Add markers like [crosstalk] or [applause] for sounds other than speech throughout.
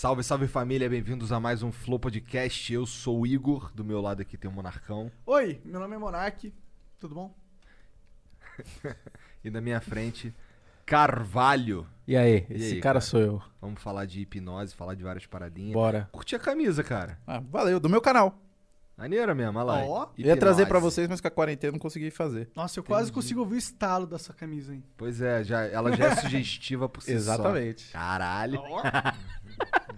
Salve, salve família, bem-vindos a mais um Flow Podcast. Eu sou o Igor, do meu lado aqui tem o Monarcão. Oi, meu nome é Monark, tudo bom? [laughs] E na minha frente, Carvalho. E aí, E esse aí, cara, cara? sou eu. Vamos falar de hipnose, falar de várias paradinhas. Bora. Curti a camisa, cara. Ah, valeu, do meu canal. Maneira mesmo, olha lá. Ó. Eu ia trazer pra Hipnose. vocês, mas com a quarentena eu não consegui fazer. Nossa, eu quase consigo ouvir o estalo dessa camisa, hein? Pois é, já, ela já é [laughs] sugestiva por si só. Caralho. [laughs]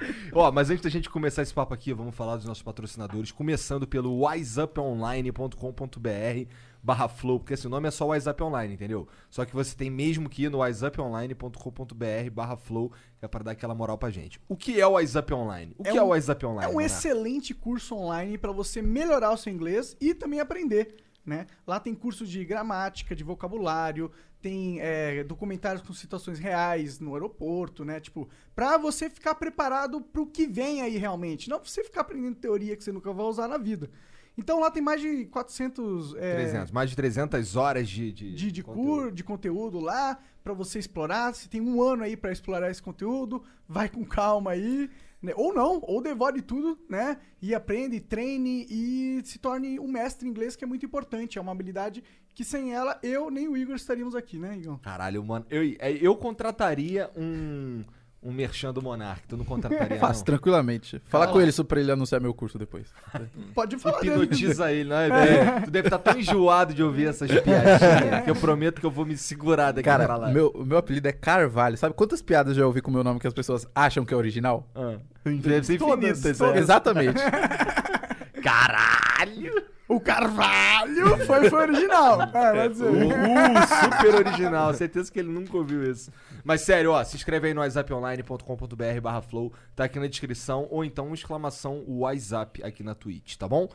[laughs] Ó, mas antes da gente começar esse papo aqui, vamos falar dos nossos patrocinadores, começando pelo wiseuponline.com.br barra flow, porque esse nome é só WhatsApp Online, entendeu? Só que você tem mesmo que ir no wiseuponline.com.br barra flow, que é para dar aquela moral pra gente. O que é o WhatsApp Online? O É que é um- o WhatsApp É Online? um Monarca? excelente curso online para você melhorar o seu inglês e também aprender, né? Lá tem curso de gramática, de vocabulário, tem é, documentários com situações reais no aeroporto, né? Tipo, pra você ficar preparado pro que vem aí realmente. Não pra você ficar aprendendo teoria que você nunca vai usar na vida. Então lá tem mais de 400... é, 300, mais de 300 horas de... De, de, de, conteúdo. cur, de conteúdo lá pra você explorar. Você tem um ano aí pra explorar esse conteúdo. Vai com calma aí. né? Ou não, ou devore tudo, né? E aprende, treine e se torne um mestre em inglês, que é muito importante. É uma habilidade que sem ela, eu nem o Igor estaríamos aqui, né, Igor? Caralho, mano, eu, é, eu contrataria um, um merchan do Monark, tu não contrataria [laughs] Faz, não? tranquilamente. Fala com ele pra ele anunciar meu curso depois. [laughs] Pode falar dele. Hipnotiza ele, [laughs] não é? Deve- Tu deve estar tão enjoado de ouvir essas piadinhas que eu prometo que eu vou me segurar daqui pra Cara, lá. o meu, meu apelido é Carvalho. Sabe quantas piadas eu já ouvi com o meu nome que as pessoas acham que é original? Ah, deve ser Todas, infinitas, todas. é. Exatamente. Caralho! O Carvalho foi, foi original. [laughs] É, vai dizer. Uh, super original. Certeza que ele nunca ouviu isso. Mas sério, ó, se inscreve aí no whatsapponline.com.br barra flow, tá aqui na descrição, ou então exclamação WhatsApp aqui na Twitch, tá bom?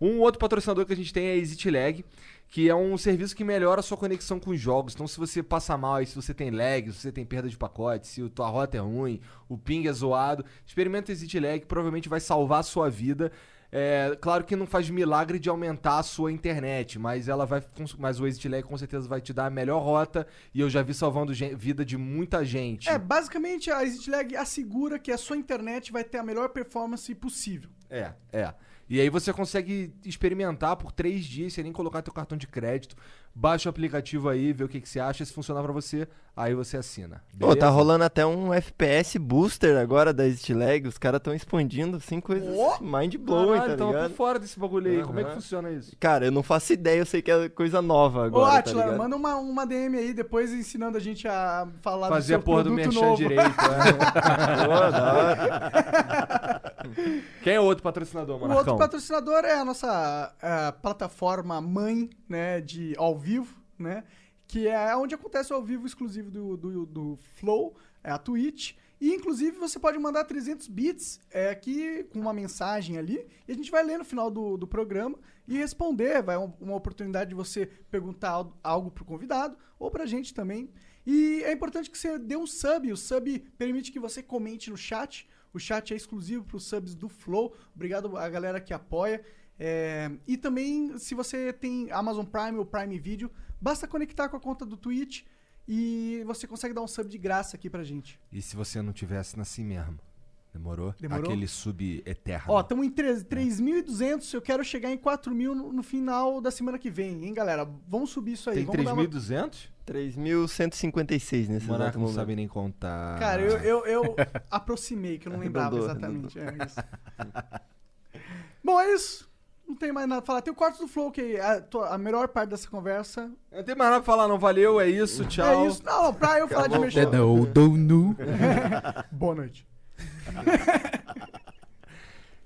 Um outro patrocinador que a gente tem é a ExitLag, que é um serviço que melhora a sua conexão com os jogos. Então, se você passa mal, aí, se você tem lag, se você tem perda de pacote, se a tua rota é ruim, o ping é zoado, experimenta o ExitLag, provavelmente vai salvar a sua vida. É, claro que não faz milagre de aumentar a sua internet, mas ela vai, mas o ExitLag com certeza vai te dar a melhor rota e eu já vi salvando vida de muita gente. É, basicamente a ExitLag assegura que a sua internet vai ter a melhor performance possível. É, é. E aí você consegue experimentar por três dias sem nem colocar teu cartão de crédito. Baixa o aplicativo aí, vê o que, que você acha. Se funcionar pra você, aí você assina. Pô, tá Beleza? rolando até um FPS booster agora da Lag. Os caras estão expandindo assim coisas mind blowing, Caralho, tá então eu tô ligado? fora desse bagulho aí. Como é que funciona isso? Cara, eu não faço ideia, eu sei que é coisa nova Ô, agora, tá Atila, ligado? manda uma, uma DM aí depois ensinando a gente a falar Fazer a do seu porra do produto merchan novo. direito. é. [laughs] Pô, da hora. [laughs] Quem é o outro patrocinador, O Monarcão? outro patrocinador é a nossa eh, plataforma mãe, né, de ao vivo, né, que é onde acontece o ao vivo exclusivo do, do, do Flow, é a Twitch. E, inclusive, você pode mandar 300 bits é, aqui com uma mensagem ali, e a gente vai ler no final do, do programa e responder. Vai um- uma oportunidade de você perguntar al- algo pro convidado, ou pra gente também. E é importante que você dê um sub. O sub permite que você comente no chat. O chat é exclusivo para os subs do Flow. Obrigado a galera que apoia. É, e também, se você tem Amazon Prime ou Prime Video, basta conectar com a conta do Twitch e você consegue dar um sub de graça aqui pra gente. E se você não tivesse assim mesmo? Demorou? Demorou? Aquele sub eterno. Ó, estamos em 3 3.200. Eu quero chegar em 4.000 no, no final da semana que vem, hein, galera? Vamos subir isso aí. Tem Vamos dar uma- 3.200? 3.156 nesse Monarca exato não momento. sabe nem contar. Cara, eu, eu, eu [laughs] aproximei, que eu não [laughs] lembrava exatamente. É isso. Bom, é isso. Não tem mais nada pra falar. Tem o quarto do Flow, que é a, tua- a melhor parte dessa conversa. Não tem mais nada pra falar, não. Valeu, é isso, tchau. É isso. Não, pra eu falar de Acabou, mexer. pô. Não, don't know. [laughs] Boa noite. [laughs]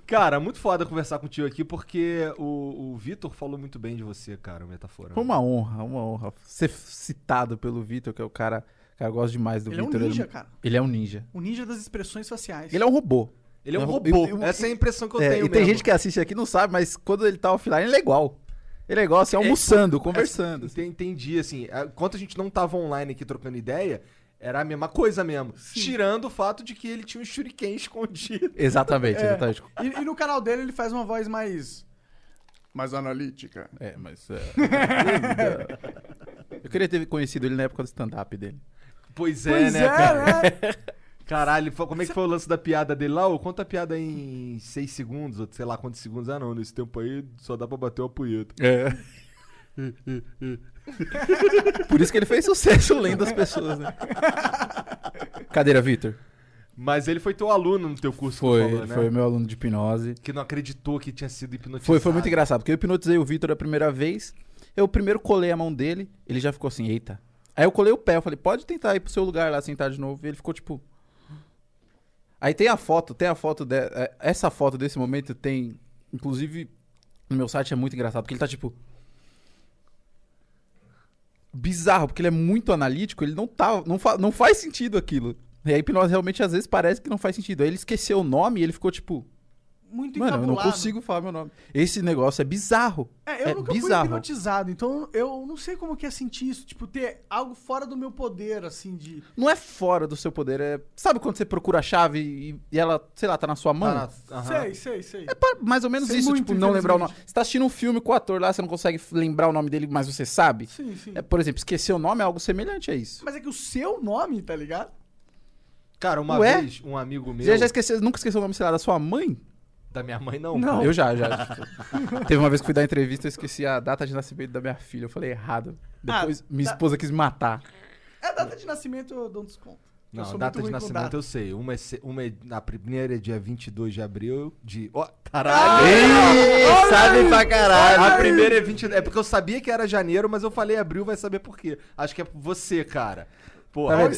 Cara, muito foda conversar contigo aqui, porque o, o Vitor falou muito bem de você, cara, o Metafora. Foi uma honra, uma honra ser citado pelo Vitor, que é o cara. Cara, eu gosto demais do Ele é um Vitor. ninja, cara. Ele é um ninja. O ninja das expressões faciais. Ele é um robô. Ele é um robô. eu- eu- Essa é a impressão que eu É, tenho e tem mesmo. gente que assiste aqui e não sabe, mas quando ele tá offline, ele é igual. Ele é igual assim, almoçando, conversando. Enten- Entendi, assim. Enquanto a gente não tava online aqui trocando ideia, era a mesma coisa mesmo. Tirando o fato de que ele tinha um shuriken [laughs] escondido. Exatamente, É. exatamente. E, e no canal dele ele faz uma voz mais. Mais analítica. É, mas. é. eu queria ter conhecido ele na época do stand-up dele. Pois é, Pois né, é, cara? né? [laughs] Caralho, como é que foi o lance da piada dele lá? Ô, Conta a piada em 6 segundos, ou sei lá quantos segundos. Ah, não, nesse tempo aí só dá pra bater uma punheta. É. [laughs] Por isso que ele fez sucesso lendo as pessoas, né? Cadeira, Vitor. Mas ele foi teu aluno no teu curso, Foi, falou, ele né? foi meu aluno de hipnose. Que não acreditou que tinha sido hipnotizado. Foi, foi muito engraçado, porque eu hipnotizei o Vitor a primeira vez. Eu primeiro colei a mão dele, ele já ficou assim, eita. Aí eu colei o pé, eu falei, pode tentar ir pro seu lugar lá, sentar de novo. E ele ficou tipo. Aí tem a foto, tem a foto de... é, Essa foto desse momento tem. Inclusive, no meu site é muito engraçado, porque ele tá tipo. Bizarro, porque ele é muito analítico, ele não tá. Não, fa- não faz sentido aquilo. E a hipnose realmente às vezes parece que não faz sentido. Aí ele esqueceu o nome e ele ficou tipo. Muito Mano, eu não encabulado. consigo falar meu nome. Esse negócio é bizarro. É, eu É nunca fui bizarro. hipnotizado, então eu não sei como que é sentir isso. Tipo, ter algo fora do meu poder, assim, de... Não é fora do seu poder, é. Sabe quando você procura a chave e, e ela, sei lá, tá na sua mão? Tá na- aham. Sei, sei, sei. É mais ou menos Sei isso, muito, tipo, não lembrar o nome. Você tá assistindo um filme com o ator lá, você não consegue lembrar o nome dele, mas você sabe? Sim, sim. É, por exemplo, esquecer o nome é algo semelhante a isso. Mas é que o seu nome, tá ligado? Cara, uma Ué? vez, um amigo meu... Você já esqueceu, nunca esqueceu o nome, sei lá, da sua mãe? Da minha mãe, não. Não. Eu já, já. [laughs] Teve uma vez que fui dar entrevista, eu esqueci a data de nascimento da minha filha. Eu falei errado. Depois minha tá. esposa quis me matar. É a data de nascimento, eu dou um desconto. Eu Não, sou data muito de ruim com nascimento data. eu sei. Uma é, se- uma é na primeira é dia 22 de abril de... Ó, Ah! caralho! Ih, sabe pra A caralho. primeira é 20... É porque eu sabia que era janeiro, mas eu falei abril, vai saber por quê. Acho que é você, cara. Pô, Tá vendo?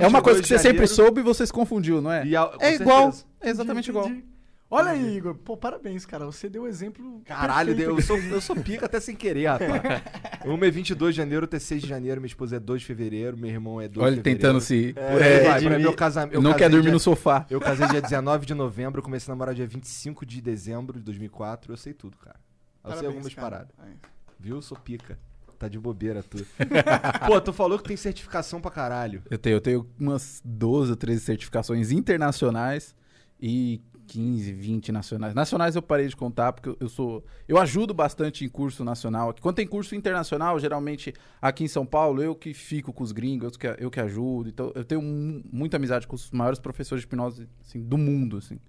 É? É uma coisa 22 que você sempre soube e você se confundiu, não é? e a- com é igual. certeza. É exatamente igual. Entendi. Olha aí, Igor. Pô, parabéns, cara. Você deu o exemplo. Caralho, perfeito eu sou, eu sou pica até sem querer, rapaz. [laughs] Uma é 22 de janeiro, outra é 6 de janeiro, minha esposa é 2 de fevereiro, meu irmão é 2 Olha, de ele fevereiro. tentando se. Aí É, vai, de meu casamento. eu não quer dormir dia- no sofá. Eu casei dia 19 de novembro, comecei a namorar dia 25 de dezembro de 2004, eu sei tudo, cara. Eu sei Parabéns, algumas cara. paradas. Aí. Viu? Eu sou pica. Tá de bobeira tu. [laughs] Pô, tu falou que tem certificação pra caralho. Eu tenho, eu tenho umas 12 ou 13 certificações internacionais e 15, 20 nacionais. Nacionais eu parei de contar porque eu- eu sou. Eu ajudo bastante em curso nacional. Quando tem curso internacional, geralmente aqui em São Paulo, eu que fico com os gringos, eu que, eu que ajudo. Então eu tenho mu- muita amizade com os maiores professores de hipnose assim, do mundo. Assim. Eu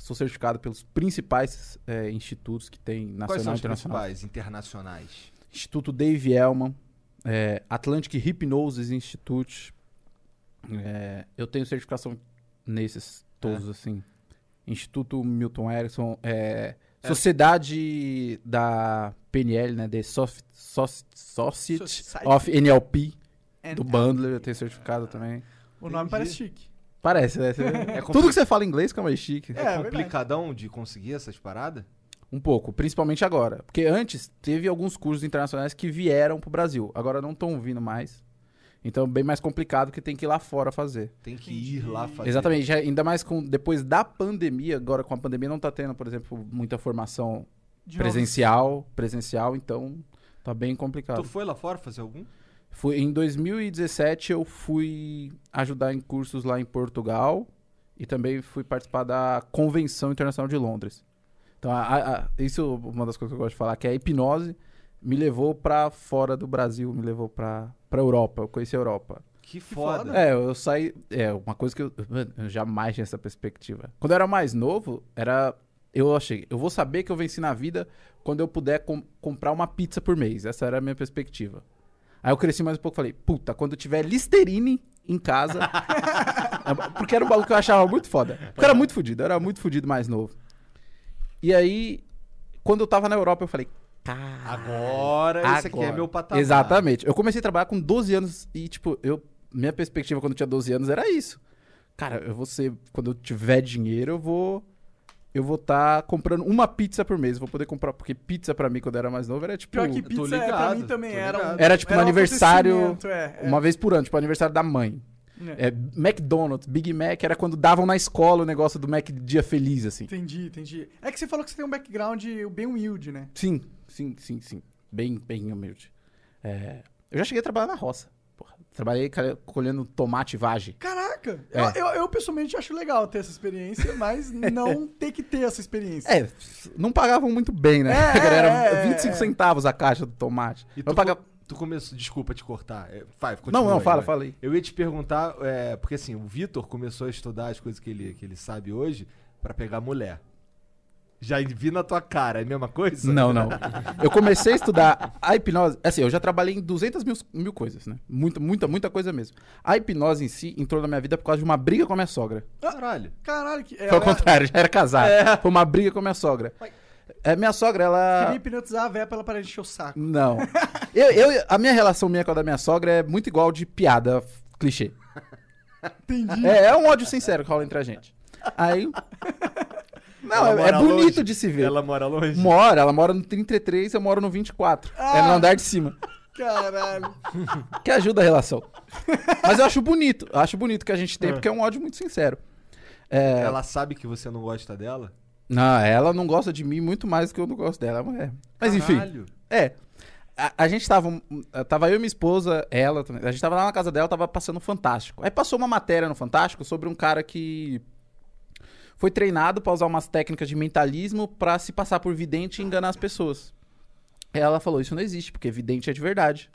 sou certificado pelos principais eh, institutos que tem nacional e internacional. principais internacionais? Instituto Dave Elman, é, Atlantic Hypnosis Institute. É, eu tenho certificação nesses todos, assim. Instituto Milton Erickson. é, Sociedade da PNL, né? The Sof- Soc- Society Society. of NLP, do Bandler. Eu tenho certificado também. O nome Entendi. parece chique. Parece, né? [laughs] Compli- Tudo que você fala em inglês fica mais chique. É, É, verdade. complicadão de conseguir essas paradas? Um pouco, principalmente agora. Porque antes teve alguns cursos internacionais que vieram pro Brasil. Agora não estão vindo mais. Então é bem mais complicado porque tem que ir lá fora fazer. Tem que Entendi. ir lá fazer. Exatamente, já- ainda mais com depois da pandemia, agora com a pandemia não tá tendo, por exemplo, muita formação De novo. presencial, presencial, então tá bem complicado. Tu foi lá fora fazer algum? Fui, em 2017 eu fui ajudar em cursos lá em Portugal e também fui participar da Convenção Internacional de Londres. Então, a- a- isso é uma das coisas que eu gosto de falar, que a hipnose me levou pra fora do Brasil, me levou pra, pra Europa, eu conheci a Europa. Que foda. É, eu saí. É, uma coisa que eu, mano, eu jamais tinha essa perspectiva. Quando eu era mais novo, era. Eu achei, eu vou saber que eu venci na vida quando eu puder com- comprar uma pizza por mês. Essa era a minha perspectiva. Aí eu cresci mais um pouco e falei, puta, quando eu tiver Listerine em casa. [laughs] porque era um bagulho que eu achava muito foda. Porque eu era muito fudido, eu era muito fudido mais novo. E aí, quando eu tava na Europa, eu falei, cara. Agora, esse aqui é Agora. meu patamar. Exatamente. Eu comecei a trabalhar com 12 anos e, tipo, eu, minha perspectiva quando eu tinha 12 anos era isso. Cara, eu vou ser. Quando eu tiver dinheiro, eu vou. Eu vou estar comprando uma pizza por mês. Eu vou poder comprar. Porque pizza pra mim, quando eu era mais novo, era tipo. Pior que pizza é, pra ligado, mim também era um. Era tipo no um aniversário, É, é. Uma vez por ano, tipo, aniversário da mãe. É. É, McDonald's, Big Mac, era quando davam na escola o negócio do Mac Dia Feliz, assim. Entendi, entendi. É que você falou que você tem um background bem humilde, né? Sim, sim, sim, sim. Bem, bem humilde. É, eu já cheguei a trabalhar na roça. Porra, trabalhei ca- colhendo tomate vage. Caraca! É. Eu, eu, eu, pessoalmente acho legal ter essa experiência, mas [laughs] não ter que ter essa experiência. É, não pagavam muito bem, né? É, [laughs] Era é, é, 25 é. centavos a caixa do tomate. E Eu tu, pagava... tu começou. Desculpa te cortar. É, vai, Não, continua não, aí, fala, vai. fala aí. Eu ia te perguntar, é, porque assim, o Vitor começou a estudar as coisas que ele, que ele sabe hoje pra pegar mulher. Já vi na tua cara, é a mesma coisa? Não, não. Eu comecei a estudar a hipnose. Assim, eu já trabalhei em 200 mil, mil coisas, né? Muita, muita, muita coisa mesmo. A hipnose em si entrou na minha vida por causa de uma briga com a minha sogra. Caralho. Caralho, que. Foi ao contrário, já era casado. É. Foi uma briga com a minha sogra. É, minha sogra, ela. Queria hipnotizar a véia pra ela parar de encher o saco. Não. Eu, eu- a minha relação minha com a da minha sogra é muito igual de piada clichê. [laughs] Entendi. É, é um ódio sincero que rola entre a gente. Aí. Não, Ela é, é bonito longe? de se ver. Ela mora longe? Mora, ela mora no 33, eu moro no 24. É no Ah. andar de cima. Caralho. [laughs] Que ajuda a relação. Mas eu acho bonito. Eu acho bonito que a gente tem, porque é um ódio muito sincero. É, Ela sabe que você não gosta dela? Não, ela não gosta de mim muito mais do que eu não gosto dela. Mas, mas enfim. Caralho. É. A, a gente tava. um, Tava eu e minha esposa, ela também. A gente tava lá na casa dela, tava passando Fantástico. Aí passou uma matéria no Fantástico sobre um cara que foi treinado pra usar umas técnicas de mentalismo pra se passar por vidente e enganar as pessoas. Ela falou: Isso não existe, porque vidente é de verdade.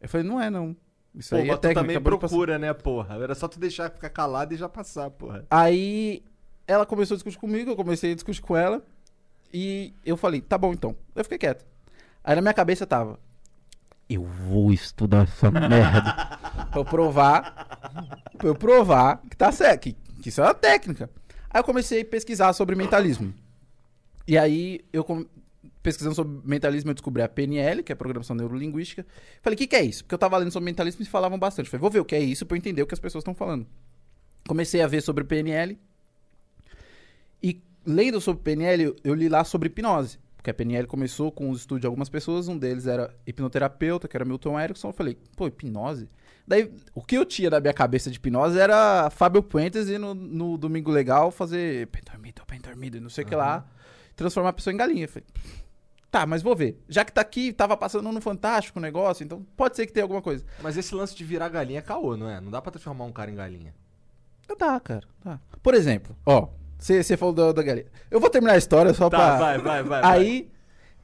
Eu falei: Não é, não. Isso Pô, aí é tu técnica. também acabou de passar." procura, né, porra? Era só tu deixar ficar calado e já passar, porra. Aí ela começou a discutir comigo, eu comecei a discutir com ela. E eu falei, tá bom então. Eu fiquei quieto. Aí na minha cabeça tava. Eu vou estudar essa [laughs] merda. pra eu provar. Pra eu provar que tá certo. Que, que isso é uma técnica. Aí eu comecei a pesquisar sobre mentalismo. E aí eu pesquisando sobre mentalismo, eu descobri a PNL, que é Programação Neurolinguística. Falei, o que, que é isso? Porque eu tava lendo sobre mentalismo e falavam bastante. Falei, vou ver o que é isso eu entender o que as pessoas estão falando. Comecei a ver sobre PNL. E lendo sobre PNL, eu- eu li lá sobre hipnose. Porque a PNL começou com os estudos de algumas pessoas, um deles era hipnoterapeuta, que era Milton Erickson. Eu falei, pô, hipnose? Daí, o que eu tinha na minha cabeça de hipnose era Fábio Puentes ir no, no Domingo Legal fazer bem dormido, bem dormido, e não sei o que lá, transformar a pessoa em galinha. Eu falei, tá, mas vou ver. Já que tá aqui, tava passando no Fantástico o negócio, então pode ser que tenha alguma coisa. Mas esse lance de virar galinha é caô, não é? Não dá pra transformar um cara em galinha. Dá, cara. Dá. Por exemplo, ó, você falou da, da galinha. Eu vou terminar a história só pra. Tá, vai, vai, vai. Aí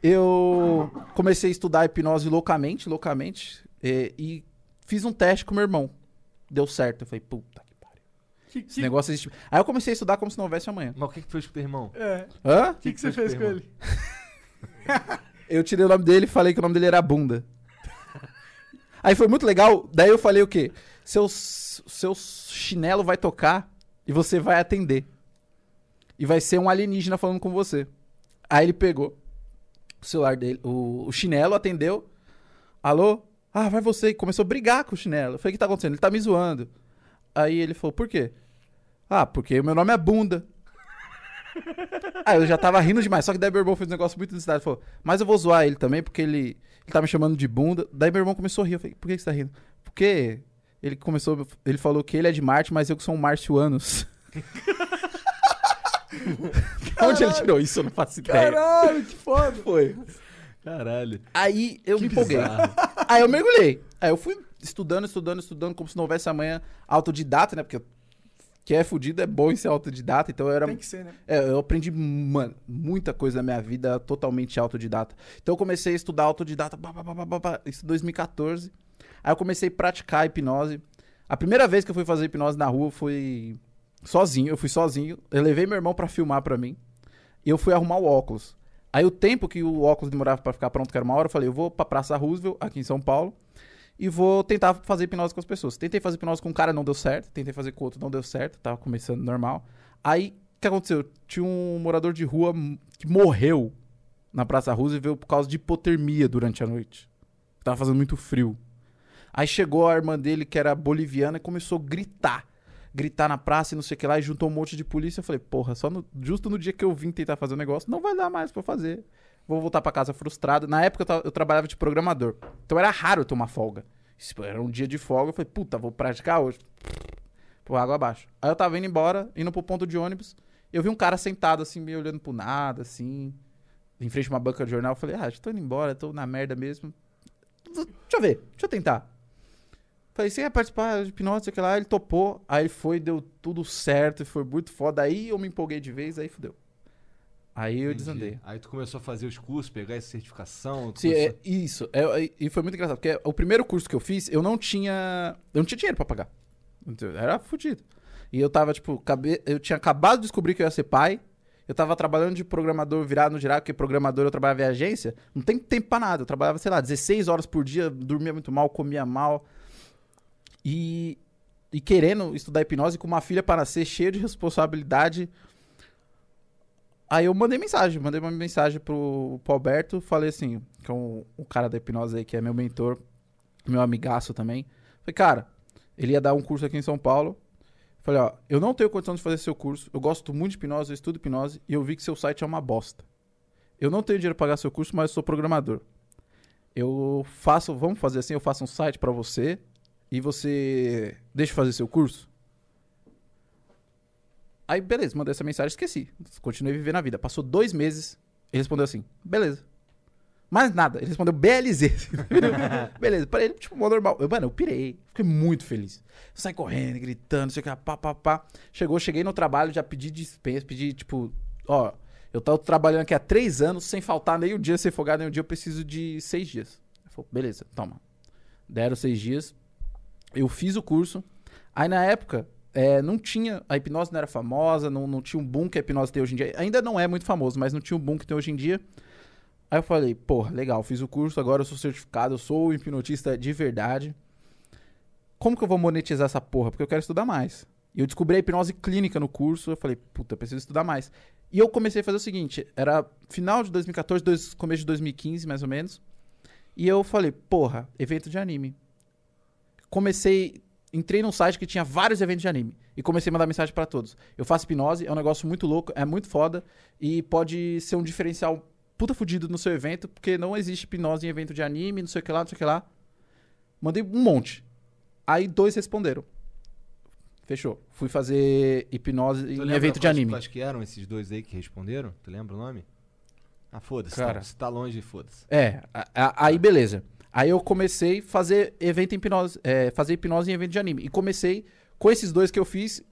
eu comecei a estudar hipnose loucamente, loucamente, e, e fiz um teste com meu irmão. Deu certo. Eu falei, puta que pariu. Que, Esse que, negócio existe. Aí eu comecei a estudar como se não houvesse amanhã. Mas o que, que tu fez com teu irmão? é. Hã? O que, que você fez fez com com o ele? [laughs] Eu tirei o nome dele e falei que o nome dele era Bunda. [laughs] Aí foi muito legal. Daí eu falei o quê? Seu, seu chinelo vai tocar e você vai atender. E vai ser um alienígena falando com você. Aí ele pegou o celular dele, o, o chinelo, atendeu. Alô? Ah, vai você. E começou a brigar com o chinelo. Eu falei, o que tá acontecendo? Ele tá me zoando. Aí ele falou, por quê? Ah, porque o meu nome é Bunda. [laughs] Ah, eu já tava rindo demais. Só que daí meu irmão fez um negócio muito desnecessário. Falou, mas eu vou zoar ele também, porque ele, ele tá me chamando de bunda. Daí meu irmão começou a rir. Eu falei, por que que você tá rindo? Porque ele começou. Ele falou que ele é de Marte, mas eu que sou um marcianos. [laughs] Onde ele tirou isso? Eu não faço ideia. Caralho, que foda. Foi. Caralho. Aí eu Que me empolguei. Aí eu mergulhei. Aí eu fui estudando, estudando, estudando, como se não houvesse amanhã autodidata, né? Porque que é fudido é bom em ser autodidata, então eu era. Tem que ser, né? É, eu aprendi, mano, muita coisa na minha vida totalmente autodidata. Então eu comecei a estudar autodidata, pá, pá, pá, pá, isso em 2014. Aí eu comecei a praticar hipnose. A primeira vez que eu fui fazer hipnose na rua foi sozinho, eu fui sozinho. Eu levei meu irmão pra filmar pra mim. E eu fui arrumar o óculos. Aí o tempo que o óculos demorava pra ficar pronto, que era uma hora, eu falei, eu vou pra Praça Roosevelt, aqui em São Paulo, e vou tentar fazer hipnose com as pessoas. Tentei fazer hipnose com um cara, não deu certo. Tentei fazer com outro, não deu certo. Tava começando normal. Aí, o que aconteceu? Tinha um morador de rua que morreu na Praça Roosevelt por causa de hipotermia durante a noite. Tava fazendo muito frio. Aí chegou a irmã dele, que era boliviana, e começou a gritar. Gritar na praça e não sei o que lá, e juntou um monte de polícia. Eu falei, porra, só no- justo no dia que eu vim tentar fazer o negócio, não vai dar mais pra fazer. Vou voltar pra casa frustrado. Na época eu, eu trabalhava de programador. Então era raro tomar folga. Era um dia de folga, eu falei, puta, vou praticar hoje. Por água abaixo. Aí eu tava indo embora, indo pro ponto de ônibus. Eu vi um cara sentado assim, meio olhando pro nada, assim. Em frente a uma banca de jornal. Eu falei, ah, já tô indo embora, tô na merda mesmo. Deixa eu ver, deixa eu tentar. Falei, você quer participar de hipnose, sei que lá? Ele topou. Aí foi, deu tudo certo, foi muito foda. Aí eu me empolguei de vez, aí fudeu. Aí eu Entendi. desandei. Aí tu começou a fazer os cursos, pegar essa certificação. Sim, começou- é isso. É, é- e foi muito engraçado, porque o primeiro curso que eu fiz, eu não tinha. Eu não tinha dinheiro pra pagar. Era fudido. E eu tava, tipo, cabe- eu tinha acabado de descobrir que eu ia ser pai. Eu tava trabalhando de programador virado no geral, porque programador eu trabalhava em agência. Não tem tempo pra nada. Eu trabalhava, sei lá, 16 horas por dia, dormia muito mal, comia mal. E, e querendo estudar hipnose com uma filha para nascer, cheia de responsabilidade. Aí eu mandei mensagem, mandei uma mensagem pro, pro Alberto, falei assim, que é um, um cara da hipnose aí, que é meu mentor, meu amigaço também. Falei, cara, ele ia dar um curso aqui em São Paulo. Falei, ó, eu não tenho condição de fazer seu curso, eu gosto muito de hipnose, eu estudo hipnose, e eu vi que seu site é uma bosta. Eu não tenho dinheiro pra pagar seu curso, mas eu sou programador. Eu faço, vamos fazer assim, eu faço um site pra você, e você deixa fazer seu curso? Aí, beleza, mandei essa mensagem, esqueci. Continuei vivendo a vida. Passou dois meses, ele respondeu assim, beleza. Mais nada, ele respondeu BLZ. [laughs] beleza, pra ele, tipo, normal. Eu, mano, eu pirei, fiquei muito feliz. Saí correndo, gritando, sei o que, pá, pá, pá. Chegou, cheguei no trabalho, já pedi dispensa, pedi, tipo, ó, eu tô trabalhando aqui há três anos, sem faltar nem um dia, sem folgar nem um dia, eu preciso de seis dias. Ele falou, beleza, toma. Deram seis dias, eu fiz o curso. Aí na época, é, não tinha. A hipnose não era famosa, não, não tinha um boom que a hipnose tem hoje em dia. Ainda não é muito famoso, mas não tinha um boom que tem hoje em dia. Aí eu falei, porra, legal, fiz o curso, agora eu sou certificado, eu sou hipnotista de verdade. Como que eu vou monetizar essa porra? Porque eu quero estudar mais. E eu descobri a hipnose clínica no curso, eu falei, puta, preciso estudar mais. E eu comecei a fazer o seguinte, era final de 2014, dois, começo de 2015, mais ou menos. E eu falei, porra, evento de anime. Comecei, entrei num site que tinha vários eventos de anime. E comecei a mandar mensagem pra todos. Eu faço hipnose, é um negócio muito louco, é muito foda. E pode ser um diferencial puta fudido no seu evento, porque não existe hipnose em evento de anime, não sei o que lá, não sei o que lá. Mandei um monte. Aí dois responderam. Fechou. Fui fazer hipnose em evento de anime. Quais que eram esses dois aí que responderam? Tu lembra o nome? Ah, foda-se. Cara. Tá, se tá longe, foda-se. É, a- a- aí beleza. Aí eu comecei a fazer evento em hipnose, é, fazer hipnose em evento de anime. E comecei com esses dois que eu fiz.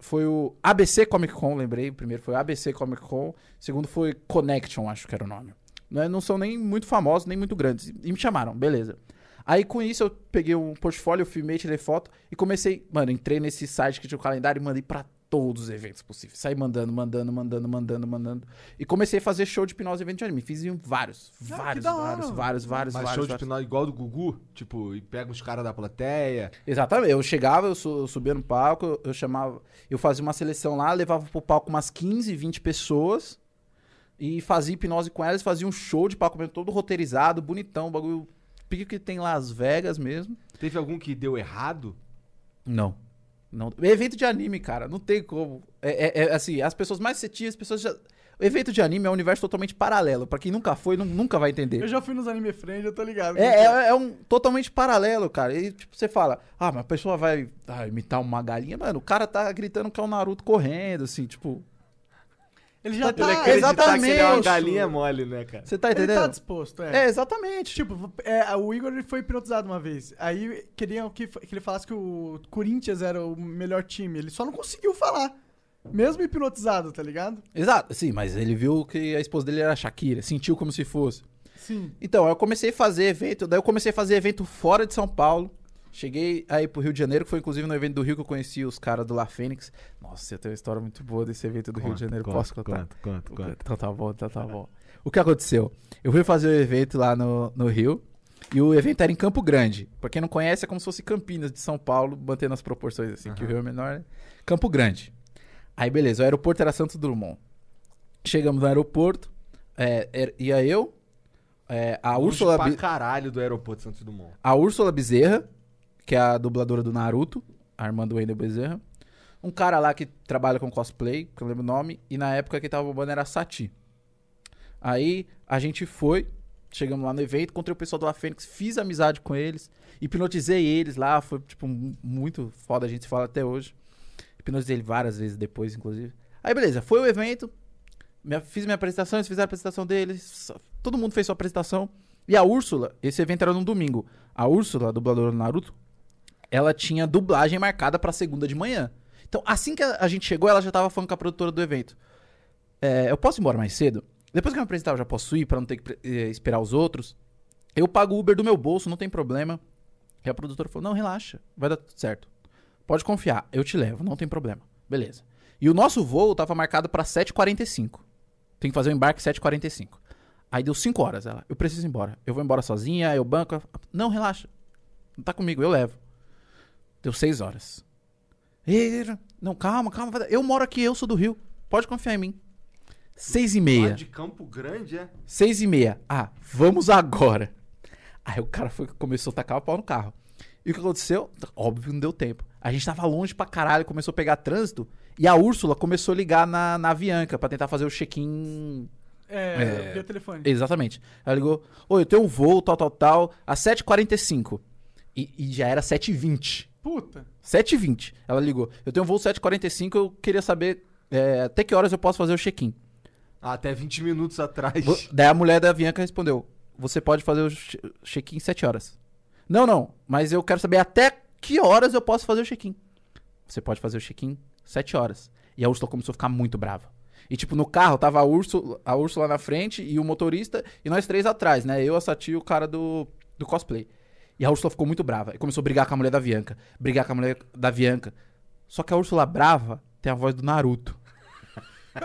Foi o ABC Comic Con, lembrei. O primeiro foi ABC Comic Con. O segundo foi Connection, acho que era o nome. Não, é- não são nem muito famosos, nem muito grandes. E me chamaram, beleza. Aí com isso eu peguei um portfólio, filmei, tirei foto e comecei. Mano, entrei nesse site que tinha o calendário e mandei pra todos os eventos possíveis. Saí mandando, mandando, mandando, mandando, mandando. E comecei a fazer show de hipnose evento de anime. Fiz em vários, Ah, vários, vários, vários, vários, Mas vários. show de vários. hipnose igual do Gugu? Tipo, e pega os caras da plateia. Exatamente. Eu chegava, eu, su- eu subia no palco, eu, eu chamava. Eu fazia uma seleção lá, levava pro palco umas 15, 20 pessoas. E fazia hipnose com elas, fazia um show de palco mesmo, todo roteirizado, bonitão, o bagulho. Pique que tem Las Vegas mesmo. Teve algum que deu errado? Não. Não. Evento de anime, cara, não tem como. É, é- é, assim, as pessoas mais setias, as pessoas já. O evento de anime é um universo totalmente paralelo. Pra quem nunca foi, nu- nunca vai entender. Eu já fui nos Anime Friend, eu tô ligado. É, é, é um totalmente paralelo, cara. E tipo, você fala, ah, mas a pessoa vai ah, imitar uma galinha. Mano, o cara tá gritando que é o Naruto correndo, assim, tipo. Ele já Ele tá... acredita Exatamente. que ele é uma galinha mole, né, cara? Você tá Ele entendendo? tá disposto, é. É, exatamente. Tipo, é, o Igor ele foi hipnotizado uma vez. Aí queriam que, que ele falasse que o Corinthians era o melhor time. Ele só não conseguiu falar. Mesmo hipnotizado, tá ligado? Exato, sim, mas ele viu que a esposa dele era a Shakira, sentiu como se fosse. Sim. Então, aí eu comecei a fazer evento, daí eu comecei a fazer evento fora de São Paulo. Cheguei aí pro Rio de Janeiro, que foi inclusive no evento do Rio que eu conheci os caras do La Fênix. Nossa, eu tenho uma história muito boa desse evento do Rio de Janeiro. Posso contar? Conta, conta, Então tá bom, então tá bom. O que aconteceu? Eu fui fazer o evento lá no, no Rio. E o evento era em Campo Grande. Pra quem não conhece, é como se fosse Campinas de São Paulo, mantendo as proporções assim, que o Rio é menor. né? Campo Grande. Aí beleza, o aeroporto era Santos Drummond. Chegamos no aeroporto, é, er- ia eu, é, a Úrsula, pra caralho do aeroporto Santos Dumont. a Úrsula Bezerra, que é a dubladora do Naruto, a irmã do Wendel Bezerra. Um cara lá que trabalha com cosplay, que eu lembro o nome, e na época que tava bombando era a Sati. Aí a gente foi, chegamos lá no evento, encontrei o pessoal do La Fênix, fiz amizade com eles, hipnotizei eles lá, foi tipo mu- muito foda, a gente se fala até hoje. Hipnotizei ele várias vezes depois, inclusive. Aí beleza, foi o evento, minha- fiz minha apresentação, eles fizeram a apresentação deles, todo mundo fez sua apresentação. E a Úrsula, esse evento era num domingo. A Úrsula, a dubladora do Naruto, ela tinha dublagem marcada pra segunda de manhã. Então, assim que a gente chegou, ela já tava falando com a produtora do evento. é, eu posso ir embora mais cedo? Depois que eu me apresentar, eu já posso ir pra não ter que eh, esperar os outros. Eu pago o Uber do meu bolso, não tem problema. E a produtora falou: não, relaxa, vai dar tudo certo. Pode confiar, eu te levo, não tem problema. Beleza. E o nosso voo tava marcado pra 7h45. Tem que fazer o embarque 7h45. Aí deu 5 horas ela. Eu preciso ir embora. Eu vou embora sozinha, eu banco. Não, relaxa. Não tá comigo, eu levo. Deu 6 horas. Ei, não, calma, calma. Eu moro aqui, eu sou do Rio. Pode confiar em mim. 6 e Lá meia. de Campo Grande, é? Seis e meia. Ah, vamos agora. Aí o cara foi, começou a tacar o pau no carro. E o que aconteceu? Óbvio, não deu tempo. A gente tava longe pra caralho, começou a pegar trânsito. E a Úrsula começou a ligar na, na Avianca pra tentar fazer o check-in. É, É. via telefone. Exatamente. Ela ligou: Oi, eu tenho um voo, tal, tal, tal, às 7h45. E, e já era 7h20. Puta. 7h20. Ela ligou: Eu tenho um voo 7h45, eu queria saber é, até que horas eu posso fazer o check-in. Ah, até 20 minutos atrás. Daí a mulher da Avianca respondeu: Você pode fazer o che- check-in em 7 horas. Não, não, mas eu quero saber até que horas eu posso fazer o check-in. Você pode fazer o check-in 7 horas. E a Úrsula começou a ficar muito brava. E, tipo, no carro tava a Úrsula, a Úrsula na frente e o motorista, e nós três atrás, né? Eu, a Sati e o cara do, do cosplay. E a Úrsula ficou muito brava. E começou a brigar com a mulher da Avianca. Brigar com a mulher da Avianca. Só que a Úrsula brava tem a voz do Naruto. [laughs]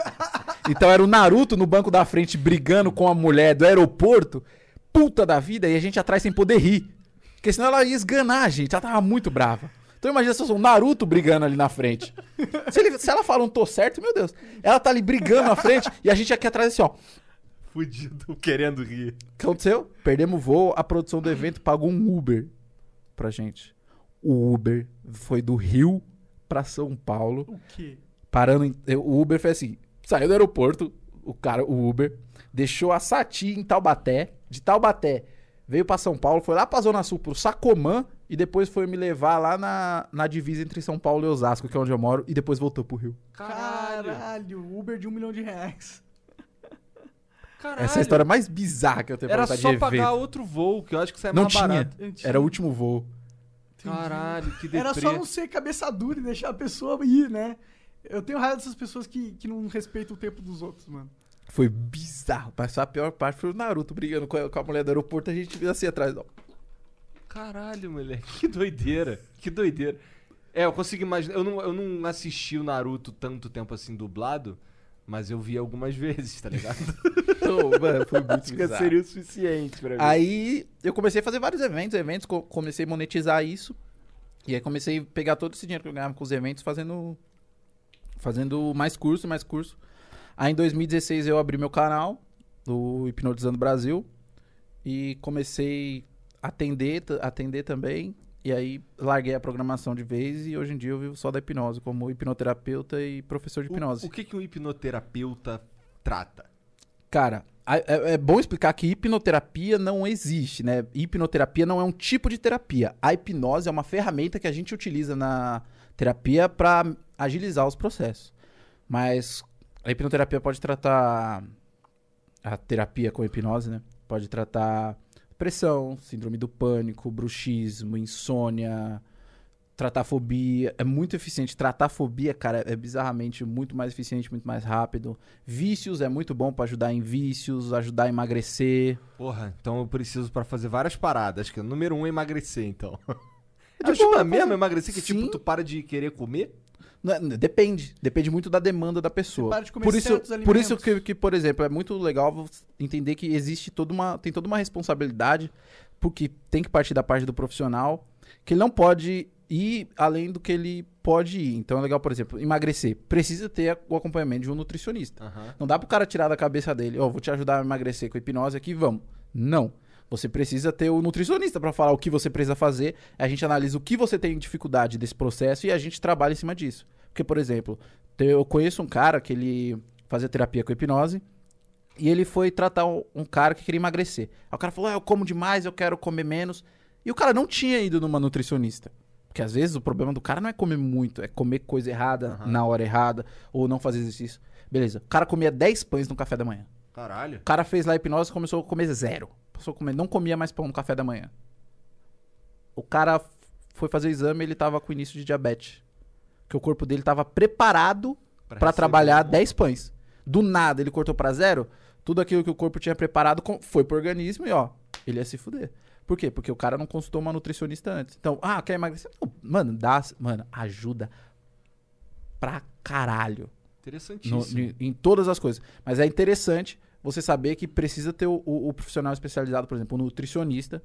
Então era o Naruto no banco da frente brigando com a mulher do aeroporto, puta da vida, e a gente atrás sem poder rir. Porque senão ela ia esganar a gente, ela tava muito brava. Então imagina se fosse um Naruto brigando ali na frente. Se, ele- se ela fala um tô certo, meu Deus. Ela tá ali brigando na frente e a gente aqui atrás assim, ó. Fudido, [laughs] querendo rir. O que aconteceu? Perdemos o voo, a produção do evento pagou um Uber pra gente. O Uber foi do Rio pra São Paulo. O quê? Parando em, o Uber foi assim, saiu do aeroporto, o cara, o Uber, deixou a Sati em Taubaté, de Taubaté, veio pra São Paulo, foi lá pra Zona Sul, pro Sacomã, e depois foi me levar lá na, na divisa entre São Paulo e Osasco, que é onde eu moro, e depois voltou pro Rio. Caralho. Caralho, Uber de um milhão de reais. Caralho. Essa é a história mais bizarra que eu tenho pra Era só de pagar evento. outro voo, que eu acho que sai Não mais tinha, barato. era o último voo. Caralho, que deprê. Era só não ser cabeça dura e deixar a pessoa ir, né? Eu tenho raiva dessas pessoas que, que não respeitam o tempo dos outros, mano. Foi bizarro, mas a pior parte foi o Naruto brigando com a, com a mulher do aeroporto, a gente viu assim atrás, ó. Caralho, moleque. Que doideira. Que doideira. É, eu consigo imaginar. Eu não, eu não assisti o Naruto tanto tempo assim dublado, mas eu vi algumas [laughs] vezes, tá ligado? [laughs] Então, mano, foi muito Acho bizarro. seria o suficiente pra mim. Aí eu comecei a fazer vários eventos, eventos, co- comecei a monetizar isso. E aí comecei a pegar todo esse dinheiro que eu ganhava com os eventos fazendo fazendo mais curso, mais curso. Aí em 2016 eu abri meu canal, o Hipnotizando Brasil, e comecei a atender, atender também. E aí larguei a programação de vez e hoje em dia eu vivo só da hipnose, como hipnoterapeuta e professor de hipnose. O, o que, que um hipnoterapeuta trata? Cara, é, é bom explicar que hipnoterapia não existe, né? Hipnoterapia não é um tipo de terapia. A hipnose é uma ferramenta que a gente utiliza na terapia para agilizar os processos. Mas a hipnoterapia pode tratar a terapia com hipnose, né? Pode tratar depressão, síndrome do pânico, bruxismo, insônia, tratar fobia. É muito eficiente. Tratar fobia, cara, é bizarramente muito mais eficiente, muito mais rápido. Vícios é muito bom pra ajudar em vícios, ajudar a emagrecer. Porra, então eu preciso pra fazer várias paradas. Que o número um é emagrecer, então. De [laughs] Ajuda boa, mesmo cara. emagrecer que tipo, Sim. tu para de querer comer? É- Depende. Depende muito da demanda da pessoa. Você para de comer por isso, por isso que, que, por exemplo, é muito legal entender que existe toda uma, tem toda uma responsabilidade, porque tem que partir da parte do profissional, que ele não pode ir além do que ele pode ir. Então é legal, por exemplo, emagrecer. Precisa ter o acompanhamento de um nutricionista. Aham. Não dá pro cara tirar da cabeça dele, ó, vou te ajudar a emagrecer com hipnose aqui, vamos. Não. Você precisa ter o nutricionista pra falar o que você precisa fazer. A gente analisa o que você tem dificuldade desse processo e a gente trabalha em cima disso. Porque, por exemplo, eu conheço um cara que ele fazia terapia com hipnose e ele foi tratar um- cara que queria emagrecer. Aí o cara falou: ah, eu como demais, eu quero comer menos. E o cara não tinha ido numa nutricionista. Porque às vezes o problema do cara não é comer muito, é comer coisa errada Aham. na hora errada ou não fazer exercício. Beleza. O cara comia 10 pães no café da manhã. Caralho. O cara fez lá a hipnose e começou a comer zero. Passou a comer, não comia mais pão no café da manhã. O cara foi fazer o exame e ele tava com início de diabetes. Porque o corpo dele tava preparado receber trabalhar um- 10 pães. do nada ele cortou pra zero, tudo aquilo que o corpo tinha preparado foi pro organismo e ó, ele ia se fuder. Por quê? Porque o cara não consultou uma nutricionista antes. Então, ah, quer emagrecer? Não, mano, dá, mano, ajuda pra caralho. No- Interessantíssimo. em, em todas as coisas. Mas é interessante você saber que precisa ter o, o- o profissional especializado, por exemplo, o nutricionista.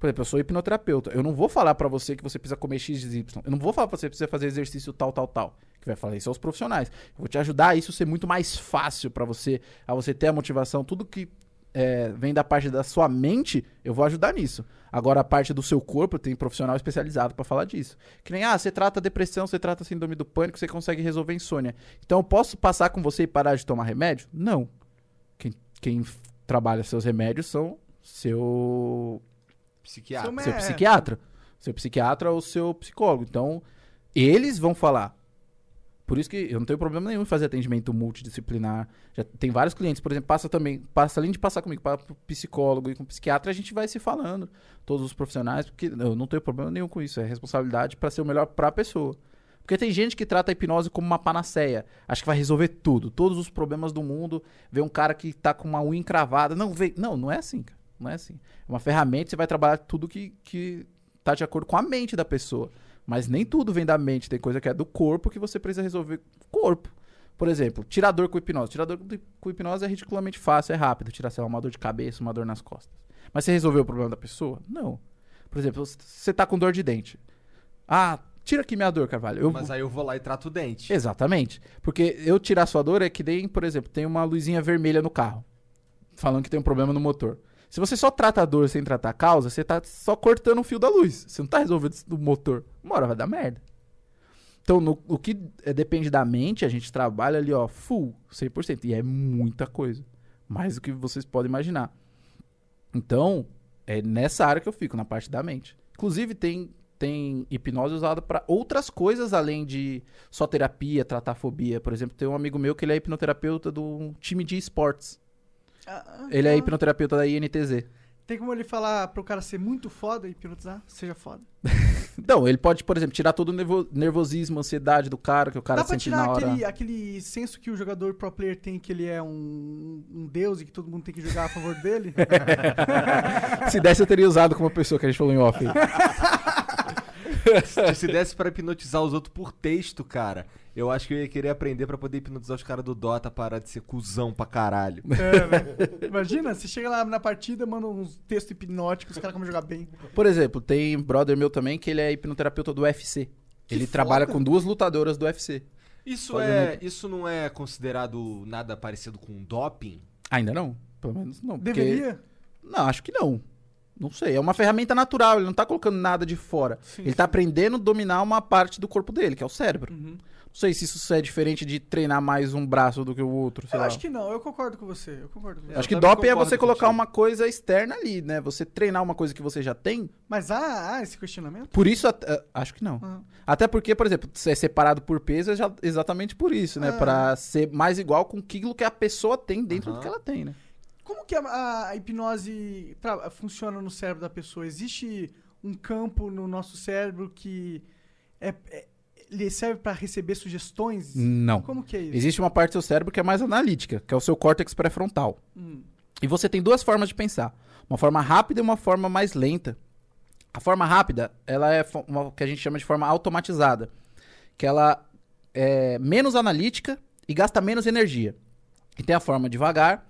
Por exemplo, eu sou hipnoterapeuta. Eu não vou falar pra você que você precisa comer X, Y. Eu não vou falar pra você que precisa fazer exercício tal, tal, tal. Que vai falar isso aos profissionais. Eu vou te ajudar a isso ser muito mais fácil pra você, a você ter a motivação. Tudo que é, vem da parte da sua mente, eu vou ajudar nisso. Agora, a parte do seu corpo, tem profissional especializado pra falar disso. Que nem, ah, você trata depressão, você trata síndrome do pânico, você consegue resolver insônia. Então, eu posso passar com você e parar de tomar remédio? Não. Quem, quem trabalha seus remédios são seu, Psiquiatra. Seu seu psiquiatra. Seu psiquiatra ou seu psicólogo. Então, eles vão falar. Por isso que eu não tenho problema nenhum em fazer atendimento multidisciplinar. Já tem vários clientes, por exemplo, passa também, passa além de passar comigo para o psicólogo e com o psiquiatra, a gente vai se falando, todos os profissionais, porque eu não tenho problema nenhum com isso, é responsabilidade para ser o melhor para a pessoa. Porque tem gente que trata a hipnose como uma panaceia, acha que vai resolver tudo, todos os problemas do mundo, vê um cara que tá com uma unha encravada, não, vê, não, não é assim, cara. Não é assim. É uma ferramenta, você vai trabalhar tudo que, que tá de acordo com a mente da pessoa. Mas nem tudo vem da mente, tem coisa que é do corpo que você precisa resolver corpo. Por exemplo, tirador com hipnose. Tirador com hipnose é ridiculamente fácil, é rápido. Tirar, sei lá, uma dor de cabeça, uma dor nas costas. Mas você resolveu o problema da pessoa? Não. Por exemplo, você tá com dor de dente. Ah, tira aqui minha dor, Carvalho. Eu, Mas aí eu vou lá e trato o dente. Exatamente. Porque eu tirar sua dor é que nem, por exemplo, tem uma luzinha vermelha no carro. Falando que tem um problema no motor. Se você só trata a dor sem tratar a causa, você tá só cortando o fio da luz. Você não tá resolvendo do motor. Uma hora vai dar merda. Então, no- o que é, depende da mente, a gente trabalha ali, ó, full, 100%. E é muita coisa. Mais do que vocês podem imaginar. Então, é nessa área que eu fico, na parte da mente. Inclusive, tem, tem hipnose usada para outras coisas além de só terapia, tratar fobia. Por exemplo, tem um amigo meu que ele é hipnoterapeuta do time de esportes. Ah, Ele é ah, hipnoterapeuta da INTZ. Tem como ele falar pro cara ser muito foda e hipnotizar? Seja foda. [laughs] Então, ele pode, por exemplo, tirar todo o nervo- nervosismo, ansiedade do cara, que o cara Dá pra sente tirar na hora. aquele, aquele senso que o jogador pro player tem que ele é um, um deus e que todo mundo tem que jogar a favor dele? [laughs] Se desse, eu teria usado como pessoa que a gente falou em off. [laughs] Se desse pra hipnotizar os outros por texto, cara, eu acho que eu ia querer aprender pra poder hipnotizar os caras do Dota parar de ser cuzão pra caralho. É, velho. Imagina, você chega lá na partida, manda uns textos hipnóticos, os caras como jogar bem. Por exemplo, tem brother meu também que ele é hipnoterapeuta do UFC. Que ele foda. trabalha com duas lutadoras do UFC. Isso, é, isso não é considerado nada parecido com doping? Ainda não. Pelo menos não. porque- Deveria? Não, acho que não. Não sei. É uma ferramenta natural. Ele não tá colocando nada de fora. Sim, ele tá aprendendo a dominar uma parte do corpo dele, que é o cérebro. Uhum. Não sei se isso é diferente de treinar mais um braço do que o outro. Sei Eu lá. acho que não, eu concordo com você. Eu concordo com você. É, Acho eu que doping é você colocar uma coisa externa ali, né? Você treinar uma coisa que você já tem. Mas há, há esse questionamento? Por isso, eh, acho que não. Ah. Até porque, por exemplo, se é separado por peso é já- exatamente por isso, né? Ah. Pra ser mais igual com aquilo que a pessoa tem dentro do Aham. que ela tem, né? Como que a, a hipnose tra- funciona no cérebro da pessoa? Existe um campo no nosso cérebro que é, é- ele serve pra receber sugestões? Não. Como que é isso? Existe uma parte do seu cérebro que é mais analítica, que é o seu córtex pré-frontal. Hum. E você tem duas formas de pensar. Uma forma rápida e uma forma mais lenta. A forma rápida, ela é uma que a gente chama de forma automatizada. Que ela é menos analítica e gasta menos energia. E tem a forma devagar,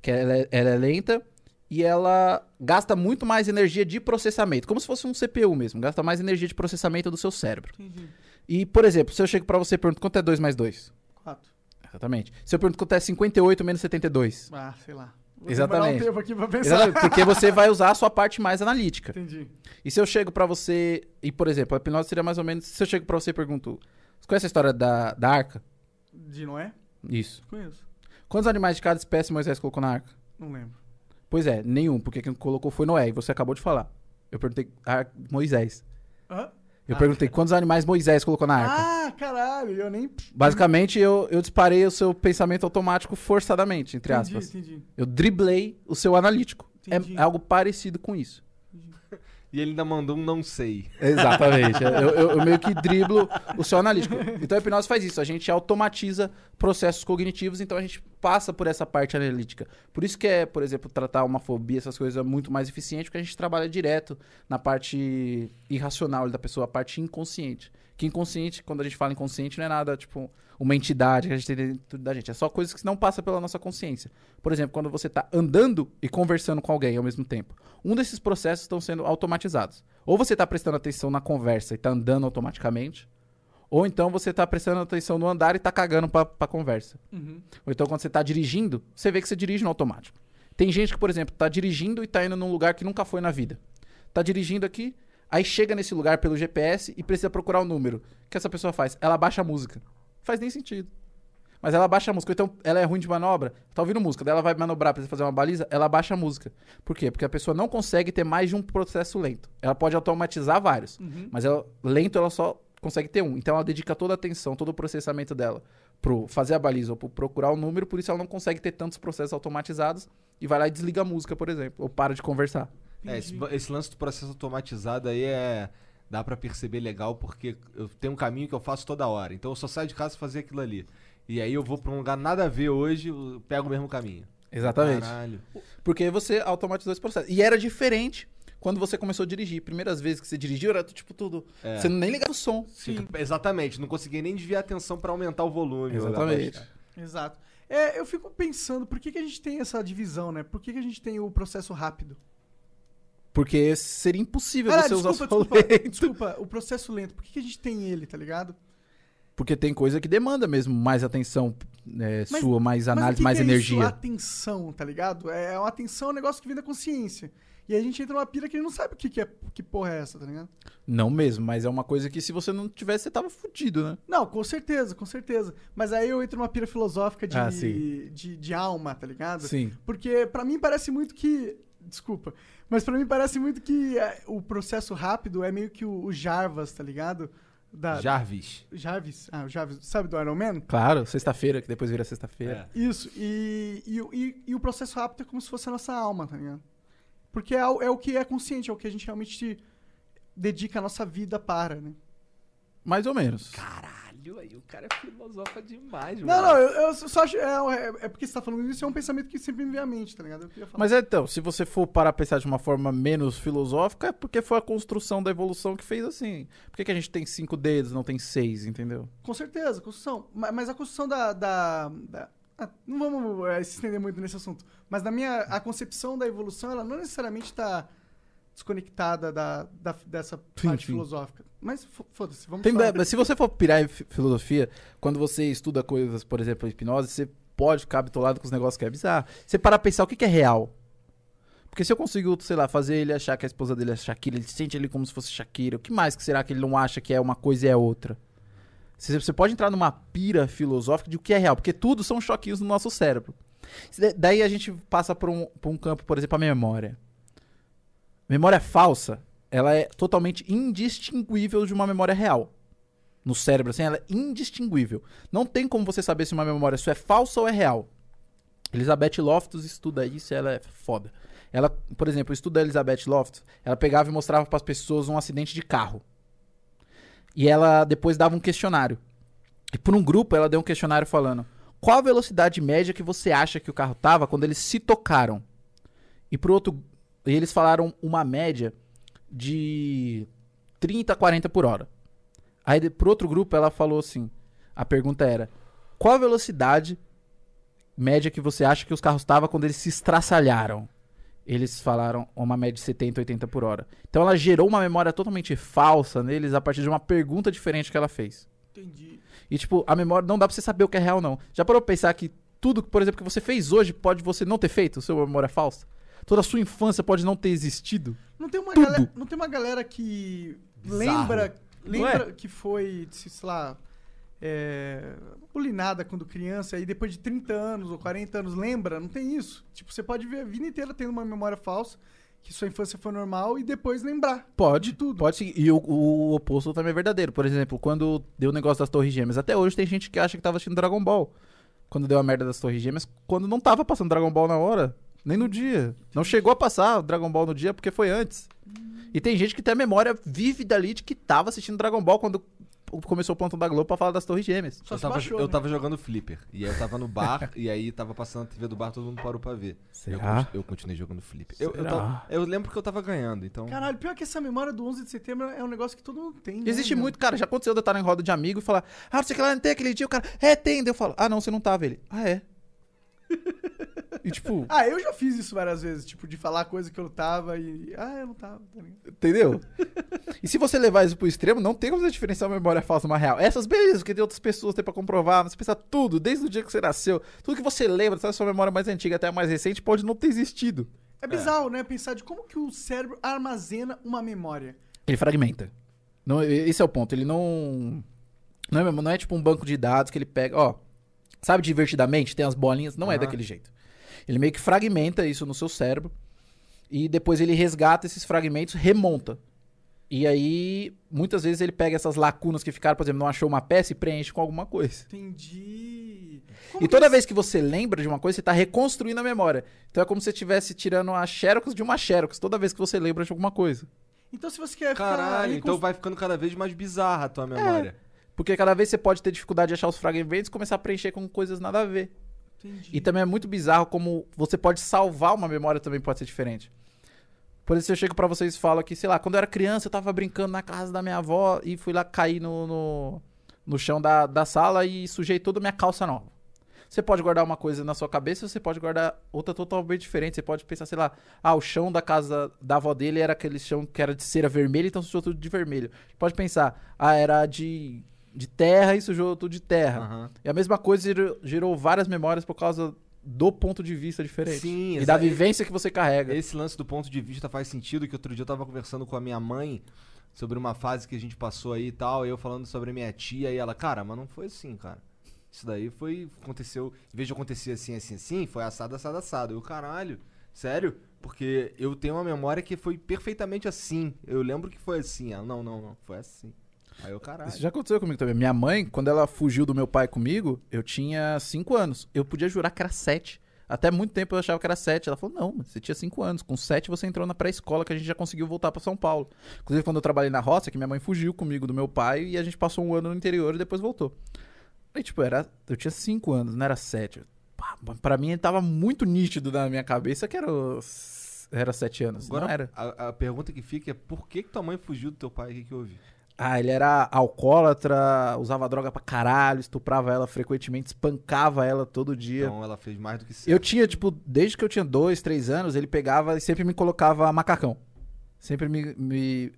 que ela é, ela é lenta e ela gasta muito mais energia de processamento. Como se fosse um CPU mesmo. Gasta mais energia de processamento do seu cérebro. E, por exemplo, se eu chego pra você e pergunto quanto é 2 mais 2? Quatro. Exatamente. Se eu pergunto quanto é 58 menos 72? Ah, sei lá. Vou Exatamente. um tempo aqui pra pensar. Exatamente, porque você vai usar a sua parte mais analítica. Entendi. E se eu chego pra você. E, por exemplo, a hipnose seria mais ou menos. Se eu chego pra você e pergunto. Você conhece a história da, da arca? De Noé? Isso. Conheço. Quantos animais de cada espécie Moisés colocou na arca? Não lembro. Pois é, nenhum, porque quem colocou foi Noé, e você acabou de falar. Eu perguntei. Ar... Moisés. Hã? Eu perguntei quantos animais Moisés colocou na arca. Ah, caralho, eu nem. Basicamente, eu, eu disparei o seu pensamento automático forçadamente, entre Entendi, aspas. entendi. Eu driblei o seu analítico. É-. É, algo parecido com isso. E ele ainda mandou um não sei. Exatamente. eu, eu- eu meio que driblo o seu analítico. Então a hipnose faz isso. A gente automatiza processos cognitivos, então a gente passa por essa parte analítica. Por isso que é, por exemplo, tratar uma fobia, essas coisas é muito mais eficiente, porque a gente trabalha direto na parte irracional da pessoa, a parte inconsciente. Que inconsciente, quando a gente fala inconsciente, não é nada, tipo, uma entidade que a gente tem dentro da gente. É só coisas que não passam pela nossa consciência. Por exemplo, quando você está andando e conversando com alguém ao mesmo tempo. Um desses processos estão sendo automatizados. Ou você está prestando atenção na conversa e está andando automaticamente, ou então você tá prestando atenção no andar e tá cagando pra, pra conversa. Uhum. Ou então quando você tá dirigindo, você vê que você dirige no automático. Tem gente que, por exemplo, tá dirigindo e tá indo num lugar que nunca foi na vida. Tá dirigindo aqui, aí chega nesse lugar pelo GPS e precisa procurar o número. O que essa pessoa faz? Ela baixa a música. Faz nem sentido. Mas ela baixa a música. Então, ela é ruim de manobra, tá ouvindo música, daí ela vai manobrar, precisa fazer uma baliza, ela baixa a música. Por quê? Porque a pessoa não consegue ter mais de um processo lento. Ela pode automatizar vários, Uhum. mas ela, lento ela só consegue ter um. Então ela dedica toda a atenção, todo o processamento dela pro fazer a baliza ou pro procurar o número, por isso ela não consegue ter tantos processos automatizados e vai lá e desliga a música, por exemplo, ou para de conversar. É, esse, esse lance do processo automatizado aí é. Dá pra perceber legal porque eu tenho um caminho que eu faço toda hora. Então eu só saio de casa pra fazer aquilo ali. E aí eu vou pra um lugar nada a ver hoje, eu pego o mesmo caminho. Exatamente. Caralho. Porque você automatizou esse processo. E era diferente quando você começou a dirigir. Primeiras vezes que você dirigiu, era tipo tudo. É. Você nem ligava o som. Fica- exatamente, não conseguia nem desviar a atenção pra aumentar o volume. Exatamente. Exato. É, eu fico pensando, por que, que a gente tem essa divisão, né? Por que, que a gente tem o processo rápido? Porque seria impossível Ah, você usar desculpa, só o desculpa, lento. desculpa, o processo lento. Por que, que a gente tem ele, tá ligado? Porque tem coisa que demanda mesmo mais atenção é, Mas- sua, mais análise, que mais que é energia. Isso? Atenção, tá ligado? É uma atenção, é um negócio que vem da consciência. E a gente entra numa pira que a gente não sabe o que, que é, que porra é essa, tá ligado? Não mesmo, mas é uma coisa que se você não tivesse, você tava fudido, né? Não, com certeza, com certeza. Mas aí eu entro numa pira filosófica de, Ah, sim. de, de alma, tá ligado? Sim. Porque pra mim parece muito que. Desculpa. Mas pra mim parece muito que é, o processo rápido é meio que o, o Jarvas, tá ligado? Da, Jarvis. Jarvis. Ah, o Jarvis. Sabe do Iron Man? Claro, sexta-feira, que depois vira sexta-feira. É. Isso. E, e, o- e, e o processo rápido é como se fosse a nossa alma, tá ligado? Porque é, o- é o que é consciente, é o que a gente realmente dedica a nossa vida para, né? Mais ou menos. Caralho, aí o cara é filosofa demais, Não, mano. não, eu, eu só acho. É, é, é porque você tá falando isso, é um pensamento que sempre me vem à mente, tá ligado? Eu queria falar. Mas é, então, se você for parar a pensar de uma forma menos filosófica, é porque foi a construção da evolução que fez assim. Por que, que a gente tem cinco dedos, não tem seis, entendeu? Com certeza, construção. Ma- Mas a construção da. da- da- ah, não vamos eh, se estender muito nesse assunto. Mas na minha. A concepção da evolução, ela não necessariamente está desconectada da, da- dessa Sim, parte sim. filosófica. Mas fo- foda-se, vamos Tem, falar. mas se você for pirar em fi- filosofia, quando você estuda coisas, por exemplo, hipnose, você pode ficar bitolado com os negócios que é bizarro. Você para pensar o que, que é real. Porque se eu consigo, sei lá, fazer ele achar que a esposa dele é Shakira, ele sente ele como se fosse Shakira, o que mais que será que ele não acha que é uma coisa e é outra? Você pode entrar numa pira filosófica de o que é real, porque tudo são choquinhos no nosso cérebro. Da- Daí a gente passa por um, por um campo, por exemplo, a memória. Memória falsa, ela é totalmente indistinguível de uma memória real. No cérebro, assim, ela é indistinguível. Não tem como você saber se uma memória só é falsa ou é real. Elizabeth Loftus estuda isso ela é foda. Ela, por exemplo, o estudo da Elizabeth Loftus, ela pegava e mostrava para as pessoas um acidente de carro. E ela depois dava um questionário. E por um grupo ela deu um questionário falando: qual a velocidade média que você acha que o carro tava quando eles se tocaram? E pro outro, e eles falaram uma média de 30 a 40 por hora. Aí pro outro grupo ela falou assim: a pergunta era: qual a velocidade média que você acha que os carros estavam quando eles se estraçalharam? Eles falaram uma média de 70, 80 por hora. Então ela gerou uma memória totalmente falsa neles a partir de uma pergunta diferente que ela fez. Entendi. E, tipo, a memória não dá pra você saber o que é real, não. Já parou pra pensar que tudo, por exemplo, que você fez hoje pode você não ter feito, sua memória é falsa? Toda a sua infância pode não ter existido? Não tem uma, galera, não tem uma galera que Bizarro. lembra, lembra que foi, sei lá, é, bulinada quando criança e depois de 30 anos ou 40 anos lembra? Não tem isso. Tipo, você pode ver a vida inteira tendo uma memória falsa, que sua infância foi normal e depois lembrar. Pode, De tudo. Pode sim. E o, o oposto também é verdadeiro. Por exemplo, quando deu o negócio das Torres Gêmeas, até hoje tem gente que acha que tava assistindo Dragon Ball. Quando deu a merda das Torres Gêmeas, quando não tava passando Dragon Ball na hora. Nem no dia. Não chegou a passar o Dragon Ball no dia porque foi antes. E tem gente que tem a memória vívida ali de que tava assistindo Dragon Ball quando começou o plantão da Globo pra falar das Torres Gêmeas. Só eu tava, baixou, eu né? tava jogando flipper. E aí eu tava no bar, [laughs] e aí tava passando a TV do bar, todo mundo parou pra ver. Eu, Será? conti- eu continuei jogando flipper. Eu, eu, tava- eu lembro que eu tava ganhando, então. Caralho, pior que essa memória do 11 de setembro é um negócio que todo mundo tem, né, Existe meu? muito, cara. Já aconteceu de eu estar em roda de amigo e falar, ah, o que lá, não tem aquele dia. O cara, é, tem. Daí eu falo, ah, não, você não tava. Ele, ah, é. [laughs] e tipo, Ah, eu já fiz isso várias vezes, tipo, de falar coisa que eu não tava e. Ah, eu não tava, tá ligado? entendeu? e se você levar isso pro extremo, não tem como você diferenciar uma memória falsa de uma real. Essas, beleza, porque tem outras pessoas tem pra comprovar. Mas você pensa tudo, desde o dia que você nasceu, tudo que você lembra, sabe, sua memória mais antiga até a mais recente, pode não ter existido. É bizarro, né? Pensar de como que o cérebro armazena uma memória. Ele fragmenta. Não, esse é o ponto. Ele não. Não é, não é tipo um banco de dados que ele pega. Ó, sabe divertidamente? Tem as bolinhas. Não é Aham. daquele jeito. Ele meio que fragmenta isso no seu cérebro. E depois ele resgata esses fragmentos, remonta. E aí, muitas vezes ele pega essas lacunas que ficaram, por exemplo, não achou uma peça e preenche com alguma coisa. Entendi. Como E toda isso- vez que você lembra de uma coisa, você tá reconstruindo a memória. Então é como se você estivesse tirando a xerox de uma xerox toda vez que você lembra de alguma coisa. Então, se você quer ficar. Caralho, ali então vai ficando cada vez mais bizarra a tua memória. Porque cada vez você pode ter dificuldade de achar os fragmentos e começar a preencher com coisas nada a ver. Entendi. E também é muito bizarro como você pode salvar uma memória também pode ser diferente. Por isso eu chego pra vocês e falo que, sei lá, quando eu era criança eu tava brincando na casa da minha avó e fui lá cair no, no, no chão da, da sala e sujei toda a minha calça nova. Você pode guardar uma coisa na sua cabeça, você pode guardar outra totalmente diferente. Você pode pensar, sei lá, ah, o chão da casa da avó dele era aquele chão que era de cera vermelha, então sujou tudo de vermelho. Pode pensar, ah, era de, de terra e sujou tudo de terra. Aham. E a mesma coisa gerou, gerou várias memórias por causa do ponto de vista diferente. Sim, E da vivência que você carrega. Esse lance do ponto de vista faz sentido, que outro dia eu tava conversando com a minha mãe sobre uma fase que a gente passou aí e tal, e eu falando sobre a minha tia, e ela, cara, mas não foi assim, cara. Isso daí foi. Aconteceu. Em vez de acontecer assim, assim, assim, foi assado, assado, assado. Eu, caralho, sério? Porque eu tenho uma memória que foi perfeitamente assim. Eu lembro que foi assim. Ela, não, não, não, foi assim. Aí eu, caralho. Isso já aconteceu comigo também. Minha mãe, quando ela fugiu do meu pai comigo, eu tinha 5 anos. Eu podia jurar que era 7. Até muito tempo eu achava que era 7. Ela falou: não, você tinha 5 anos. Com 7 você entrou na pré-escola que a gente já conseguiu voltar pra São Paulo. Inclusive, quando eu trabalhei na roça, que minha mãe fugiu comigo do meu pai e a gente passou um ano no interior e depois voltou. Aí, tipo, era, eu tinha 5 anos, não era 7. Pá, Pra mim, tava muito nítido na minha cabeça que era, era 7 anos. Agora, não era. A, a pergunta que fica é por que, que tua mãe fugiu do teu pai? O que, que houve? Ah, ele era alcoólatra, usava droga pra caralho, estuprava ela frequentemente, espancava ela todo dia. Então ela fez mais do que certo. eu tinha, tipo, desde que eu tinha dois, três anos, ele pegava e sempre me colocava macacão. Sempre me, me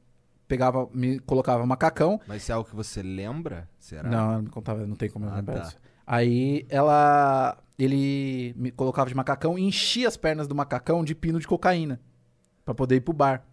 pegava, me colocava macacão. Mas isso é algo que você lembra? Será? Não, ela me contava, não tem como eu Ah, lembrar tá. disso. Aí ela. Ele me colocava de macacão e enchia as pernas do macacão de pino de cocaína. Pra poder ir pro bar.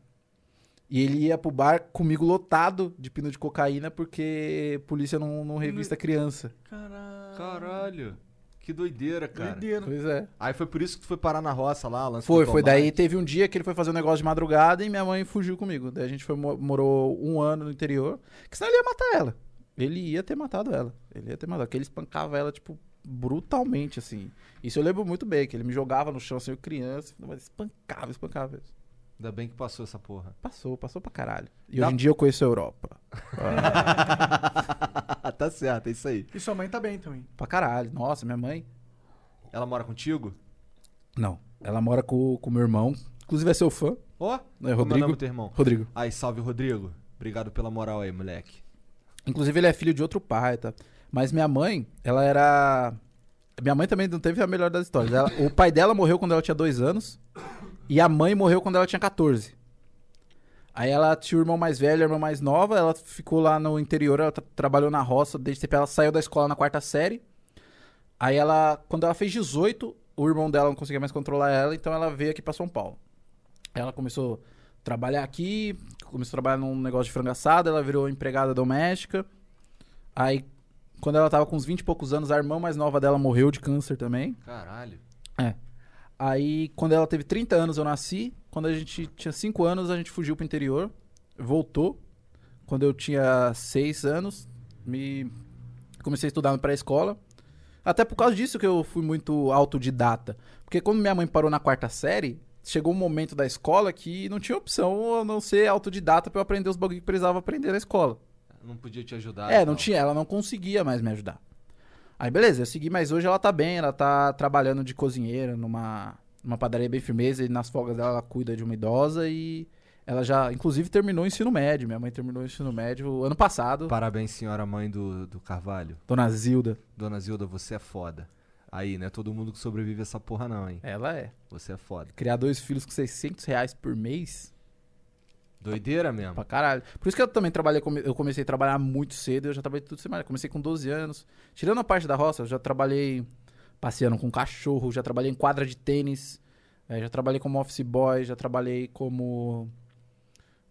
E ele ia pro bar comigo lotado de pino de cocaína porque polícia não, não revista criança. Caralho. Caralho. Que doideira, cara. Doideira. Pois é. Aí foi por isso que tu foi parar na roça lá, lance Foi, foi. Daí teve um dia que ele foi fazer um negócio de madrugada e minha mãe fugiu comigo. Daí a gente foi, mo- morou um ano no interior. Que senão ele ia matar ela. Ele ia ter matado ela. Ele ia ter matado. Porque ele espancava ela, tipo, brutalmente, assim. Isso eu lembro muito bem, que ele me jogava no chão, assim, eu criança, mas espancava, espancava. Ainda bem que passou essa porra. Passou, passou pra caralho. E Dá- hoje em dia eu conheço a Europa. [laughs] tá certo, é isso aí. E sua mãe tá bem também. Pra caralho. Nossa, minha mãe. Ela mora contigo? Não. Ela mora com o meu irmão. Inclusive é seu fã, Ó, né, como é o Rodrigo? nome do teu irmão? Rodrigo. Aí, salve, Rodrigo. Obrigado pela moral aí, moleque. Inclusive, ele é filho de outro pai, tá? Mas minha mãe, ela era. Minha mãe também não teve a melhor das histórias. Ela- O pai dela morreu quando ela tinha dois anos. E a mãe morreu quando ela tinha 14. Aí ela tinha o irmão mais velho, a irmã mais nova. Ela ficou lá no interior, ela tra- trabalhou na roça desde sempre. Ela saiu da escola na quarta série. Aí ela, quando ela fez 18, o irmão dela não conseguia mais controlar ela, então ela veio aqui pra São Paulo. Ela começou a trabalhar aqui, começou a trabalhar num negócio de frango assado, ela virou empregada doméstica. Aí, quando ela tava com uns 20 e poucos anos, a irmã mais nova dela morreu de câncer também. Caralho. Aí, quando ela teve 30 anos, eu nasci. Quando a gente tinha 5 anos, a gente fugiu pro interior. Voltou. Quando eu tinha 6 anos, me comecei a estudar na pré-escola. Até por causa disso que eu fui muito autodidata. Porque quando minha mãe parou na quarta série, chegou um momento da escola que não tinha opção a não ser autodidata pra eu aprender os bagulho que precisava aprender na escola. Não podia te ajudar. É, não tal. tinha, ela não conseguia mais me ajudar. Aí beleza, eu segui, mas hoje ela tá bem, ela tá trabalhando de cozinheira numa, numa padaria bem firmeza e nas folgas dela ela cuida de uma idosa e ela já, inclusive, terminou o ensino médio. Minha mãe terminou o ensino médio ano passado. Parabéns, senhora mãe do, do Carvalho. Dona Zilda. Dona Zilda, você é foda. Aí, não é todo mundo que sobrevive a essa porra, não, hein? Ela é. Você é foda. Criar dois filhos com 600 reais por mês, Doideira mesmo. pra caralho. Por isso que eu também trabalhei, eu comecei a trabalhar muito cedo, eu já trabalhei tudo semana. Comecei com 12 anos. Tirando a parte da roça, eu já trabalhei passeando com cachorro, já trabalhei em quadra de tênis, eh, já trabalhei como office boy, já trabalhei como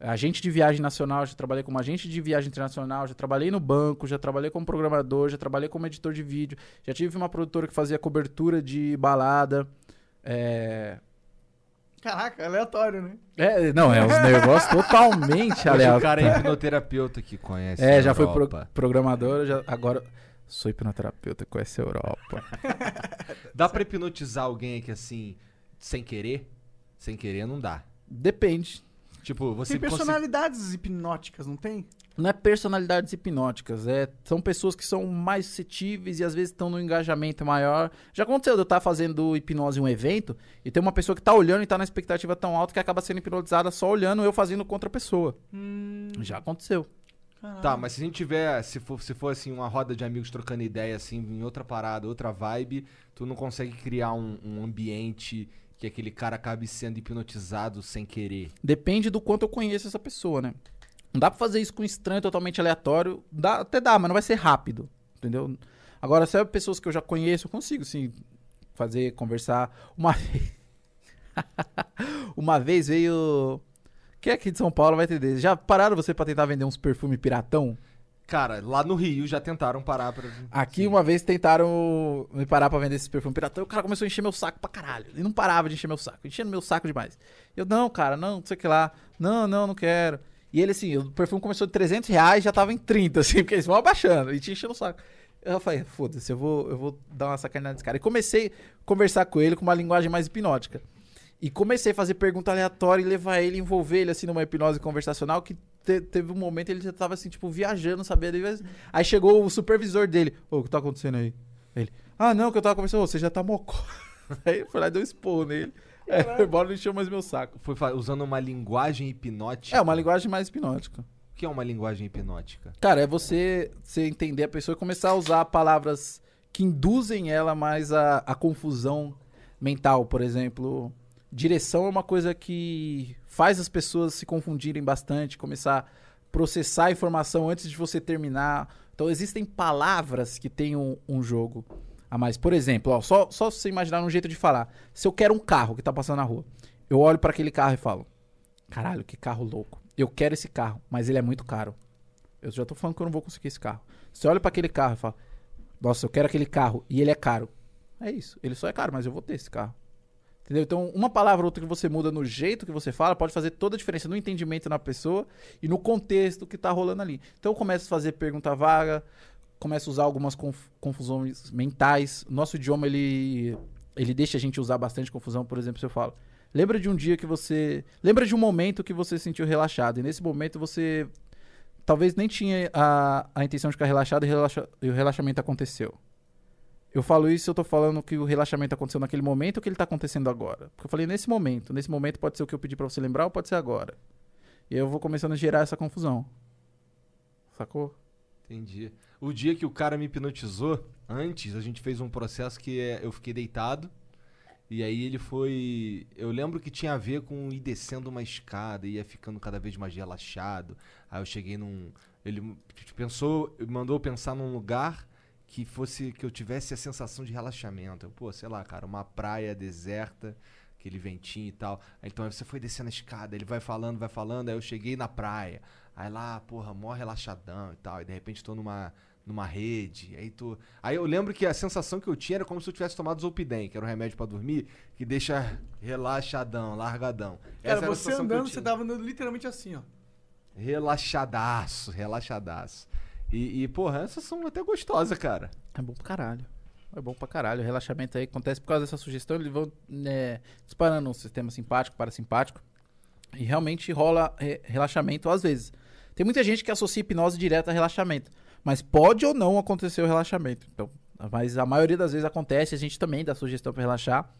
agente de viagem nacional, já trabalhei como agente de viagem internacional, já trabalhei no banco, já trabalhei como programador, já trabalhei como editor de vídeo, já tive uma produtora que fazia cobertura de balada. É, Caraca, aleatório, né? é, não, é uns negócios [laughs] totalmente Hoje o cara é hipnoterapeuta que conhece. É, a já foi pro- Europa. programador, já, agora sou hipnoterapeuta, conhece a Europa. [laughs] Dá pra hipnotizar alguém aqui assim, sem querer? Sem querer não dá. Depende. Tipo, você Tem consegue- personalidades hipnóticas, não tem? Não é personalidades hipnóticas, é, são pessoas que são mais suscetíveis e às vezes estão no engajamento maior. Já aconteceu de eu estar fazendo hipnose em um evento e tem uma pessoa que tá olhando e tá na expectativa tão alta que acaba sendo hipnotizada só olhando eu fazendo contra a pessoa. Hum, Já aconteceu. caralho. Tá, mas se a gente tiver, se for, se for assim, uma roda de amigos trocando ideia, assim, em outra parada, outra vibe, tu não consegue criar um, um ambiente que aquele cara acabe sendo hipnotizado sem querer. Depende do quanto eu conheço essa pessoa, né? Não dá pra fazer isso com um estranho totalmente aleatório. Dá, até dá, mas não vai ser rápido. Entendeu? Agora, se é pessoas que eu já conheço, eu consigo, sim, fazer, conversar. Uma [laughs] vez. Uma vez veio. Quem é aqui de São Paulo vai entender? Já pararam você pra tentar vender uns perfume piratão? Cara, lá no Rio já tentaram parar pra. Aqui Sim. uma vez tentaram me parar pra vender esse perfume piratão e o cara começou a encher meu saco pra caralho. E não parava de encher meu saco, enchendo meu saco demais. Eu, não, cara, não, não sei o que lá. Não, não, não quero. E ele, assim, o perfume começou de 300 reais já tava em 30, [laughs] assim, porque eles vão abaixando e te enchendo o saco. Eu falei, foda-se, eu vou, eu vou dar uma sacanagem nesse cara. E comecei a conversar com ele com uma linguagem mais hipnótica. E comecei a fazer pergunta aleatória e levar ele, envolver ele, assim, numa hipnose conversacional que te- teve um momento ele já tava, assim, tipo, viajando, sabia? Aí chegou o supervisor dele. Ô, o que tá acontecendo aí? Ele, ah, não, que eu tava conversando, "Ô, você já tá mocó. [laughs] Aí foi lá e deu um esporro nele. Aí foi embora, não encheu mais meu saco. Foi usando uma linguagem hipnótica. É, uma linguagem mais hipnótica. O que é uma linguagem hipnótica? Cara, é você, você entender a pessoa e começar a usar palavras que induzem ela mais a, a confusão mental. Por exemplo, direção é uma coisa que faz as pessoas se confundirem bastante, começar a processar a informação antes de você terminar. Então, existem palavras que têm um, um jogo a mais. Por exemplo, ó, só, só você imaginar um jeito de falar. Se eu quero um carro que tá passando na rua, eu olho para aquele carro e falo: Caralho, que carro louco. Eu quero esse carro, mas ele é muito caro. Eu já tô falando que eu não vou conseguir esse carro. Você olha para aquele carro e fala: Nossa, eu quero aquele carro e ele é caro. É isso. Ele só é caro, mas eu vou ter esse carro. Entendeu? Então, uma palavra ou outra que você muda no jeito que você fala pode fazer toda a diferença no entendimento na pessoa e no contexto que tá rolando ali. Então, eu começo a fazer pergunta vaga, começo a usar algumas conf- confusões mentais. Nosso idioma, ele, ele deixa a gente usar bastante confusão. Por exemplo, se eu falo, lembra de um dia que você... Lembra de um momento que você se sentiu relaxado. E nesse momento você talvez nem tinha a, a intenção de ficar relaxado e, relaxa- e o relaxamento aconteceu. Eu falo isso, eu tô falando que o relaxamento aconteceu naquele momento ou que ele tá acontecendo agora. Porque eu falei nesse momento. Nesse momento pode ser o que eu pedi pra você lembrar ou pode ser agora. E aí eu vou começando a gerar essa confusão. Sacou? Entendi. O dia que o cara me hipnotizou, antes a gente fez um processo que é, eu fiquei deitado. E aí ele foi. Eu lembro que tinha a ver com ir descendo uma escada, ia ficando cada vez mais relaxado. Aí eu cheguei num. Ele pensou, mandou pensar num lugar que fosse. que eu tivesse a sensação de relaxamento. Pô, sei lá, cara, uma praia deserta, aquele ventinho e tal. Então aí você foi descendo a escada, ele vai falando, vai falando, aí eu cheguei na praia. Aí lá, porra, mó relaxadão e tal. E de repente tô numa, numa rede. Aí tô. Aí eu lembro que a sensação que eu tinha era como se eu tivesse tomado Zolpidem, que era um remédio pra dormir, que deixa relaxadão, largadão. Cara, Essa era a você andando, você tava andando literalmente assim, ó. Relaxadaço, relaxadaço. E, e, porra, essas são até gostosas, cara. É bom pra caralho. É bom pra caralho. O relaxamento aí acontece por causa dessa sugestão. Eles vão né, disparando um sistema simpático, parasimpático. E realmente rola é, relaxamento às vezes. Tem muita gente que associa hipnose direto a relaxamento. Mas pode ou não acontecer o relaxamento. Então, mas a maioria das vezes acontece, a gente também dá sugestão pra relaxar.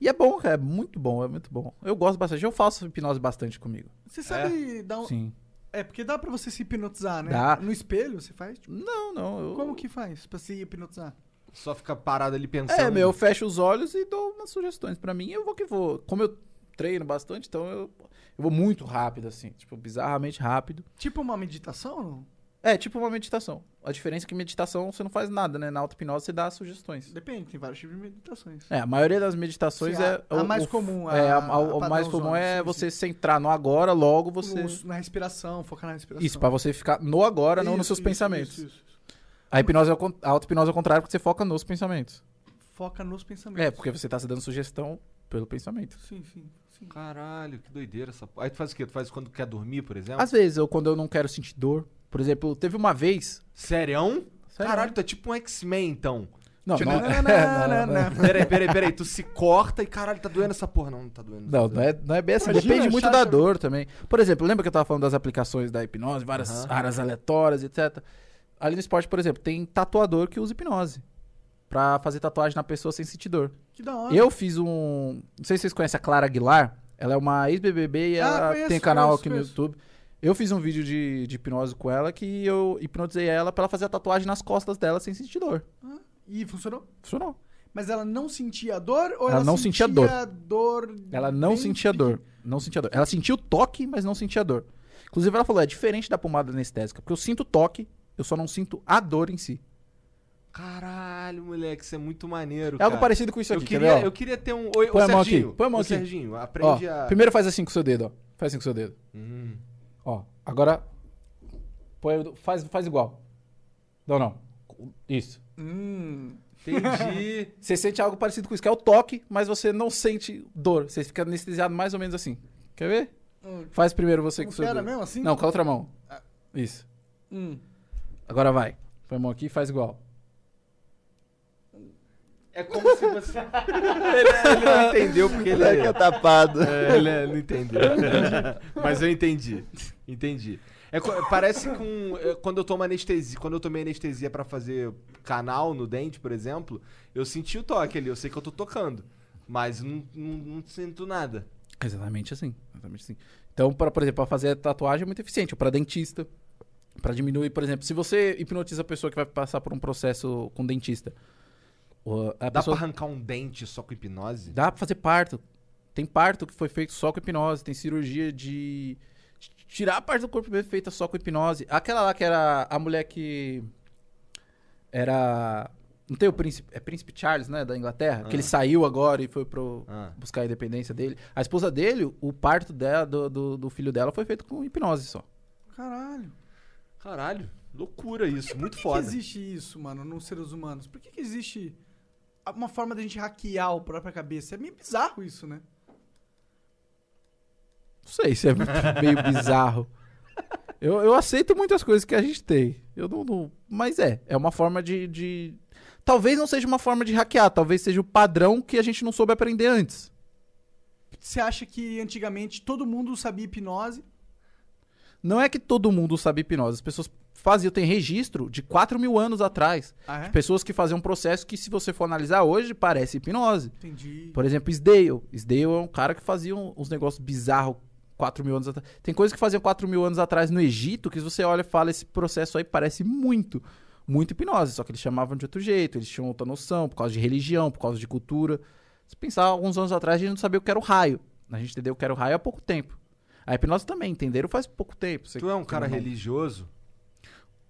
E é bom, cara, é muito bom, é muito bom. Eu gosto bastante, eu faço hipnose bastante comigo. Você sabe dar um... Sim. É, porque dá pra você se hipnotizar, né? Dá. No espelho você faz? Tipo, Não, não, eu... Como que faz pra se hipnotizar? Só fica parado ali pensando. É, meu, eu fecho os olhos e dou umas sugestões pra mim. Eu vou que vou. Como eu treino bastante, então eu, eu vou muito rápido, assim. Tipo, bizarramente rápido. Tipo uma meditação ou não? É, tipo uma meditação. A diferença é que meditação você não faz nada, né? Na auto-hipnose você dá sugestões. Depende, tem vários tipos de meditações. É, a maioria das meditações Sim, a- é. a o- mais o- comum, a- É, a, a- a o mais comum é sim, você centrar no agora, logo você. No- na respiração, focar na respiração. Isso, pra você ficar no agora, não nos Isso, seus isso, pensamentos. isso, isso, isso. A hipnose é o a auto-hipnose é o contrário, porque você foca nos pensamentos. Foca nos pensamentos. É, porque você tá se dando sugestão pelo pensamento. Sim, sim, sim. Caralho, que doideira essa porra. Aí tu faz o quê? Tu faz quando quer dormir, por exemplo? Às vezes, ou quando eu não quero sentir dor. Por exemplo, teve uma vez. Sério? Sério? Caralho, tu é tipo um X-Men, então. Não, Tipo, não, [laughs] não, é- [laughs] não, não, não, não. Peraí, peraí, peraí. Tu se corta e caralho, tá doendo essa porra. Não, não tá doendo. Não, não é, não é bem assim. Imagina, Depende muito da dor também. Por exemplo, lembra que eu tava falando das aplicações da hipnose, várias áreas aleatórias, etc. Ali no esporte, por exemplo, tem tatuador que usa hipnose. Pra fazer tatuagem na pessoa sem sentir dor. Que da hora. Eu fiz um. Não sei se vocês conhecem a Clara Aguilar. Ela é uma ex-BBB e Ah, ela conheço, tem canal conheço, aqui conheço. no YouTube. Eu fiz um vídeo de, de hipnose com ela que eu hipnotizei ela pra ela fazer a tatuagem nas costas dela sem sentir dor. Ah, E funcionou? Funcionou. Mas ela não sentia dor ou Ela ela, não sentia dor. dor Ela não sentia dor. Não sentia dor. Ela sentia o toque, mas não sentia dor. Inclusive, ela falou: é diferente da pomada anestésica, porque eu sinto toque, eu só não sinto a dor em si. Caralho, moleque, isso é muito maneiro. É algo cara. parecido com isso Eu aqui. quer queria, ó? eu queria ter um. Oi, Põe ô, a mão aqui, Serginho. põe a mão aqui. Serginho, Ó, aprende a. Primeiro faz assim com o seu dedo, ó. Faz assim com o seu dedo. Hum. Ó, agora. Põe, o- faz, faz igual. Não, não. Isso. Hum. Entendi. [laughs] Você sente algo parecido com isso, que é o toque, mas você não sente dor. Você fica anestesiado mais ou menos assim. Quer ver? Hum. Faz primeiro você com o seu era mesmo assim? Não, com a outra mão. Isso. Hum. Agora vai. Põe a mão aqui e faz igual. É como se você. ele, [laughs] ele não entendeu porque ele Moleque é tapado. É, ele é- não entendeu. [laughs] Mas eu entendi. Entendi. É, parece com. é, Quando eu tomo anestesia. Quando eu tomei anestesia pra fazer canal no dente, por exemplo, eu senti o toque ali. Eu sei que eu tô tocando. Mas não, não, não sinto nada. Exatamente assim. Exatamente assim. Então, pra, por exemplo, para fazer tatuagem é muito eficiente. Para dentista. Pra diminuir, por exemplo, se você hipnotiza a pessoa que vai passar por um processo com dentista. Dá pessoa... pra arrancar um dente só com hipnose? Dá pra fazer parto. Tem parto que foi feito só com hipnose. Tem cirurgia de tirar a parte do corpo bem feita só com hipnose. Aquela lá que era a mulher que era não tem o príncipe, é príncipe Charles, né, da Inglaterra, que ele saiu agora e foi pro Ah. buscar a independência dele. A esposa dele, o parto dela, do, do, do filho dela foi feito com hipnose só. Caralho. Caralho, loucura isso. Por muito que foda. que existe isso, mano, nos seres humanos? Por que, que existe uma forma da gente hackear a própria cabeça? É meio bizarro isso, né? Não sei se é [laughs] meio bizarro. Eu, eu aceito muitas coisas que a gente tem. Eu não, não- Mas é, é uma forma de, de. Talvez não seja uma forma de hackear, talvez seja o padrão que a gente não soube aprender antes. Você acha que antigamente todo mundo sabia hipnose? Não é que todo mundo sabe hipnose. As pessoas faziam, tem registro de 4 mil anos atrás. Ah, é? Pessoas que faziam um processo que, se você for analisar hoje, parece hipnose. Entendi. Por exemplo, Sdale. Sdale é um cara que fazia uns negócios bizarros 4 mil anos atrás. Tem coisas que faziam 4 mil anos atrás no Egito que se você olha e fala, esse processo aí parece muito, muito hipnose. Só que eles chamavam de outro jeito, eles tinham outra noção, por causa de religião, por causa de cultura. Se pensar, alguns anos atrás a gente não sabia o que era o raio. A gente entendeu o que era o raio há pouco tempo. A hipnose também, entenderam faz pouco tempo. Você- Tu é um cara não- religioso?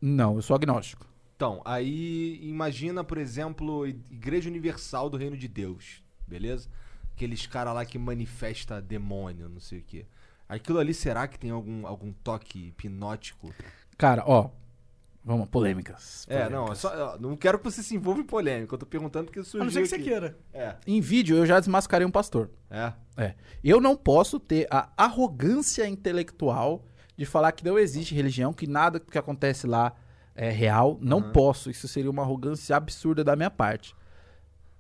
Não, eu sou agnóstico. Então, aí imagina, por exemplo, Igreja Universal do Reino de Deus, beleza? Aqueles caras lá que manifesta demônio, não sei o quê. Aquilo ali será que tem algum, algum toque hipnótico? Cara, ó. Vamos, polêmicas. É, não, é polêmicas. só, não quero que você se envolva em polêmica. Eu tô perguntando porque surgiu A não ser que você queira. É, Em vídeo eu já desmascarei um pastor. é. É. Eu não posso ter a arrogância intelectual de falar que não existe religião, que nada que acontece lá é real. Não Aham. posso. Isso seria uma arrogância absurda da minha parte.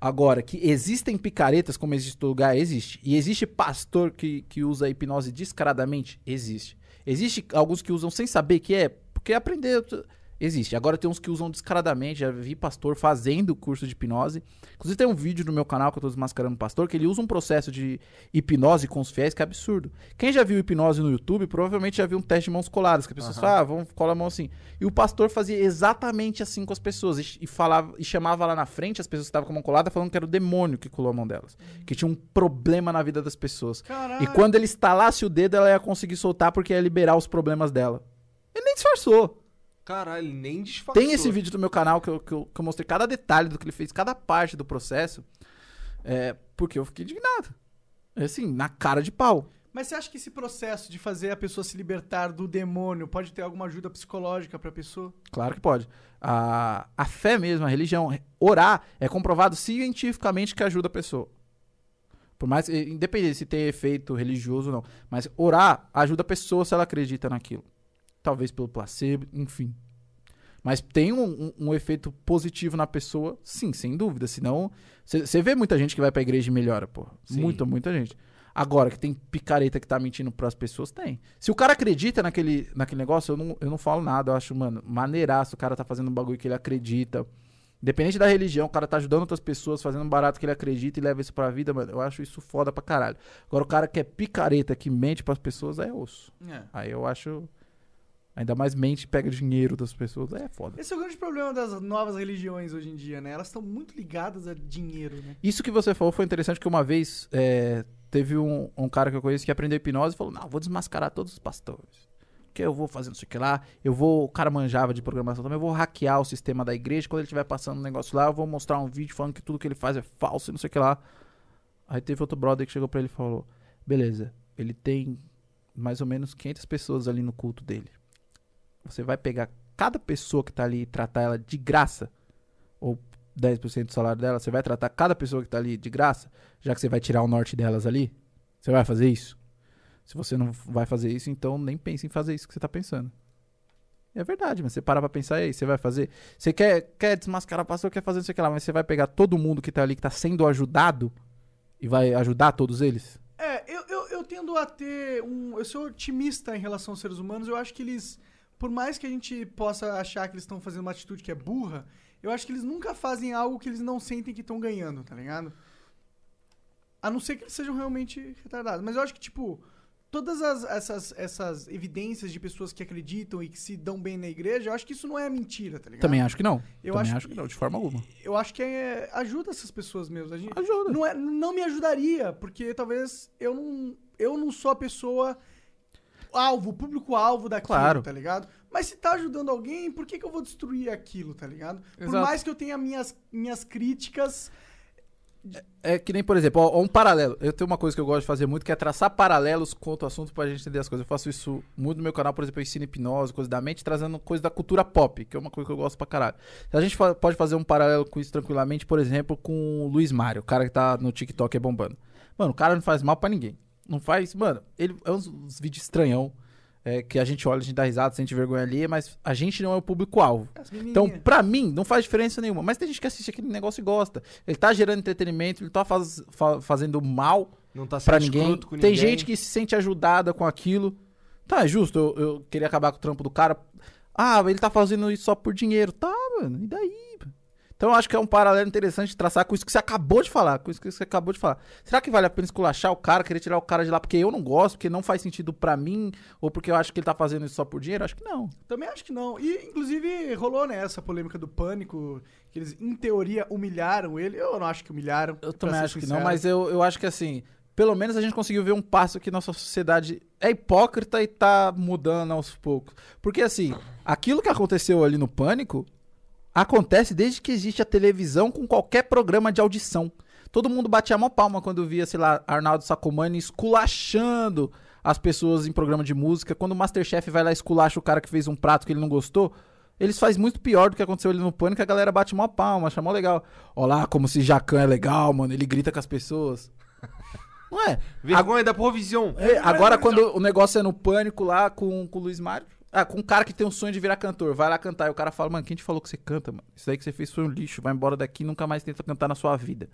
Agora, que existem picaretas como existe em todo lugar, existe. E existe pastor que, que usa a hipnose descaradamente? Existe. Existe alguns que usam sem saber que é, porque aprender. Existe. Agora tem uns que usam descaradamente. Já vi pastor fazendo curso de hipnose. Inclusive tem um vídeo no meu canal que eu tô desmascarando o pastor, que ele usa um processo de hipnose com os fiéis que é absurdo. Quem já viu hipnose no YouTube, provavelmente já viu um teste de mãos coladas, que as pessoas falam, ah, vamos colar a mão assim. E o pastor fazia exatamente assim com as pessoas. E, e falava, e chamava lá na frente as pessoas que estavam com a mão colada, falando que era o demônio que colou a mão delas. Que tinha um problema na vida das pessoas. Caralho. E quando ele estalasse o dedo, ela ia conseguir soltar porque ia liberar os problemas dela. Ele nem disfarçou. Caralho, ele nem disfarçou. Tem esse vídeo do meu canal que eu, que, eu, que eu mostrei cada detalhe do que ele fez, cada parte do processo. É, porque eu fiquei indignado. É Assim, na cara de pau. Mas você acha que esse processo de fazer a pessoa se libertar do demônio pode ter alguma ajuda psicológica pra pessoa? Claro que pode. A, a fé mesmo, a religião, orar é comprovado cientificamente que ajuda a pessoa. Por mais, independente se tem efeito religioso ou não. Mas orar ajuda a pessoa se ela acredita naquilo talvez pelo placebo, enfim. Mas tem um, um, um efeito positivo na pessoa, sim, sem dúvida. Senão, você vê muita gente que vai pra igreja e melhora, pô. Muita, muita gente. Agora, que tem picareta que tá mentindo pras pessoas, tem. Se o cara acredita naquele, naquele negócio, eu não, eu não falo nada. Eu acho, mano, maneiraço. O cara tá fazendo um bagulho que ele acredita. Independente da religião, o cara tá ajudando outras pessoas, fazendo um barato que ele acredita e leva isso pra vida, mano. Eu acho isso foda pra caralho. Agora, o cara que é picareta, que mente pras pessoas, é osso. É. Aí eu acho. Ainda mais mente pega dinheiro das pessoas. É foda. Esse é o grande problema das novas religiões hoje em dia, né? Elas estão muito ligadas a dinheiro, né? Isso que você falou foi interessante, que uma vez é, teve um, um, cara que eu conheço que aprendeu hipnose e falou, não, vou desmascarar todos os pastores. Que eu vou fazer não sei o que lá. Eu vou. O cara manjava de programação também. Eu vou hackear o sistema da igreja. Quando ele estiver passando um negócio lá, eu vou mostrar um vídeo falando que tudo que ele faz é falso e não sei o que lá. Aí teve outro brother que chegou pra ele e falou: Beleza, ele tem mais ou menos 500 pessoas ali no culto dele você vai pegar cada pessoa que tá ali e tratar ela de graça, ou 10% do salário dela, você vai tratar cada pessoa que tá ali de graça, já que você vai tirar o norte delas ali? Você vai fazer isso? Se você não vai fazer isso, então nem pense em fazer isso que você tá pensando. É verdade, mas você para pra pensar aí, você vai fazer. Você quer, quer desmascarar o pastor, quer fazer isso aqui lá, mas você vai pegar todo mundo que tá ali, que tá sendo ajudado, e vai ajudar todos eles? É, eu, eu, eu tendo a ter um. Eu sou otimista em relação aos seres humanos, eu acho que eles por mais que a gente possa achar que eles estão fazendo uma atitude que é burra, eu acho que eles nunca fazem algo que eles não sentem que estão ganhando, tá ligado? A não ser que eles sejam realmente retardados. Mas eu acho que, tipo, todas as, essas, essas evidências de pessoas que acreditam e que se dão bem na igreja, eu acho que isso não é mentira, tá ligado? Também acho que não. Eu Também acho acho, que não, de forma alguma. Eu acho que é, ajuda essas pessoas mesmo. Gente, Ajuda. não, é, não me ajudaria, porque talvez eu não, eu não sou a pessoa alvo, público-alvo daquilo, Claro. tá ligado? Mas se tá ajudando alguém, por que, que eu vou destruir aquilo, tá ligado? Por Exato. mais que eu tenha minhas, minhas críticas. É que nem, por exemplo, ó, um paralelo. Eu tenho uma coisa que eu gosto de fazer muito, que é traçar paralelos com outro assunto pra gente entender as coisas. Eu faço isso muito no meu canal, por exemplo, eu ensino hipnose, coisa da mente, trazendo coisa da cultura pop, que é uma coisa que eu gosto pra caralho. A gente fa- pode fazer um paralelo com isso tranquilamente, por exemplo, com o Luiz Mário, o cara que tá no TikTok é bombando. Mano, o cara não faz mal pra ninguém. Não faz. Mano, ele é uns, uns vídeos estranhão. é, que a gente olha, a gente dá risada, sente vergonha ali, mas a gente não é o público-alvo. Então, pra mim, não faz diferença nenhuma. Mas tem gente que assiste aquele negócio e gosta. Ele tá gerando entretenimento, ele tá faz- fa- fazendo mal Não tá pra ninguém. com Tem ninguém. gente que se sente ajudada com aquilo. Tá, é justo. Eu, eu queria acabar com o trampo do cara. Ah, ele tá fazendo isso só por dinheiro. Tá, mano. E daí? Então acho que é um paralelo interessante de traçar com isso que você acabou de falar. Com isso que você acabou de falar. Será que vale a pena esculachar o cara, querer tirar o cara de lá porque eu não gosto, porque não faz sentido pra mim, ou porque eu acho que ele tá fazendo isso só por dinheiro? Acho que não. Também acho que não. E, inclusive, rolou, né, essa polêmica do pânico, que eles, em teoria, humilharam ele. Eu não acho que humilharam. Eu também acho que sincero. não, mas eu, eu acho que assim, pelo menos a gente conseguiu ver um passo que nossa sociedade é hipócrita e tá mudando aos poucos. Porque assim, aquilo que aconteceu ali no Pânico acontece desde que existe a televisão com qualquer programa de audição. Todo mundo batia a mão palma quando via, sei lá, Arnaldo Sacomani esculachando as pessoas em programa de música. Quando o Masterchef vai lá e esculacha o cara que fez um prato que ele não gostou, eles fazem muito pior do que aconteceu ali no Pânico, a galera bate uma palma, acha mó legal. Olha lá, como se Jacan é legal, mano, ele grita com as pessoas. Não é? Vergonha da provisão. É, agora, quando o negócio é no Pânico lá com, com o Luiz Mário, Ah, com um cara que tem um sonho de virar cantor, vai lá cantar. E o cara fala, mano, quem te falou que você canta, mano? Isso aí que você fez foi um lixo, vai embora daqui e nunca mais tenta cantar na sua vida.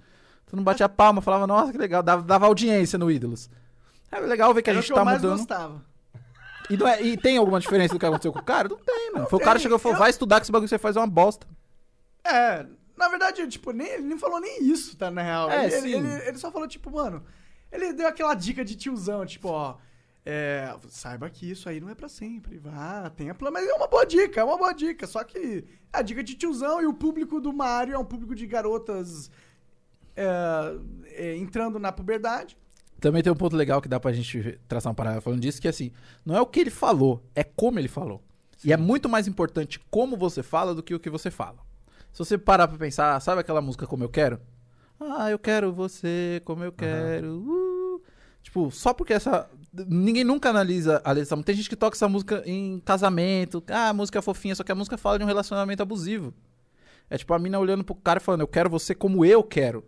Tu não batia palma, falava, nossa, que legal, dava, dava audiência no Ídolos. É legal ver que a Era o gente tá mudando. gostava. E, não é- e tem alguma diferença do que aconteceu com o cara? Não tem, mano. Foi o cara que chegou e falou, Eu- vai estudar que esse bagulho que você faz é uma bosta. É, na verdade, tipo, nem, ele nem falou nem isso, tá, na real. É, ele, ele- sim. ele- ele só falou, tipo, mano, ele deu aquela dica de tiozão, tipo, ó, é, saiba que isso aí não é pra sempre, vá, tenha plano, mas é uma boa dica, é uma boa dica, só que é a dica de tiozão e o público do Mario é um público de garotas é, é, entrando na puberdade. Também tem um ponto legal que dá pra gente traçar um paralelo falando disso, que assim, não é o que ele falou, é como ele falou. E é muito mais importante como você fala do que o que você fala. Se você parar pra pensar, sabe aquela música Como Eu Quero? Ah, eu quero você como eu quero. uh. Tipo, só porque essa. Ninguém nunca analisa a letra música. Tem gente que toca essa música em casamento. Ah, a música é fofinha, só que a música fala de um relacionamento abusivo. É tipo a mina olhando pro cara falando, eu quero você como eu quero.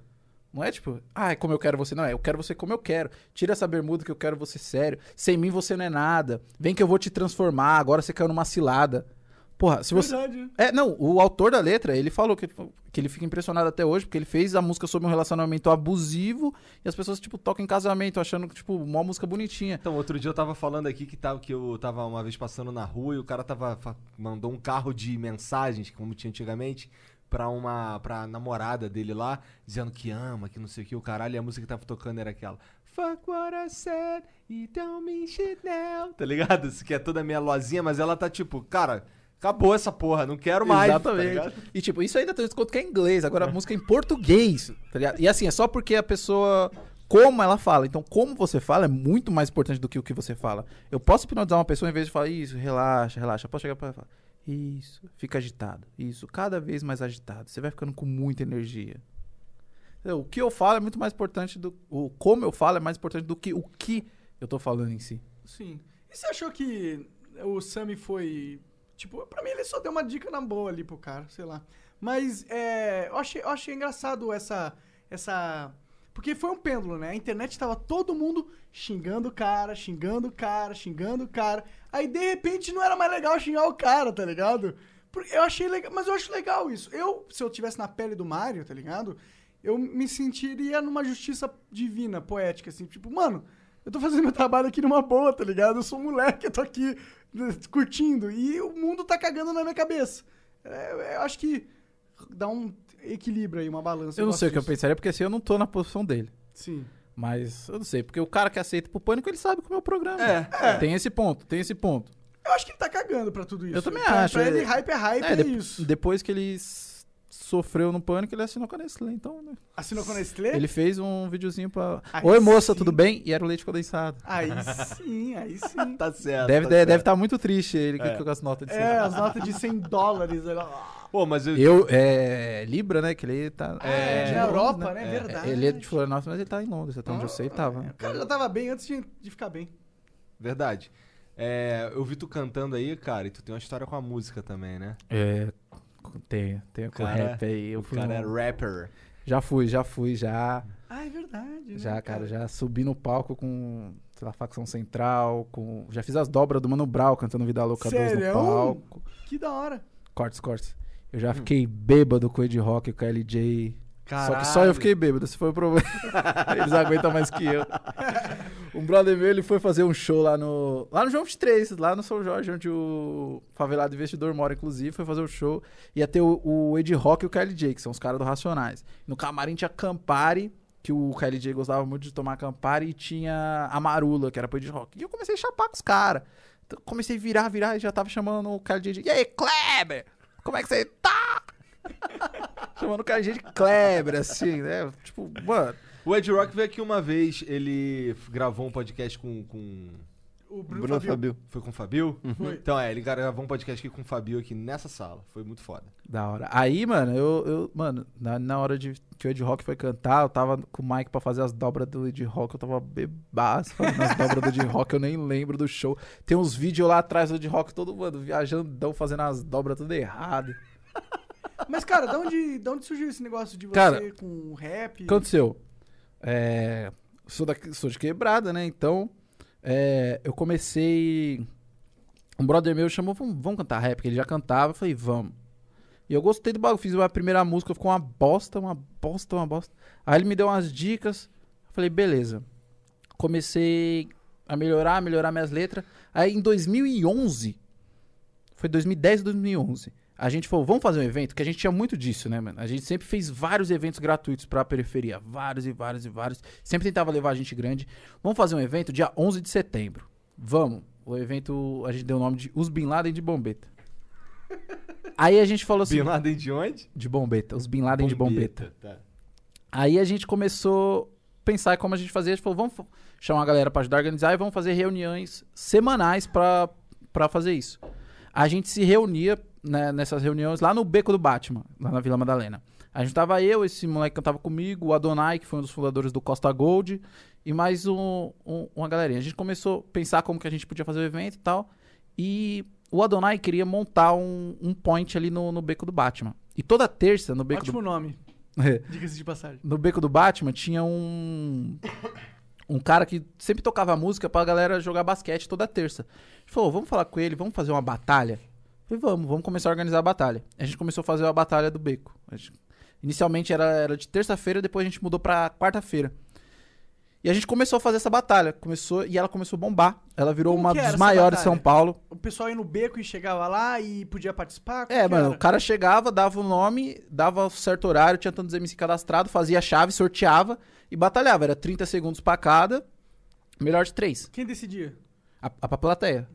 Não é tipo, ah, é como eu quero você. Não, é eu quero você como eu quero. Tira essa bermuda que eu quero você sério. Sem mim você não é nada. Vem que eu vou te transformar. Agora você caiu numa cilada. Porra, se você. Verdade, né? É, não, o autor da letra, ele falou que, que ele fica impressionado até hoje, porque ele fez a música sobre um relacionamento abusivo e as pessoas, tipo, tocam em casamento, achando que, tipo, uma música bonitinha. Então, outro dia eu tava falando aqui que, tava, que eu tava uma vez passando na rua e o cara tava mandou um carro de mensagens, como tinha antigamente, pra uma pra namorada dele lá, dizendo que ama, que não sei o que, o caralho, e a música que tava tocando era aquela. Fuck what I said, you don't mean shit now. Tá ligado? Isso que é toda meia lozinha, mas ela tá tipo, cara, acabou essa porra, não quero mais. tá Exatamente. ligado? e, tipo, isso ainda tem desconto que é em inglês, agora a música é em português, tá ligado? E assim, é só porque a pessoa. Como ela fala. Então, como você fala é muito mais importante do que o que você fala. Eu posso hipnotizar uma pessoa em vez de falar, isso, relaxa, relaxa. Eu posso chegar pra ela e falar, isso, fica agitado. Isso, cada vez mais agitado. Você vai ficando com muita energia. Entendeu? O que eu falo é muito mais importante do. O como eu falo é mais importante do que o que eu tô falando em si. Sim. E você achou que o Sammy foi. Tipo, pra mim ele só deu uma dica na boa ali pro cara, sei lá. Mas é, eu, achei, eu achei engraçado essa. essa. Porque foi um pêndulo, né? A internet tava todo mundo xingando o cara, xingando o cara, xingando o cara. Aí de repente não era mais legal xingar o cara, tá ligado? Eu achei legal, mas eu acho legal isso. Eu, se eu tivesse na pele do Mario, tá ligado? Eu me sentiria numa justiça divina, poética, assim, tipo, mano, eu tô fazendo meu trabalho aqui numa boa, tá ligado? Eu sou um moleque, eu tô aqui [laughs] curtindo e o mundo tá cagando na minha cabeça. É, eu acho que dá um equilíbrio aí, uma balança. Eu não gosto sei o que eu disso. pensaria, porque assim eu não tô na posição dele. Sim. Mas eu não sei, porque o cara que aceita pro pânico, ele sabe como é o programa. É, Tem esse ponto, tem esse ponto. Eu acho que ele tá cagando pra tudo isso. Eu também Pra- acho, Pra é- ele, hype é hype, é, É, de- isso. Depois que ele s- sofreu no pânico, ele assinou com a Nestlé. Então, né? Assinou com a Nestlé? Ele fez um videozinho pra. Aí Oi, moça, sim. tudo bem? E era o leite condensado. Aí sim, aí sim. [laughs] Tá certo. Deve tá estar tá muito triste ele É. com as notas de É, 100. as notas de 100 dólares. Pô, mas eu. Eu, é. Libra, né? Que ele tá. É, de na Europa, né? Verdade. Ele é de Florianópolis, mas ele tá em Londres, até onde eu sei, tava. O cara já tava bem antes de, de ficar bem. Verdade. É, eu vi tu cantando aí, cara, e tu tem uma história com a música também, né? É. Tem, tem com Cara, rap aí. Eu o fui cara um- é rapper. Já fui, já fui, já. Ah, é verdade. né, Já, cara, já subi no palco com, sei lá, facção central, com. Já fiz as dobras do Mano Brau cantando Vida Louca 2 no palco. Que da hora. Cortes, cortes. Eu Hum. já fiquei bêbado com o Ed Rock com o LJ. Só que só Caralho. eu fiquei bêbado, esse foi o problema. [laughs] Eles aguentam mais que eu. Um brother meu, ele foi fazer um show lá no. Lá no João 23, lá no São Jorge, onde o favelado investidor mora, inclusive, foi fazer o show. Ia ter o, o Ed Rock e o KLJ, que são os caras do Racionais. No camarim tinha Campari, que o KLJ gostava muito de tomar Campari, e tinha a Marula, que era pro Ed Rock. E eu comecei a chapar com os caras. Então, comecei a virar, virar, e já tava chamando o KLJ de. E aí, Kleber? Como é que você tá? [laughs] chamando o KLJ de Kleber, assim, né? Tipo, mano. O Ed Rock veio aqui uma vez, ele gravou um podcast com. com... O Bruno, Bruno Fabio. Fabio. Foi com o Fabio? Foi. Então é, ele gravou um podcast aqui com o Fabio aqui nessa sala. Foi muito foda. Da hora. Aí, mano, eu, eu mano, na, na hora de que o Ed Rock foi cantar, eu tava com o Mike pra fazer as dobras do Ed Rock, eu tava bebaço fazendo as dobras do Ed Rock, eu nem lembro do show. Tem uns vídeos lá atrás do Ed Rock, todo mundo viajandão, fazendo as dobras tudo errado. Mas, cara, de onde, de onde surgiu esse negócio de você Cara, com rap? O que aconteceu? É, sou, da, sou de quebrada, né? Então, é, eu comecei um brother meu chamou, vamos, vamos cantar rap, porque ele já cantava, eu falei, vamos. E eu gostei do bagulho, fiz a primeira música, ficou uma bosta, uma bosta, uma bosta. Aí ele me deu umas dicas, eu falei, beleza. Comecei a melhorar, melhorar minhas letras. Aí em 2011, foi 2010 2011, a gente falou, vamos fazer um evento, que a gente tinha muito disso, né, mano? A gente sempre fez vários eventos gratuitos pra periferia, vários e vários e vários. Sempre tentava levar gente grande. Vamos fazer um evento dia 11 de setembro. Vamos. O evento, a gente deu o nome de Os Bin Laden de Bombeta. [laughs] Aí a gente falou assim, Bin Laden de onde? de Bombeta, os Bin Laden de Bombeta. Tá. Aí a gente começou a pensar como a gente fazia. A gente falou, vamos chamar a galera pra ajudar a organizar e vamos fazer reuniões semanais pra pra fazer isso. A gente se reunia né, nessas reuniões lá no Beco do Batman, lá na Vila Madalena. A gente tava eu, esse moleque que cantava comigo, o Adonai, que foi um dos fundadores do Costa Gold, e mais um, um- uma galerinha. A gente começou a pensar como que a gente podia fazer o evento e tal. E o Adonai queria montar um, um point ali no, no Beco do Batman. E toda terça, no Beco Ótimo nome, do... [laughs] diga-se de passagem. no beco do Batman tinha um um cara que sempre tocava música pra galera jogar basquete toda terça. A gente falou, vamos falar com ele, vamos fazer uma batalha? Falei, vamos, vamos começar a organizar a batalha. A gente começou a fazer a batalha do beco. Gente- inicialmente era, era de terça-feira, depois a gente mudou pra quarta-feira. E a gente começou a fazer essa batalha. Começou, e ela começou a bombar. Ela virou Como uma que era dos essa maiores de São? Paulo. O pessoal ia no beco e chegava lá e podia participar? Como É, que mano, era? o cara chegava, dava o nome, dava certo horário, tinha tantos MC cadastrado, fazia a chave, sorteava e batalhava. Era 30 segundos pra cada, melhor de três. Quem decidia? A, a pra plateia.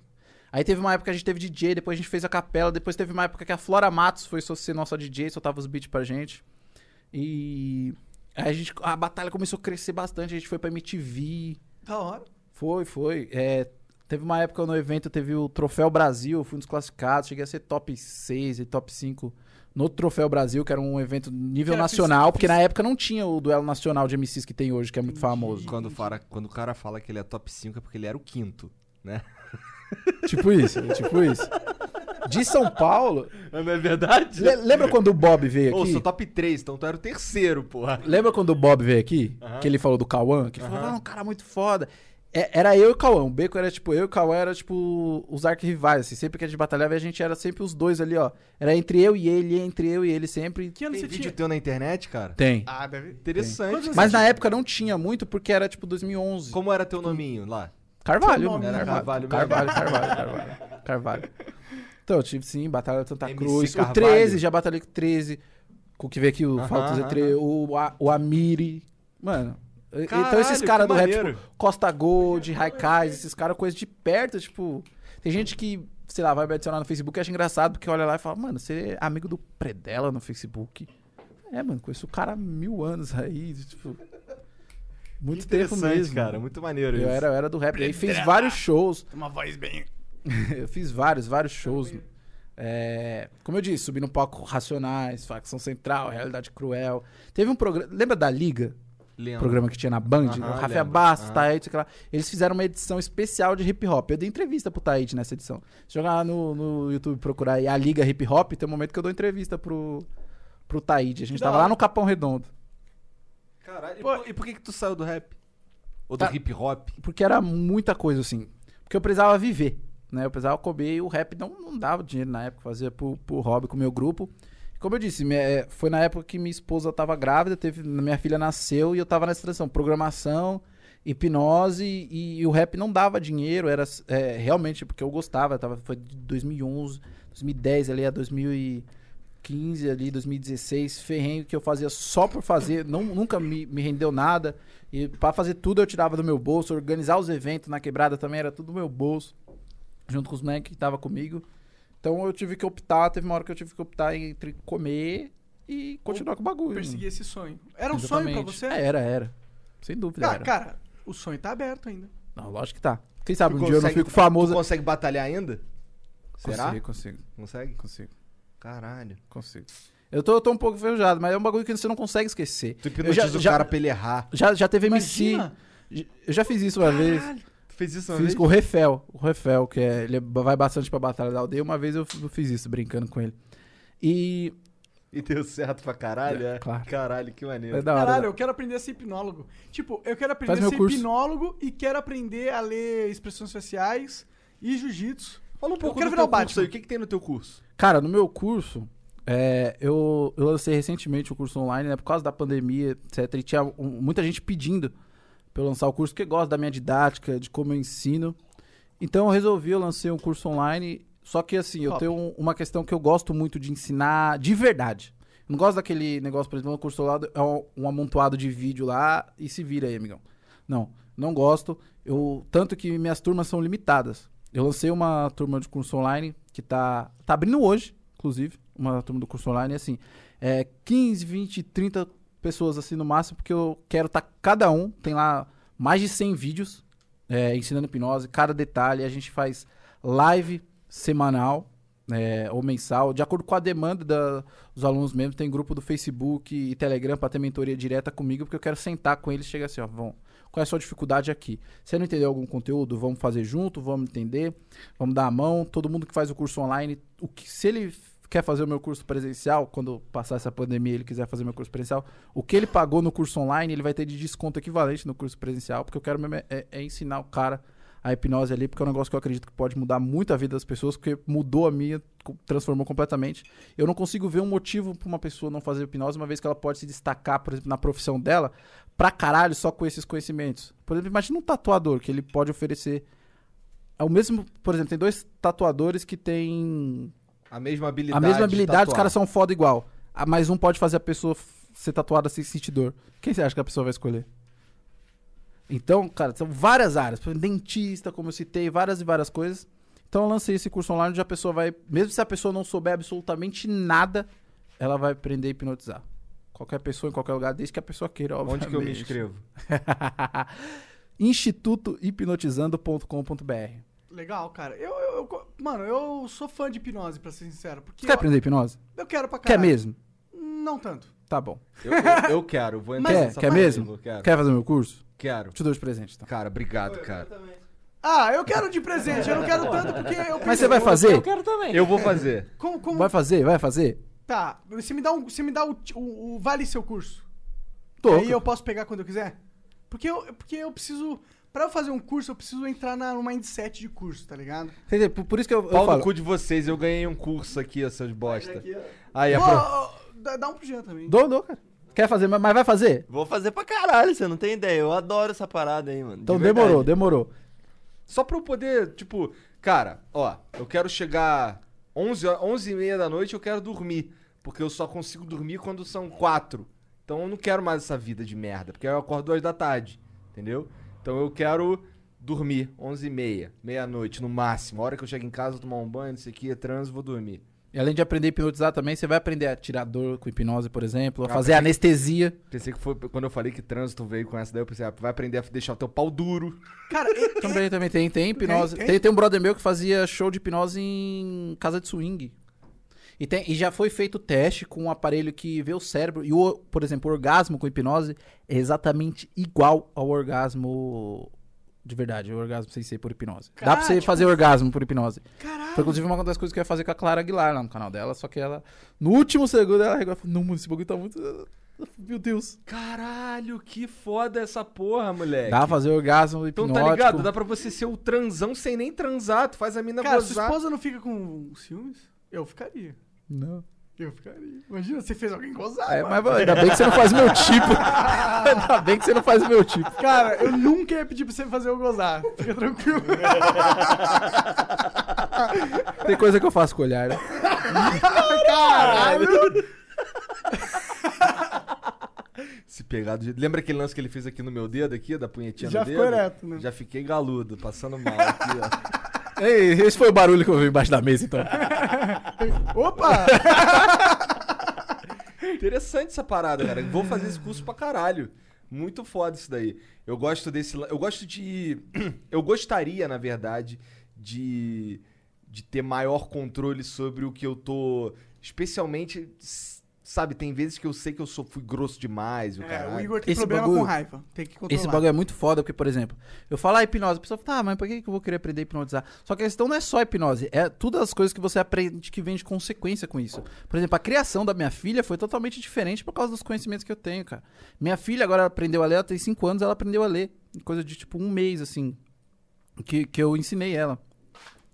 Aí teve uma época que a gente teve DJ, depois a gente fez a capela, depois teve uma época que a Flora Matos foi só ser nossa DJ, soltava os beats pra gente. E aí a, gente, a batalha começou a crescer bastante, a gente foi pra MTV. Da hora. Foi, foi. É, teve uma época no evento, teve o Troféu Brasil, fui um dos classificados, cheguei a ser top 6 e top 5 no Troféu Brasil, que era um evento nível nacional, porque na época não tinha o duelo nacional de MCs que tem hoje, que é muito famoso. Quando, fala, quando o cara fala que ele é top 5 é porque ele era o quinto, né? Tipo isso, tipo isso. De São Paulo. Não é verdade? le- lembra quando o Bob veio Ô, aqui? sou top 3, então tu era o terceiro, porra. Lembra quando o Bob veio aqui? Aham. Que ele falou do Cauã? Que ele falou, Aham. ah, um cara muito foda. É, era eu e o Cauã. O Beco era tipo, eu e o Cauã era tipo os arquirrivais, assim. Sempre que a gente batalhava, a gente era sempre os dois ali, ó. Era entre eu e ele, entre eu e ele sempre. Que ano Tem você vídeo tinha? teu na internet, cara? Tem. Ah, deve... Interessante. Anos Mas na tinha? época não tinha muito, porque era tipo 2011. Como era teu nominho lá? Carvalho, nome, era Carvalho, Carvalho Carvalho? Carvalho, Carvalho, Carvalho. Então, eu tive sim, Batalha de Santa MC Cruz. O Carvalho. 13, já batalhei com o 13. Com o que veio aqui, o Aham, Falta aham. Z3, o, A- o Amiri. Mano. e- então Caralho, esses caras do rap, tipo, Costa Gold, Raikais, esses caras, coisa de perto, tipo. Tem gente que, sei lá, vai me adicionar no Facebook e acha engraçado, porque olha lá e fala, mano, você é amigo do Predela no Facebook. É, mano, conheço o cara há mil anos aí, tipo. Muito tempo mesmo. cara. Muito maneiro Eu isso. era, eu era do rap. E aí fiz vários shows. Uma voz bem... [laughs] eu fiz vários, vários shows. É, como eu disse, subi no palco Racionais, Facção Central, Realidade Cruel. Teve um programa. Lembra da Liga? Lembro. programa que tinha na Band? Aham, o Rafael. Bastos, Aham. Taíde, lá. Eles fizeram uma edição especial de hip hop. Eu dei entrevista pro Taíde nessa edição. Se jogar lá no, no YouTube e procurar aí a Liga Hip Hop, tem um momento que eu dou entrevista pro, pro Taíde. A gente Que tava lá no Capão Redondo. Caralho. E Pô, por, e por que que tu saiu do rap? Ou Tá. do hip hop? Porque era muita coisa, assim. Porque eu precisava viver, né? Eu precisava comer e o rap não, não dava dinheiro na época, fazia por, por hobby com o meu grupo. Como eu disse, minha- é, foi na época que minha esposa tava grávida, teve, minha filha nasceu e eu tava nessa transição. Programação, hipnose e, e o rap não dava dinheiro, era é, realmente porque eu gostava. Tava, foi de 2011, 2010 ali a 2015 ali, 2016, ferrenho que eu fazia só por fazer, não, nunca me, me rendeu nada. E pra fazer tudo eu tirava do meu bolso, organizar os eventos na quebrada também era tudo do meu bolso, junto com os moleques que tava comigo. Então eu tive que optar, teve uma hora que eu tive que optar entre comer e continuar com o bagulho. Perseguir esse sonho. Era um Exatamente. sonho pra você? É, era, era. Sem dúvida, Ah, era. cara, o sonho tá aberto ainda. Não, lógico que tá. Quem sabe Tu um dia eu não consegue- fico famoso. Tu consegue batalhar ainda? Será? Consigo, consigo, Consegue? consigo, Caralho. consigo. Eu tô, eu tô um pouco enferrujado, mas é um bagulho que você não consegue esquecer. Tu Eu hipnotiza já- o já- cara pra ele errar. Já, já teve MC. Imagina. Eu já fiz isso uma vez. Tu fez isso uma Fiz vez? com o Refel. O Refel, que é, ele vai bastante pra Batalha da Aldeia. Uma vez eu eu fiz isso, brincando com ele. E. E deu certo pra caralho, é? Claro. Caralho, que maneiro. É hora. Caralho, eu quero aprender a ser hipnólogo. Tipo, eu quero aprender Faz a ser curso. hipnólogo e quero aprender a ler expressões faciais e jiu-jitsu. Fala um pouco quero do virar teu o curso Batman. aí. O que, que tem no teu curso? Cara, no meu curso, é, eu, eu lancei recentemente o curso online, né? Por causa da pandemia, etc. E tinha um- muita gente pedindo pra eu lançar o curso, porque gosta da minha didática, de como eu ensino. Então eu resolvi, eu lancei um curso online. Só que assim, eu Top. tenho um- uma questão que eu gosto muito de ensinar de verdade. Eu não gosto daquele negócio, por exemplo, no curso lá é um, um amontoado de vídeo lá e se vira aí, amigão. Não, não gosto. Eu, tanto que minhas turmas são limitadas. Eu lancei uma turma de curso online que tá, tá abrindo hoje, inclusive, uma turma do curso online, assim, é 15, 20, 30 pessoas assim no máximo, porque eu quero estar cada um, tem lá mais de 100 vídeos é, ensinando hipnose, cada detalhe, a gente faz live semanal é, ou mensal, de acordo com a demanda da- dos alunos mesmo, tem grupo do Facebook e Telegram para ter mentoria direta comigo, porque eu quero sentar com eles e chegar assim, ó, vão, qual é a sua dificuldade aqui? Você não entendeu algum conteúdo? Vamos fazer junto, vamos entender, vamos dar a mão. Todo mundo que faz o curso online, o que, se ele quer fazer o meu curso presencial, quando passar essa pandemia ele quiser fazer meu curso presencial, o que ele pagou no curso online, ele vai ter de desconto equivalente no curso presencial, porque eu quero mesmo é, é- é ensinar o cara a hipnose ali, porque é um negócio que eu acredito que pode mudar muito a vida das pessoas, porque mudou a minha, transformou completamente. Eu não consigo ver um motivo pra uma pessoa não fazer hipnose, uma vez que ela pode se destacar, por exemplo, na profissão dela, pra caralho só com esses conhecimentos. Por exemplo, imagina um tatuador que ele pode oferecer. É o mesmo, por exemplo, tem dois tatuadores que têm A mesma habilidade. a mesma de habilidade, os caras são foda igual. Ah, Mas um pode fazer a pessoa ser tatuada sem sentir dor. Quem você acha que a pessoa vai escolher? Então, cara, são várias áreas. Dentista, como eu citei, várias e várias coisas. Então eu lancei esse curso online onde a pessoa vai, mesmo se a pessoa não souber absolutamente nada, ela vai aprender a hipnotizar. Qualquer pessoa, em qualquer lugar, desde que a pessoa queira, obviamente. Onde que eu me inscrevo? [laughs] institutohipnotizando.com.br Legal, cara. Eu, eu, eu- mano, eu sou fã de hipnose, pra ser sincero. Porque Você quer eu, aprender hipnose? eu quero pra Quer caralho. mesmo? Não tanto. Tá bom. Eu, eu, eu quero, vou entrar Quer? nessa Quer mesmo? Quero. Quer fazer meu curso? Quero. Te dou de presente, então. Cara, obrigado, cara. Ah, eu quero de presente. Eu não quero tanto porque eu Mas você vai fazer? Eu quero também. Eu vou fazer. Como, como... Vai fazer? Vai fazer? Tá, você me dá, um, você me dá o, o, o vale seu curso. Tô. Aí eu posso pegar quando eu quiser? Porque eu, porque eu preciso... Pra eu fazer um curso, eu preciso entrar na, no mindset de curso, tá ligado? Quer dizer, por, por isso que eu, eu Pau no falo. cu de vocês, eu ganhei um curso aqui, ó, seus bosta. Aí, Ô, apro... ô, dá, dá um pro Jean também. Dou, dou, cara. Quer fazer, mas vai fazer? Vou fazer pra caralho, você não tem ideia. Eu adoro essa parada aí, mano. de Então verdade. demorou, demorou. Só pra eu poder, tipo, cara, ó, eu quero chegar 11, ho- 11 e meia da noite, eu quero dormir. Porque eu só consigo dormir quando são 4. Então eu não quero mais essa vida de merda, porque eu acordo 2 da tarde, entendeu? Então eu quero dormir 11 e meia, meia-noite no máximo. A hora que eu chego em casa, tomar um banho, isso aqui é trânsito, vou dormir. E além de aprender a hipnotizar também, você vai aprender a tirar dor com hipnose, por exemplo, a Ah, fazer pensei- anestesia. Pensei que foi quando eu falei que trânsito veio com essa daí, eu pensei, ah, vai aprender a deixar o teu pau duro. Cara, e- [laughs] Também, também tem, tem hipnose. Tem, Tem, tem? tem, um brother meu que fazia show de hipnose em casa de swing. E, tem, e já foi feito teste com um aparelho que vê o cérebro. E, o, por exemplo, o orgasmo com hipnose é exatamente igual ao orgasmo de verdade, o orgasmo sem ser por hipnose. Dá pra você tipo- fazer orgasmo por hipnose. caralho. Foi inclusive uma das coisas que eu ia fazer com a Clara Aguilar lá no canal dela, só que ela, no último segundo, ela falou: Não, mano, esse bagulho tá muito. Meu Deus. Caralho, que foda essa porra, moleque. Dá pra fazer orgasmo Então hipnótico. tá ligado? Dá pra você ser o transão sem nem transar. Tu faz a mina Cara, sua gozar. esposa não fica com ciúmes? Eu ficaria. Não. Eu ficaria. Imagina, você fez alguém gozar. É, mas ainda bem que você não faz o meu tipo. [laughs] ainda bem que você não faz o meu tipo. Cara, eu nunca ia pedir pra você fazer eu gozar. Fica tranquilo. [laughs] Tem coisa que eu faço com o olhar, né? Caralho. Se pegar do jeito... Lembra aquele lance que ele fez aqui no meu dedo, aqui, da punhetinha Já no ficou dedo? ereto, né? Já fiquei galudo, passando mal aqui, ó. Ei, esse foi o barulho que eu vi embaixo da mesa, então. [laughs] Opa! Interessante essa parada, cara. Vou fazer esse curso pra caralho. Muito foda isso daí. Eu gosto desse. Eu gosto de. [clears throat] Eu gostaria, na verdade, de. De ter maior controle sobre o que eu tô. Especialmente. Sabe, tem vezes que eu sei que eu sou, fui grosso demais, o É, caralho. o Igor tem Esse problema bagulho- com raiva. Tem que controlar. Esse bagulho é muito foda, porque, por exemplo, eu falo a hipnose, a pessoa fala, tá, mas por que que eu vou querer aprender a hipnotizar? Só que a questão não é só hipnose, é todas as coisas que você aprende que vem de consequência com isso. Por exemplo, a criação da minha filha foi totalmente diferente por causa dos conhecimentos que eu tenho, cara. Minha filha agora aprendeu a ler, ela tem 5 anos, ela aprendeu a ler. em Coisa de tipo um mês, assim, que, que eu ensinei ela.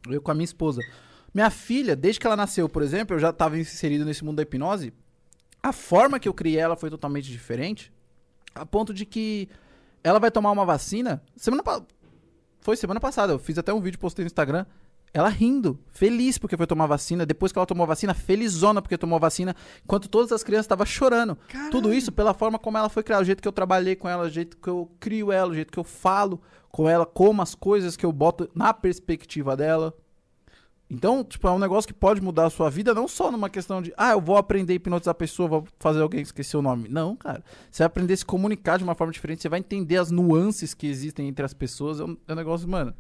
Eu com a minha esposa. Minha filha, desde que ela nasceu, por exemplo, eu já tava inserido nesse mundo da hipnose. A forma que eu criei ela foi totalmente diferente. A ponto de que ela vai tomar uma vacina. Semana pa- Foi semana passada. Eu fiz até um vídeo, postei no Instagram. Ela rindo, feliz porque foi tomar vacina. Depois que ela tomou a vacina, felizona porque tomou a vacina. Enquanto todas as crianças estavam chorando. Tudo isso pela forma como ela foi criada, o jeito que eu trabalhei com ela, o jeito que eu crio ela, o jeito que eu falo com ela, como as coisas que eu boto na perspectiva dela. Então, tipo, é um negócio que pode mudar a sua vida, não só numa questão de, ah, eu vou aprender a hipnotizar a pessoa, vou fazer alguém esquecer o nome. Não, cara. Você vai aprender a se comunicar de uma forma diferente, você vai entender as nuances que existem entre as pessoas. É um, é um negócio, mano,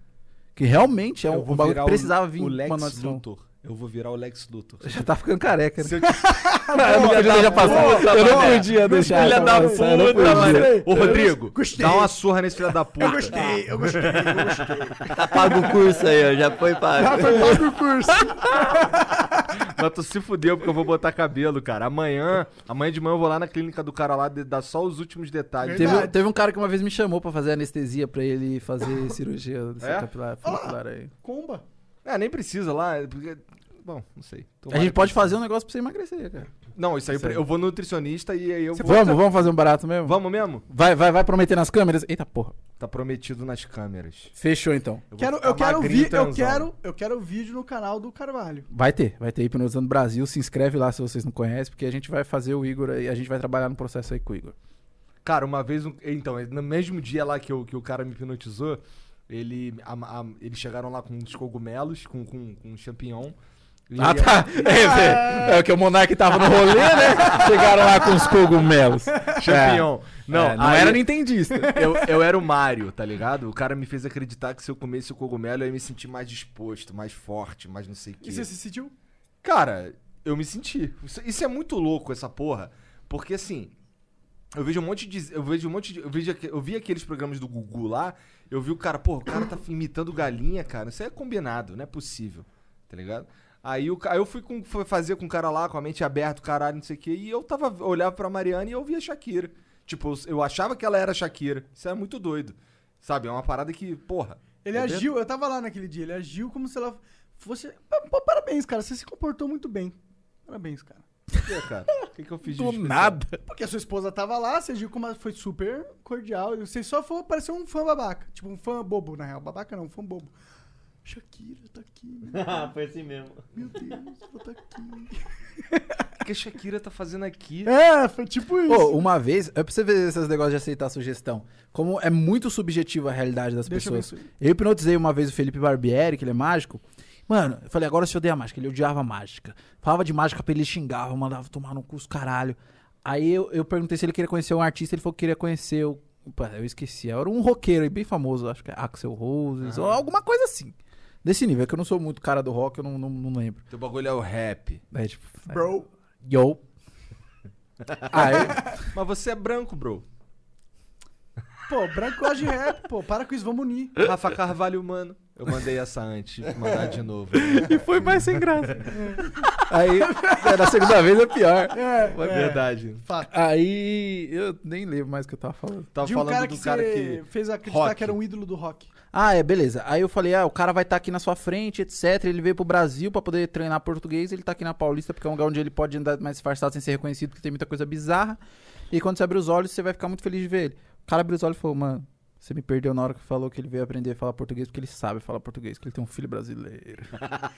que realmente é um, Eu um bagulho que precisava vir o uma Lex. Luthor. Eu vou virar o Lex Luthor. [laughs] Já tá ficando careca, né? Se eu [laughs] eu não podia deixar passar. Eu não podia deixar. Filha da não puta, mano. Ô, Rodrigo, Gostei. dá uma surra nesse filho da puta. Eu gostei, eu gostei, eu gostei. Tá pago o curso aí, ó. Já foi pago. Foi pago o curso. [laughs] Mas tu se fudeu porque eu vou botar cabelo, cara. Amanhã, amanhã de manhã eu vou lá na clínica do cara lá dar só os últimos detalhes. Teve, teve um cara que uma vez me chamou pra fazer anestesia pra ele fazer cirurgia É? capilar, aí. Comba. É, nem precisa lá. porque- Bom, não sei. A Tomara gente que- pode fazer um negócio pra você emagrecer, cara. Não, isso aí aí. eu vou no nutricionista e aí eu vou. Vamos, vamos fazer um barato mesmo? Vamos mesmo? Vai, vai, vai prometer nas câmeras? Eita porra. Tá prometido nas câmeras. Fechou então. Eu vou Quero, ficar eu, quero magrinho, vi, eu, transão. quero, eu quero vídeo no canal do Carvalho. Vai ter, vai ter Hipnotizando Brasil. Se inscreve lá se vocês não conhecem, porque a gente vai fazer o Igor aí, a gente vai trabalhar no processo aí com o Igor. Cara, uma vez. um- Então, no mesmo dia lá que, eu, que o cara me hipnotizou, ele, a- a- eles chegaram lá com uns cogumelos, com, com, com champignon. E Ah, tá. [laughs] É, é, que o Monark tava no rolê, né? [laughs] Chegaram lá com os cogumelos. Champignon. Não, É, não aí- era nintendista. [laughs] eu, eu era o Mario, tá ligado? O cara me fez acreditar que se eu comesse o cogumelo eu ia me sentir mais disposto, mais forte, mais não sei o quê. E você se sentiu? Cara, eu me senti. Isso, isso é muito louco, essa porra. Porque assim, eu vejo um monte de. Eu vejo um monte de. Eu, vejo, eu vi aqueles programas do Gugu lá, eu vi o cara, porra, o cara tá imitando galinha, cara. Isso é combinado, não é possível. Tá ligado? Aí, o, aí eu fui, com, fazer com o cara lá, com a mente aberta, caralho, não sei o quê, e eu tava, eu olhava pra Mariana e eu via Shakira. Tipo, eu, eu achava que ela era Shakira. Isso é muito doido. Sabe? É uma parada que, porra. Ele é agiu, eu tava lá naquele dia, ele agiu como se ela fosse. Pô, pô, parabéns, cara, você se comportou muito bem. Parabéns, cara. Quê, cara? [laughs] O que, que eu fiz de Do nada. Porque a sua esposa tava lá, você agiu como ela foi super cordial. E você só foi parecer um fã babaca. Tipo, um fã bobo, na real. Babaca não, um fã bobo. Shakira tá aqui, meu, [laughs] Foi assim mesmo. meu Deus, ela tá aqui. O que a Shakira tá fazendo aqui? É, foi tipo isso. Pô, uma vez, é pra você ver esses negócios de aceitar sugestão. Como é muito subjetiva a realidade das Deixa eu pessoas. isso Eu hipnotizei uma vez o Felipe Barbieri, que ele é mágico. Mano, eu falei, agora você odeia mágica. Ele odiava mágica. Falava de mágica pra ele xingava, mandava tomar no cu os caralho. Aí eu, eu perguntei se ele queria conhecer um artista, ele falou que queria conhecer o. Opa, eu esqueci. Era um roqueiro aí bem famoso, acho que é Axel Roses, ou alguma coisa assim. Desse nível, é que eu não sou muito cara do rock, eu não, não, não lembro. Teu bagulho é o rap. É tipo. é, Bro. Yo. [laughs] Aí, Mas você é branco, bro. Pô, branco gosta de rap, pô. Para com isso, vamos unir. Rafa Carvalho, mano. Eu mandei essa antes, mandar de novo. E foi mais sem graça. [laughs] Aí, é, na segunda vez é pior. É, É verdade. fato. Aí, eu nem lembro mais o que eu tava falando. Tava De um falando cara do que cara que. fez acreditar Rock. que era um ídolo do rock. Ah, é, beleza. Aí eu falei, ah, o cara vai estar aqui na sua frente, etc. Ele veio pro Brasil pra poder treinar português. Ele tá aqui na Paulista porque é um lugar onde ele pode andar mais disfarçado sem ser reconhecido, porque tem muita coisa bizarra. E quando você abrir os olhos, você vai ficar muito feliz de ver ele. O cara abriu os olhos e falou, mano, você me perdeu na hora que falou que ele veio aprender a falar português, porque ele sabe falar português, que ele tem um filho brasileiro.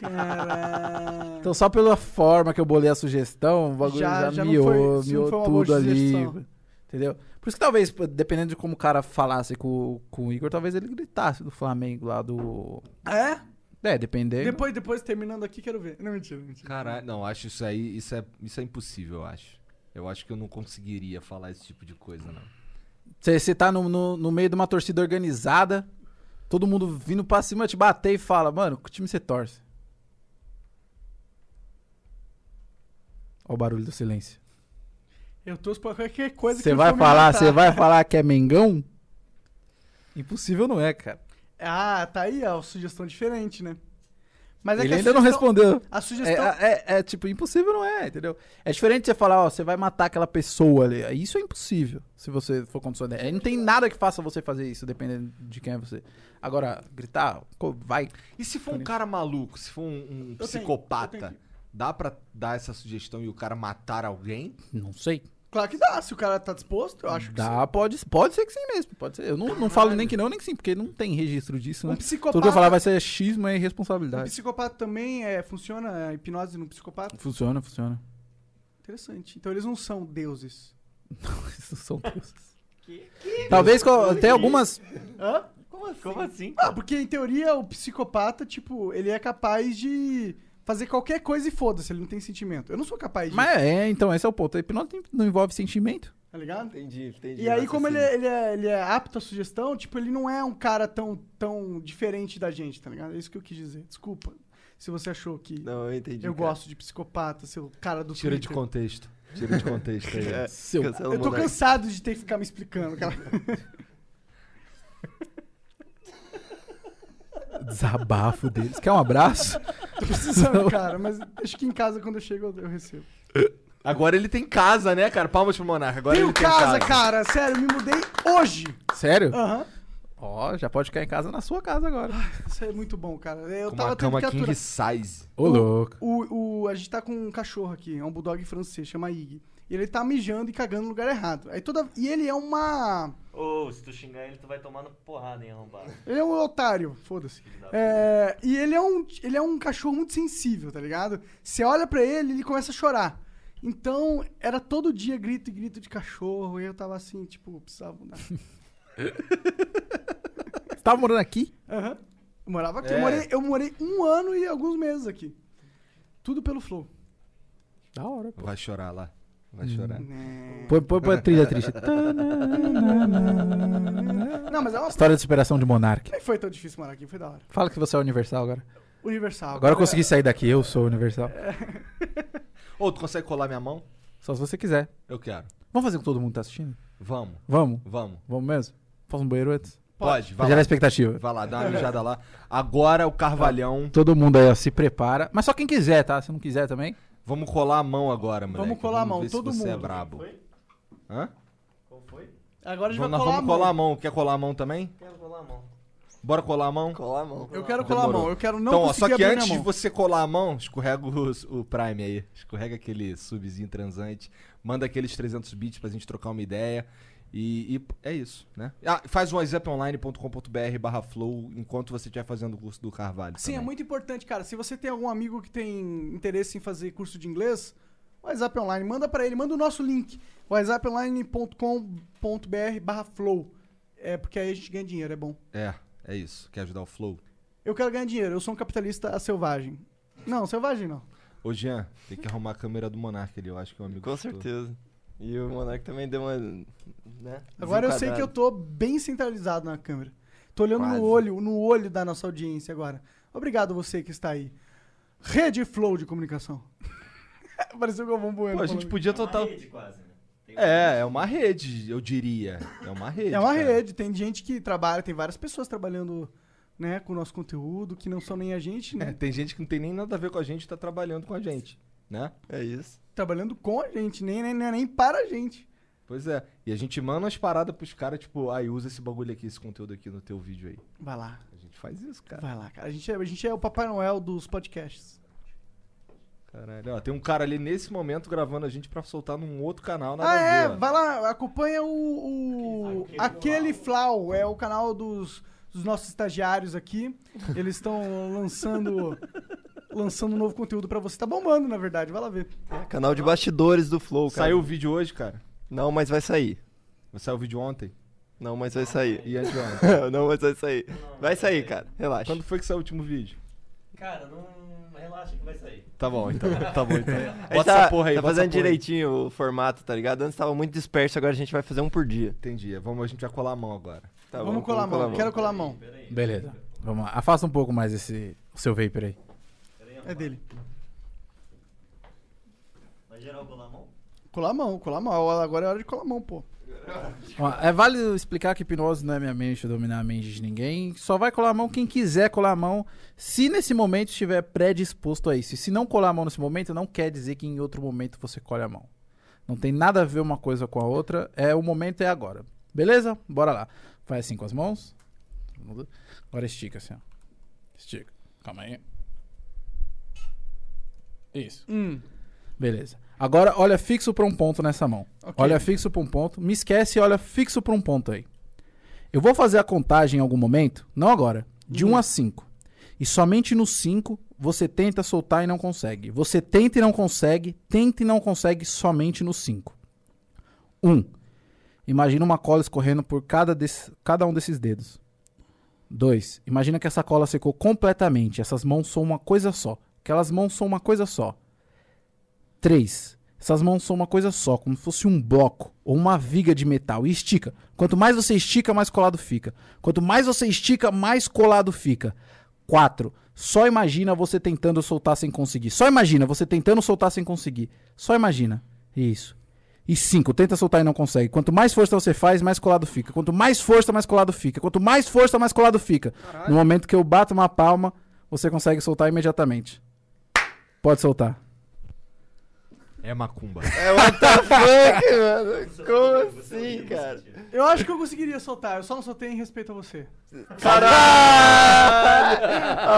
Caralho. Então, só pela forma que eu bolei a sugestão, o bagulho Já- já, já miou, foi- miou tudo ali. sugestão. Entendeu? Por isso que talvez, dependendo de como o cara falasse com, com o Igor, talvez ele gritasse do Flamengo lá do. É? É, dependendo. Depois, depois, terminando aqui, quero ver. Não, mentira, mentira. Caralho, não, acho isso aí. Isso é, isso é impossível, eu acho. Eu acho que eu não conseguiria falar esse tipo de coisa, não. Você tá no, no, no meio de uma torcida organizada, todo mundo vindo pra cima te bater e fala, mano, que time você torce? Olha o barulho do silêncio. Eu torço pra qualquer coisa que Você não vai falar, você vai falar que é Mengão? Impossível não é, cara. Ah, tá aí, ó, sugestão diferente, né? Mas é Ele ainda não sugestão- respondeu. A É, sugestão. é- é, tipo, impossível não é, entendeu? É diferente você falar, ó, você vai matar aquela pessoa ali. Isso é impossível, se você for condição dela. Não tem nada que faça você fazer isso, dependendo de quem é você. Agora, gritar, vai. E se for um cara maluco, se for um, um tenho, psicopata, eu tenho dá pra dar essa sugestão e o cara matar alguém? Não sei. Claro que dá, se o cara tá disposto, eu acho que Dá, pode, pode ser que sim mesmo. Pode ser. Eu não, não falo nem que não, nem que sim, porque não tem registro disso, sim. né? Um psicopata. Tudo que eu falar vai ser xismo e um irresponsabilidade. psicopata também é, funciona a hipnose no psicopata? Funciona, funciona. Interessante. Então eles não são deuses. [laughs] Isso são deuses. Talvez co- tem algumas. Hã? Como assim? Como assim? Ah, porque em teoria o psicopata, tipo, ele é capaz de fazer qualquer coisa e foda-se, ele não tem sentimento. Eu não sou capaz disso, Mas é, então, esse é o ponto. A hipnose não envolve sentimento. tá ligado? Entendi, entendi. E aí, como ele raciocínio. é, ele, é, ele é apto à sugestão, tipo, ele não é um cara tão, tão diferente da gente, tá ligado? É isso que eu quis dizer. Desculpa se você achou que Não, eu entendi. eu cara. gosto de psicopata, seu cara do Tira de Twitter. contexto. Tira de contexto aí. É, [laughs] Seu- Eu tô cansado de ter que ficar me explicando, cara. [laughs] Desabafo deles. Quer um abraço? [laughs] Tô precisando, cara, mas acho que em casa, quando eu chego, eu- recebo. Agora ele tem casa, né, cara? Palmas pro Monarca. Agora Tenho ele tem casa, casa, cara, sério, me mudei hoje. Sério? Aham. Ó, já pode ficar em casa na sua casa agora. Isso é muito bom, cara. Eu Com tava uma tendo cama king size. Ô, louco. O, o, a gente tá com um cachorro aqui, é um bulldog francês, chama Ig. E ele tá mijando e cagando no lugar errado. Aí toda, e ele é uma. Ô, se tu xingar ele, tu vai tomar no porrada, hein, arrombado. Ele é um otário, foda-se. É, e ele é, um, ele é um cachorro muito sensível, tá ligado? Você olha pra ele ele começa a chorar. Então, era todo dia grito e grito de cachorro. E eu tava assim, tipo, precisava mudar. [laughs] Você tava morando aqui? Aham. Eu morava aqui. É. Eu, morei, eu morei um ano e alguns meses aqui. Tudo pelo Flow. Da hora, pô. Vai chorar lá. Vai chorar. Né. Põe, põe, põe a trilha triste. [laughs] Não, mas é uma. História de superação de Monark. Nem foi tão difícil morar aqui, foi da hora. Fala que você é universal agora. Universal. Agora eu consegui sair daqui, eu sou universal. [laughs] Ô, tu consegue colar minha mão? Só se você quiser. Eu quero. Vamos fazer com todo mundo que tá assistindo? Vamos, Vamos? vamos. Vamos mesmo? Faz um banheiro antes? Pode, Pra vai gerar lá. expectativa. Vai lá, dá uma mijada lá. Agora o Carvalhão. Todo mundo aí, ó, se prepara. Mas só quem quiser, tá? Se não quiser também. Vamos colar a mão agora, moleque. Vamos colar a mão, ver se todo você é mundo. brabo. Foi? Hã? Qual foi? Agora a gente Vamos, vai colar vamos a mão. colar a mão. Quer colar a mão também? Quero colar a mão. Bora colar a mão? Colar a mão. Eu quero colar a mão. Eu quero não então, ó, só que antes de você colar a mão, escorrega o, o Prime aí. Escorrega aquele subzinho transante. Manda aqueles 300 bits pra gente trocar uma ideia. E, e é isso, né? Ah, faz o whatsapponline.com.br barra flow enquanto você estiver fazendo o curso do Carvalho. Sim, é também. muito importante, cara. Se você tem algum amigo que tem interesse em fazer curso de inglês, WhatsApp Online, manda pra ele, manda o nosso link, whatsapponline.com.br barra flow. É, porque aí a gente ganha dinheiro, é bom. É, é isso. Quer ajudar o flow? Eu quero ganhar dinheiro, eu sou um capitalista selvagem. Não, selvagem não. Ô, Jean, tem que arrumar a câmera do Monark ali. Eu acho que é um amigo Com certeza. E o Monark também deu uma. Né? Agora eu sei que eu tô bem centralizado na câmera. Tô olhando Quase. no olho, no olho da nossa audiência agora. Obrigado você que está aí. Rede Flow de comunicação. [laughs] Pareceu que eu vou bueno. Pô, a gente podia É uma total. rede quase, né? Tem É, é uma rede, eu diria. É uma rede. É uma cara. rede, tem gente que trabalha, tem várias pessoas trabalhando né, com o nosso conteúdo, que não são nem a gente, É, né? tem gente que não tem nem nada a ver com a gente e tá trabalhando com a gente, né? É isso. Trabalhando com a gente, nem, nem, nem, nem para a gente. Pois é. E a gente manda umas paradas pros caras, tipo, aí usa esse bagulho aqui, esse conteúdo aqui no teu vídeo aí. Vai lá, A gente faz isso, cara. vai lá, cara. A gente é, a gente é o Papai Noel dos podcasts. Caralho, ó, tem um cara ali nesse momento gravando a gente pra soltar num outro canal, nada Ah, é, vai lá, acompanha o. o Aquele aquele Flau, é o canal dos, dos nossos estagiários aqui. Eles estão lançando. [laughs] lançando um novo conteúdo pra você. Tá bombando, na verdade, vai lá ver. É, canal de bastidores do Flow, cara. Saiu o vídeo hoje, cara? Não, mas vai sair. Saiu o vídeo ontem? Não, mas vai sair. E antes de ontem? [laughs] não, mas vai sair. Vai sair, cara. Relaxa. Quando foi que saiu o último vídeo? Cara, não. Relaxa que vai sair. Tá bom, então. Tá bom, então. [laughs] Bota tá, essa porra aí, tá bota fazendo porra aí. direitinho o formato, tá ligado? Antes tava muito disperso, agora a gente vai fazer um por dia. Entendi. Vamos, a gente vai colar a mão agora. Tá vamos bom, colar a mão, quero colar a mão. Peraí. Beleza. Vamos lá. Afasta um pouco mais esse o seu vapor aí. Peraí, É dele. Vai geral colar a mão? Colar a mão, colar a mão. Agora é hora de colar a mão, pô. Ó, é válido explicar que hipnose não é minha mente dominar a mente de ninguém. Só vai colar a mão quem quiser colar a mão, se nesse momento estiver predisposto a isso. E se não colar a mão nesse momento, não quer dizer que em outro momento você colhe a mão. Não tem nada a ver uma coisa com a outra. É o momento é agora. Beleza? Bora lá. Faz assim com as mãos. Agora estica assim, ó. Estica. Calma aí. Isso. Hum. Beleza. Agora olha fixo pra um ponto nessa mão. Ok. Olha fixo pra um ponto. Me esquece e olha fixo pra um ponto aí. Eu vou fazer a contagem em algum momento, não agora, de 1 a 5. E somente no 5 você tenta soltar e não consegue. Você tenta e não consegue, tenta e não consegue somente no 5. 1. Um, imagina uma cola escorrendo por cada, desse- cada um desses dedos. 2. Imagina que essa cola secou completamente. Essas mãos são uma coisa só. Aquelas mãos são uma coisa só. 3. Essas mãos são uma coisa só, como se fosse um bloco ou uma viga de metal. E estica. Quanto mais você estica, mais colado fica. Quanto mais você estica, mais colado fica. 4. Só imagina você tentando soltar sem conseguir. Só imagina você tentando soltar sem conseguir. Só imagina. Isso. E 5. Tenta soltar e não consegue. Quanto mais força você faz, mais colado fica. Quanto mais força, mais colado fica. Quanto mais força, mais colado fica. No momento que eu bato uma palma, você consegue soltar imediatamente. Pode soltar. É macumba. É what the fuck, mano? Como assim, cara? Eu acho que eu conseguiria soltar, eu só não soltei em respeito a você. Caralho!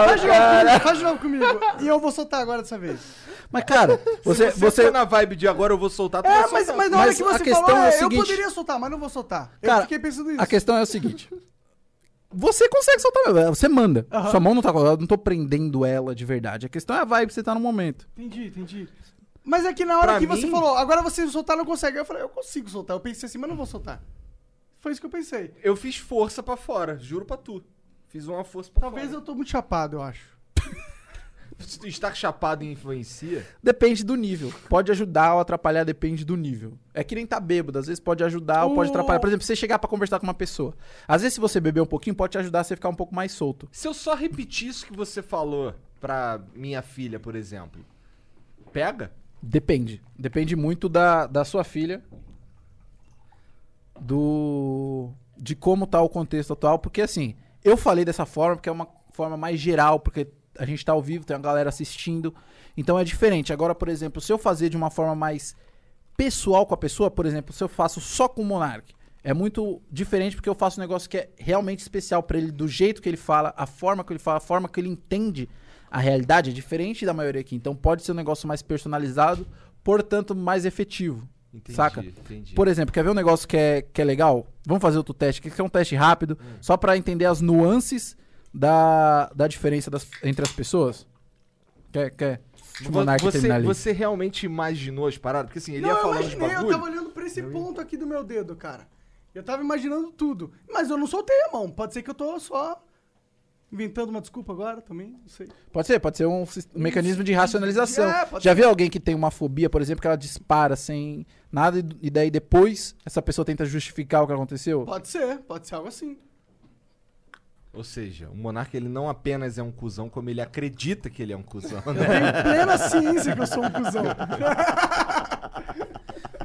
Faz de novo comigo, faz de novo comigo. E eu vou soltar agora dessa vez. Mas, cara, você. Se você, você for na vibe de agora eu vou soltar, tu É, vai mas, soltar. mas na hora Mas que a você questão falou, é o é, seguinte- eu poderia soltar, mas não vou soltar. Cara, eu fiquei pensando nisso. A questão é o seguinte. Você consegue soltar, meu, você manda. Aham. Sua mão não tá colada, eu não tô prendendo ela de verdade. A questão é a vibe que você tá no momento. Entendi, entendi. Mas é que na hora Pra que você mim- falou, agora você soltar não consegue. Eu falei, eu consigo soltar. Eu pensei assim, mas não vou soltar. Foi isso que eu pensei. Eu fiz força pra fora, juro pra tu. Fiz uma força pra Talvez fora. eu tô muito chapado, eu acho. [laughs] Se tu estar chapado influencia. Depende do nível. Pode ajudar ou atrapalhar, depende do nível. É que nem tá bêbado. Às vezes pode ajudar ou pode atrapalhar. Por exemplo, você chegar pra conversar com uma pessoa. Às vezes, se você beber um pouquinho, pode te ajudar a você ficar um pouco mais solto. Se eu só repetir isso que você falou pra minha filha, por exemplo, pega? Depende. Depende muito da, da sua filha. Do. De como tá o contexto atual. Porque assim, eu falei dessa forma porque é uma forma mais geral, porque a gente tá ao vivo, tem uma galera assistindo. Então é diferente. Agora, por exemplo, se eu fazer de uma forma mais pessoal com a pessoa, por exemplo, se eu faço só com o Monark, é muito diferente porque eu faço um negócio que é realmente especial pra ele, do jeito que ele fala, a forma que ele fala, a forma que ele entende a realidade é diferente da maioria aqui. Então pode ser um negócio mais personalizado, portanto mais efetivo. Entendi, Saca? entendi. Por exemplo, quer ver um negócio que é, que é legal? Vamos fazer outro teste, que é um teste rápido, só pra entender as nuances da, da diferença das- entre as pessoas. Quer, quer? Você, terminar ali. você realmente imaginou as paradas? Porque assim, ele não, ia eu falando de imaginei, eu bagulho. tava olhando pra esse ponto aqui do meu dedo, cara. Eu tava imaginando tudo. Mas eu não soltei a mão. Pode ser que eu tô só inventando uma desculpa agora também, não sei. Pode ser, pode ser um, um mecanismo de racionalização. É, Já ser. viu alguém que tem uma fobia, por exemplo, que ela dispara sem nada e- daí depois essa pessoa tenta justificar o que aconteceu? Pode ser, pode ser algo assim. Ou seja, o Monark ele não apenas é um cuzão, como ele acredita que ele é um cuzão. Eu Né? tenho plena ciência que eu sou um cuzão. [laughs]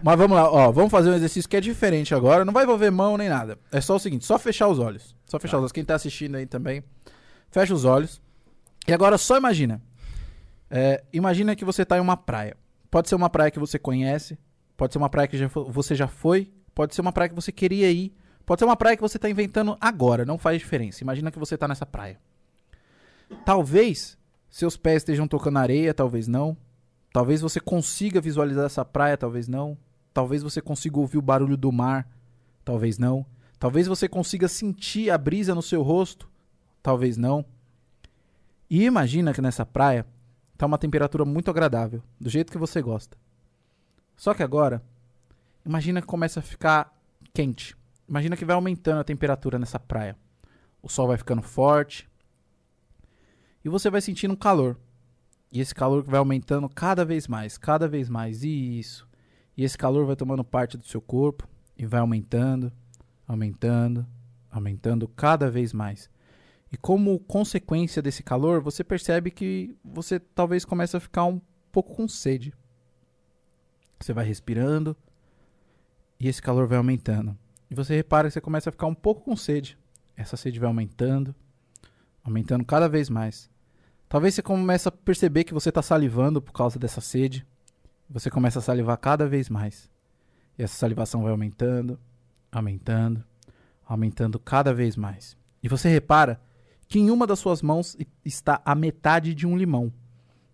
Mas vamos lá, ó, vamos fazer um exercício que é diferente agora, não vai envolver mão nem nada. É só o seguinte, só fechar os olhos. Só fechar os olhos. Quem tá assistindo aí também, fecha os olhos. E agora só imagina. É, imagina que você tá em uma praia. Pode ser uma praia que você conhece, pode ser uma praia que já você já foi, pode ser uma praia que você queria ir, pode ser uma praia que você tá inventando agora, não faz diferença. Imagina que você tá nessa praia. Talvez seus pés estejam tocando areia, talvez não. Talvez você consiga visualizar essa praia, talvez não. Talvez você consiga ouvir o barulho do mar, talvez não. Talvez você consiga sentir a brisa no seu rosto, talvez não. E imagina que nessa praia tá uma temperatura muito agradável, do jeito que você gosta. Só que agora, imagina que começa a ficar quente. Imagina que vai aumentando a temperatura nessa praia. O sol vai ficando forte. E você vai sentindo um calor. E esse calor vai aumentando cada vez mais, cada vez mais. Isso. E esse calor vai tomando parte do seu corpo e vai aumentando, aumentando, aumentando cada vez mais. E como consequência desse calor, você percebe que você talvez comece a ficar um pouco com sede. Você vai respirando e esse calor vai aumentando. E você repara que você começa a ficar um pouco com sede. Essa sede vai aumentando, aumentando cada vez mais. Talvez você comece a perceber que você está salivando por causa dessa sede. Você começa a salivar cada vez mais. E essa salivação vai aumentando, aumentando, aumentando cada vez mais. E você repara que em uma das suas mãos está a metade de um limão.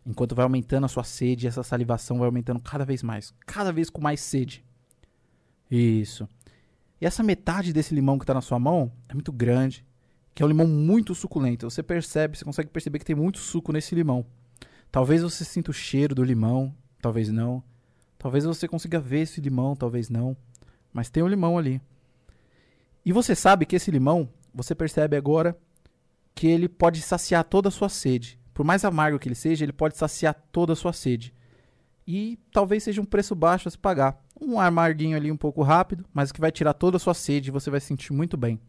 Enquanto vai aumentando a sua sede, essa salivação vai aumentando cada vez mais, cada vez com mais sede. Isso. E essa metade desse limão que está na sua mão é muito grande, que é um limão muito suculento. Você percebe, você consegue perceber que tem muito suco nesse limão. Talvez você sinta o cheiro do limão, talvez não. Talvez você consiga ver esse limão, talvez não. Mas tem um limão ali. E você sabe que esse limão, você percebe agora que ele pode saciar toda a sua sede. Por mais amargo que ele seja, ele pode saciar toda a sua sede. E talvez seja um preço baixo a se pagar. Um amarguinho ali um pouco rápido, mas que vai tirar toda a sua sede e você vai se sentir muito bem.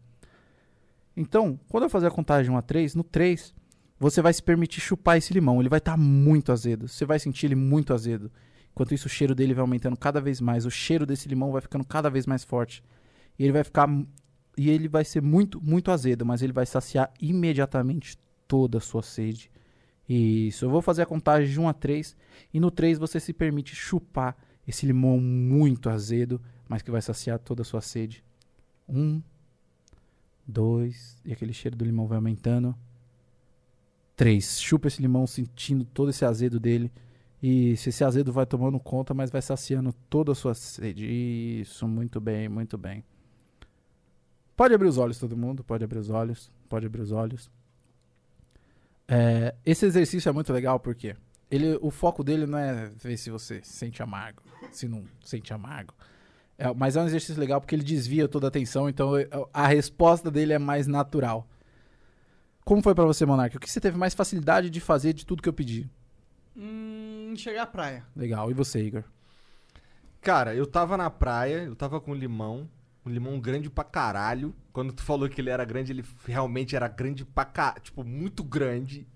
Então, quando eu fazer a contagem 1 a 3, no 3, você vai se permitir chupar esse limão. Ele vai estar muito azedo. Você vai sentir ele muito azedo. Enquanto isso, o cheiro dele vai aumentando cada vez mais. O cheiro desse limão vai ficando cada vez mais forte. E ele vai ficar. E ele vai ser muito, muito azedo, mas ele vai saciar imediatamente toda a sua sede. Isso. Eu vou fazer a contagem de 1 a 3. E no 3 você se permite chupar esse limão muito azedo, mas que vai saciar toda a sua sede. 1, 2. E aquele cheiro do limão vai aumentando. 3. Chupa esse limão sentindo todo esse azedo dele. E se esse azedo vai tomando conta, mas vai saciando toda a sua sede. Isso, muito bem, muito bem. Pode abrir os olhos, todo mundo. Pode abrir os olhos. Pode abrir os olhos. É, esse exercício é muito legal porque ele, o foco dele não é ver se você sente amargo, se não sente amargo. É, mas é um exercício legal porque ele desvia toda a atenção, então a resposta dele é mais natural. Como foi pra você, Monark? O que você teve mais facilidade de fazer de tudo que eu pedi? Hum, chegar à praia. Legal. E você, Igor? Cara, eu tava na praia, eu tava com limão, um limão grande pra caralho. Quando tu falou que ele era grande, ele realmente era grande pra caralho, tipo, muito grande.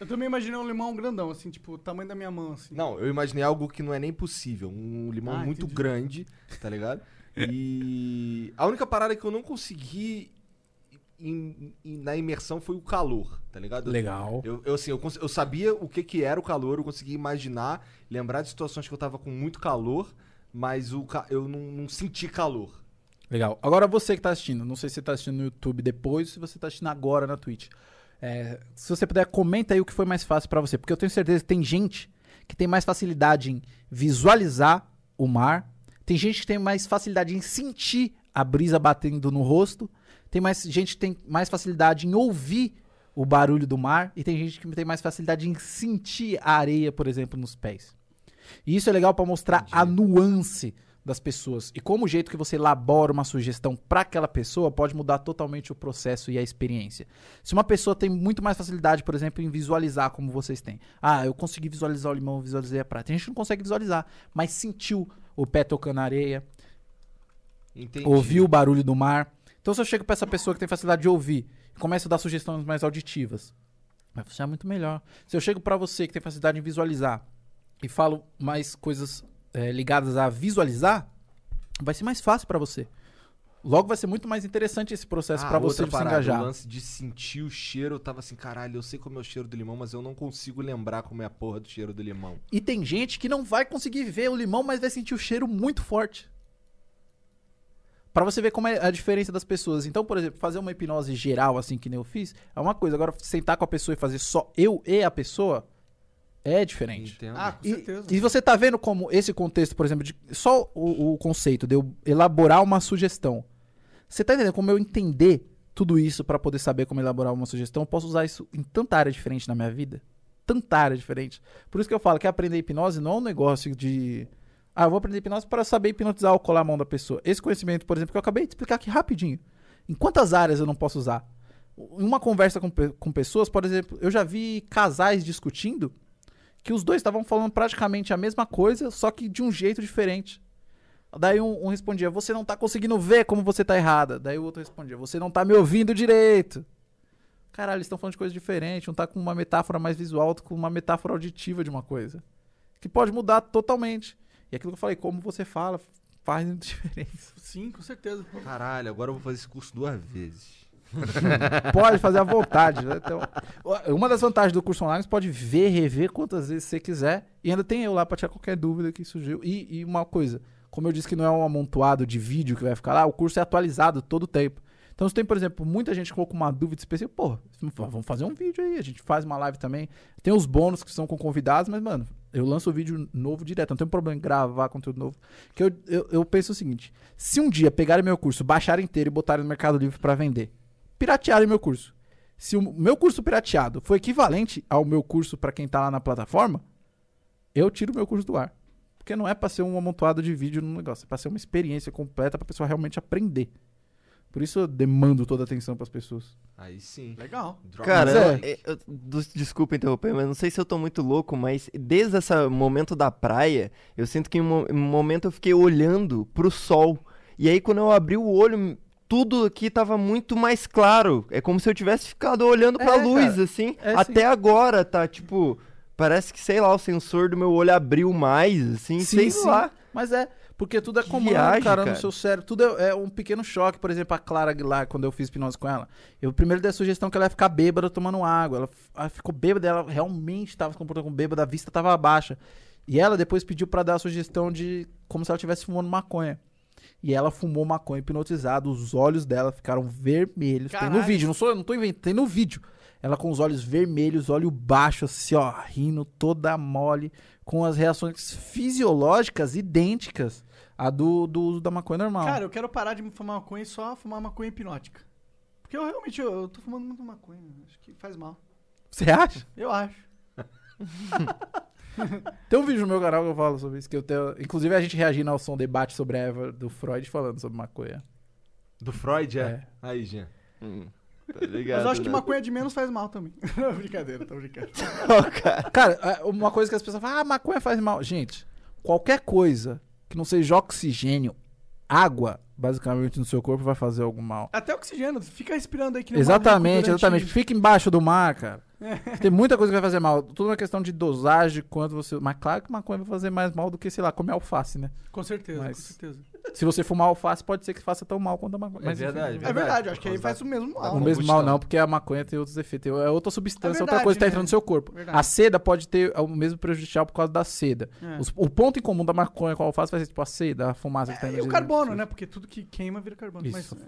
Eu também imaginei um limão grandão, assim, tipo, o tamanho da minha mão, assim. Não, eu imaginei algo que não é nem possível. Um limão Ah, muito entendi. grande, tá ligado? E a única parada que eu não consegui na imersão foi o calor, tá ligado? Legal. Eu, eu, assim, eu, eu sabia o que, que era o calor, eu conseguia imaginar, lembrar de situações que eu tava com muito calor, mas o, eu não, não senti calor. Legal. Agora você que tá assistindo, não sei se você tá assistindo no YouTube depois ou se você tá assistindo agora na Twitch. É, se você puder, comenta aí o que foi mais fácil pra você, porque eu tenho certeza que tem gente que tem mais facilidade em visualizar o mar, tem gente que tem mais facilidade em sentir a brisa batendo no rosto, tem mais gente que tem mais facilidade em ouvir o barulho do mar e tem gente que tem mais facilidade em sentir a areia, por exemplo, nos pés. E isso é legal pra mostrar a nuance das pessoas e como o jeito que você elabora uma sugestão para aquela pessoa pode mudar totalmente o processo e a experiência. Se uma pessoa tem muito mais facilidade, por exemplo, em visualizar como vocês têm. Ah, eu consegui visualizar o limão, visualizei a praia. Tem gente que não consegue visualizar, mas sentiu o pé tocando na areia, Entendi. ouviu o barulho do mar. Então se eu chego pra essa pessoa que tem facilidade de ouvir e começo a dar sugestões mais auditivas, vai funcionar muito melhor. Se eu chego pra você que tem facilidade em visualizar e falo mais coisas eh, ligadas a visualizar, vai ser mais fácil pra você. Logo vai ser muito mais interessante esse processo Ah, pra você outra se parada, engajar. O lance de sentir o cheiro, eu tava assim, caralho, eu sei como é o cheiro do limão, mas eu não consigo lembrar como é a porra do cheiro do limão. E tem gente que não vai conseguir ver o limão, mas vai sentir o cheiro muito forte. Pra você ver como é a diferença das pessoas. Então, por exemplo, fazer uma hipnose geral, assim que nem eu fiz, é uma coisa. Agora, sentar com a pessoa e fazer só eu e a pessoa é diferente. Entendo. Ah, com E, certeza. e você tá vendo como esse contexto, por exemplo, de só o, o conceito de eu elaborar uma sugestão. Você tá entendendo como eu entender tudo isso pra poder saber como elaborar uma sugestão? Eu posso usar isso em tanta área diferente na minha vida. Tanta área diferente. Por isso que eu falo que aprender hipnose não é um negócio de. Ah, eu vou aprender hipnose para saber hipnotizar ou colar a mão da pessoa. Esse conhecimento, por exemplo, que eu acabei de explicar aqui rapidinho. Em quantas áreas eu não posso usar? Em uma conversa com, com pessoas, por exemplo, eu já vi casais discutindo que os dois estavam falando praticamente a mesma coisa, só que de um jeito diferente. Daí um, um respondia, você não tá conseguindo ver como você tá errada. Daí o outro respondia, você não tá me ouvindo direito. Caralho, eles estão falando de coisa diferente. Um tá com uma metáfora mais visual, outro com uma metáfora auditiva de uma coisa. Que pode mudar totalmente. E aquilo que eu falei, como você fala, faz [laughs] diferença. Sim, com certeza. Caralho, agora eu vou fazer esse curso duas vezes. [laughs] Pode fazer à vontade. né? Então, uma das vantagens do curso online, você pode ver, rever quantas vezes você quiser. E ainda tem eu lá pra tirar qualquer dúvida que surgiu. E, e uma coisa, como eu disse que não é um amontoado de vídeo que vai ficar lá, o curso é atualizado todo o tempo. Então, se tem, por exemplo, muita gente que colocou uma dúvida específica, pô, vamos fazer um vídeo aí, a gente faz uma live também. Tem os bônus que são com convidados, mas, mano, eu lanço vídeo novo direto, não tem problema em gravar conteúdo novo. Que eu, eu, eu penso o seguinte: se um dia pegarem meu curso, baixarem inteiro e botarem no Mercado Livre pra vender, piratearem meu curso. Se o meu curso pirateado for equivalente ao meu curso pra quem tá lá na plataforma, eu tiro meu curso do ar. Porque não é pra ser um amontoado de vídeo no negócio, é pra ser uma experiência completa pra pessoa realmente aprender. Por isso eu demando toda a atenção pras pessoas. Aí sim. Legal. Droga. Cara, Mas eu- eu- desculpa interromper, mas não sei se eu tô muito louco, mas desde esse momento da praia, eu sinto que em um momento eu fiquei olhando pro sol. E aí quando eu abri o olho, tudo aqui tava muito mais claro. É como se eu tivesse ficado olhando pra É, luz, cara. assim. É, Até agora tá, tipo, parece que, sei lá, o sensor do meu olho abriu mais, assim, Sim, sei sim. lá. Mas é, porque tudo é comando, viagem, cara, no cara. seu cérebro. Tudo é, é um pequeno choque. Por exemplo, a Clara Aguilar, quando eu fiz hipnose com ela, eu primeiro dei a sugestão que ela ia ficar bêbada tomando água. Ela, ela ficou bêbada, ela realmente estava se comportando como bêbada, a vista estava baixa. E ela depois pediu pra dar a sugestão de como se ela estivesse fumando maconha. E ela fumou maconha hipnotizada, os olhos dela ficaram vermelhos. Tem no Caralho. vídeo, não sou eu, não tô inventando, tem no vídeo. Ela com os olhos vermelhos, olho baixo, assim, ó, rindo toda mole, com as reações fisiológicas idênticas à do, do uso da maconha normal. Cara, eu quero parar de fumar maconha e só fumar maconha hipnótica. Porque eu realmente eu, eu tô fumando muito maconha. Acho que faz mal. Você acha? Eu acho. [laughs] Tem um vídeo no meu canal que eu falo sobre isso, que eu tenho. Inclusive a gente reagindo ao som debate sobre a Eva do Freud falando sobre maconha. Do Freud, é? É. Aí, Jean. Hum, tá ligado, Mas eu acho que né? maconha de menos faz mal também. [laughs] Não, brincadeira, tô brincando. [laughs] Cara. Cara, é, uma coisa que as pessoas falam, ah, maconha faz mal. Gente, qualquer coisa que não seja oxigênio, água, basicamente, no seu corpo vai fazer algum mal. Até oxigênio, fica respirando aí que nem Exatamente, exatamente. Fica embaixo do mar, cara. Tem muita coisa que vai fazer mal. Tudo uma questão de dosagem, quanto você. Mas claro que maconha vai fazer mais mal do que, sei lá, comer alface, né? Com certeza, Mas- com certeza. Se você fumar alface, pode ser que faça tão mal quanto a maconha. É Mas, enfim, verdade, É verdade, eu acho que aí faz o mesmo mal. O né? mesmo mal não, porque a maconha tem outros efeitos. É outra substância, É outra coisa que tá verdade, entrando né? no seu corpo. Verdade. A seda pode ter o mesmo prejudicial por causa da seda. É. Os- o ponto em comum da maconha com a alface vai ser tipo a seda, a fumaça que tá É, e indo o carbono, né? Porque tudo que queima vira carbono. Isso. Mas, é,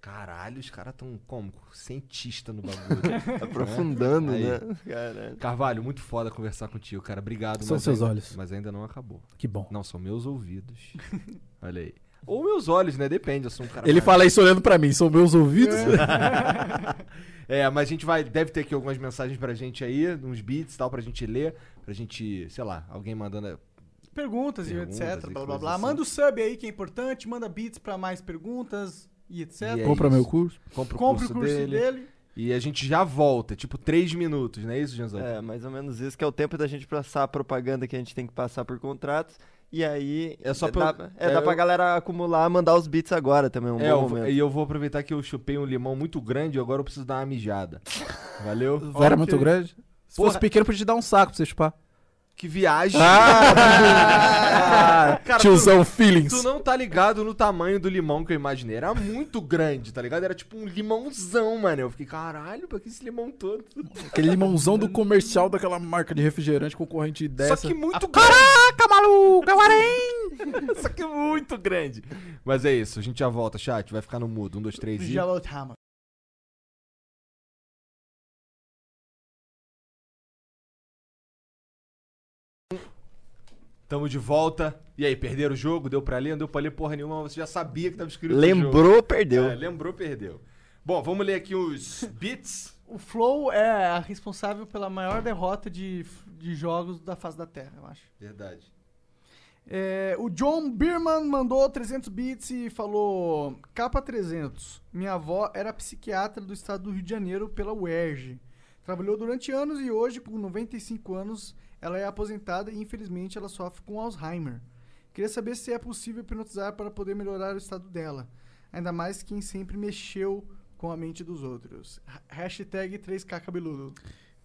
Caralho, os caras tão como? Cientista no bagulho. [laughs] [laughs] Aprofundando, Aí. né? Caralho. Carvalho, muito foda conversar contigo, cara. Obrigado. São mas seus ainda- olhos. Mas ainda não acabou. Que bom. Não, são meus ouvidos. [laughs] Olha aí. Ou meus olhos, né? Depende, eu sou um cara Ele mais- fala isso olhando pra mim, são meus ouvidos? É, mas a gente vai. Deve ter aqui algumas mensagens pra gente aí, uns beats e tal, pra gente ler. Pra gente, sei lá, alguém mandando. perguntas e Perguntas etc. e Blá blá coisas blá. assim. Manda o sub aí que é importante, manda beats pra mais perguntas e etc. E é Compra isso. meu curso. Compra o Compre curso, o curso dele, dele. E a gente já volta, tipo, três minutos, não é isso, Janzão? É, mais ou menos isso, que é o tempo da gente passar a propaganda que a gente tem que passar por contratos. E aí. É só dá, pra- é, é, dá pra eu- galera acumular, mandar os beats agora também, um É, bom eu momento. e eu vou aproveitar que eu chupei um limão muito grande e agora eu preciso dar uma mijada. [laughs] Valeu? Era Ok. muito grande? Se Porra. fosse pequeno, podia te dar um saco pra você chupar. Que viagem! Ah, Cara, tiozão feelings. Tu não tá ligado no tamanho do limão que eu imaginei. Era muito grande, tá ligado? Era tipo um limãozão, mano. Eu fiquei, caralho, pra que esse limão todo? Aquele limãozão do comercial daquela marca de refrigerante concorrente dessa. Só que muito grande. Caraca, maluco, é o harém! [laughs] Só que muito grande. Mas é isso, a gente já volta, chat. Vai ficar no mudo. Um, dois, três e. Já voltamos. Tamo de volta. E aí, perderam o jogo? Deu pra ler? Não deu pra ler porra nenhuma, você já sabia que tava escrito no jogo. Lembrou, perdeu. É, lembrou, perdeu. Bom, vamos ler aqui os [laughs] bits. O Flow é a responsável pela maior derrota de, de jogos da face da Terra, eu acho. Verdade. É, o John Bierman mandou 300 bits e falou: Capa 300. Minha avó era psiquiatra do estado do Rio de Janeiro pela UERJ. Trabalhou durante anos e hoje, com 95 anos, ela é aposentada e infelizmente ela sofre com Alzheimer. Queria saber se é possível hipnotizar para poder melhorar o estado dela. Ainda mais quem sempre mexeu com a mente dos outros. Ha- Hashtag 3K cabeludo.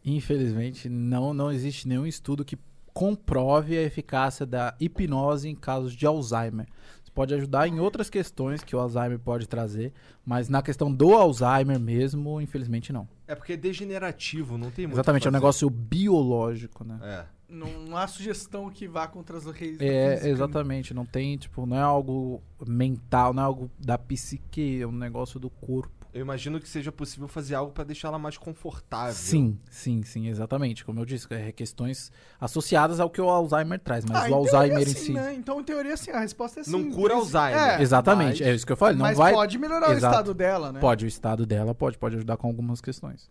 Infelizmente, não, não existe nenhum estudo que comprove a eficácia da hipnose em casos de Alzheimer. Pode ajudar em outras questões que o Alzheimer pode trazer, mas na questão do Alzheimer mesmo, infelizmente não. É porque é degenerativo, não tem muito. Exatamente, é um negócio biológico, né? É. Não, não há sugestão que vá contra as leis É, física, né? exatamente, não tem, tipo, não é algo mental, não é algo da psique, é um negócio do corpo. Eu imagino que seja possível fazer algo pra deixar ela mais confortável. Sim, sim, sim, exatamente. Como eu disse, é questões associadas ao que o Alzheimer traz, mas Ah, o em Alzheimer teoria, em si. né? Então, em teoria, sim, a resposta é sim. Não cura Alzheimer. É, Exatamente, mas- é isso que eu falei. Não mas vai. pode melhorar Exato. o estado dela, né? Pode, o estado dela pode, pode ajudar com algumas questões.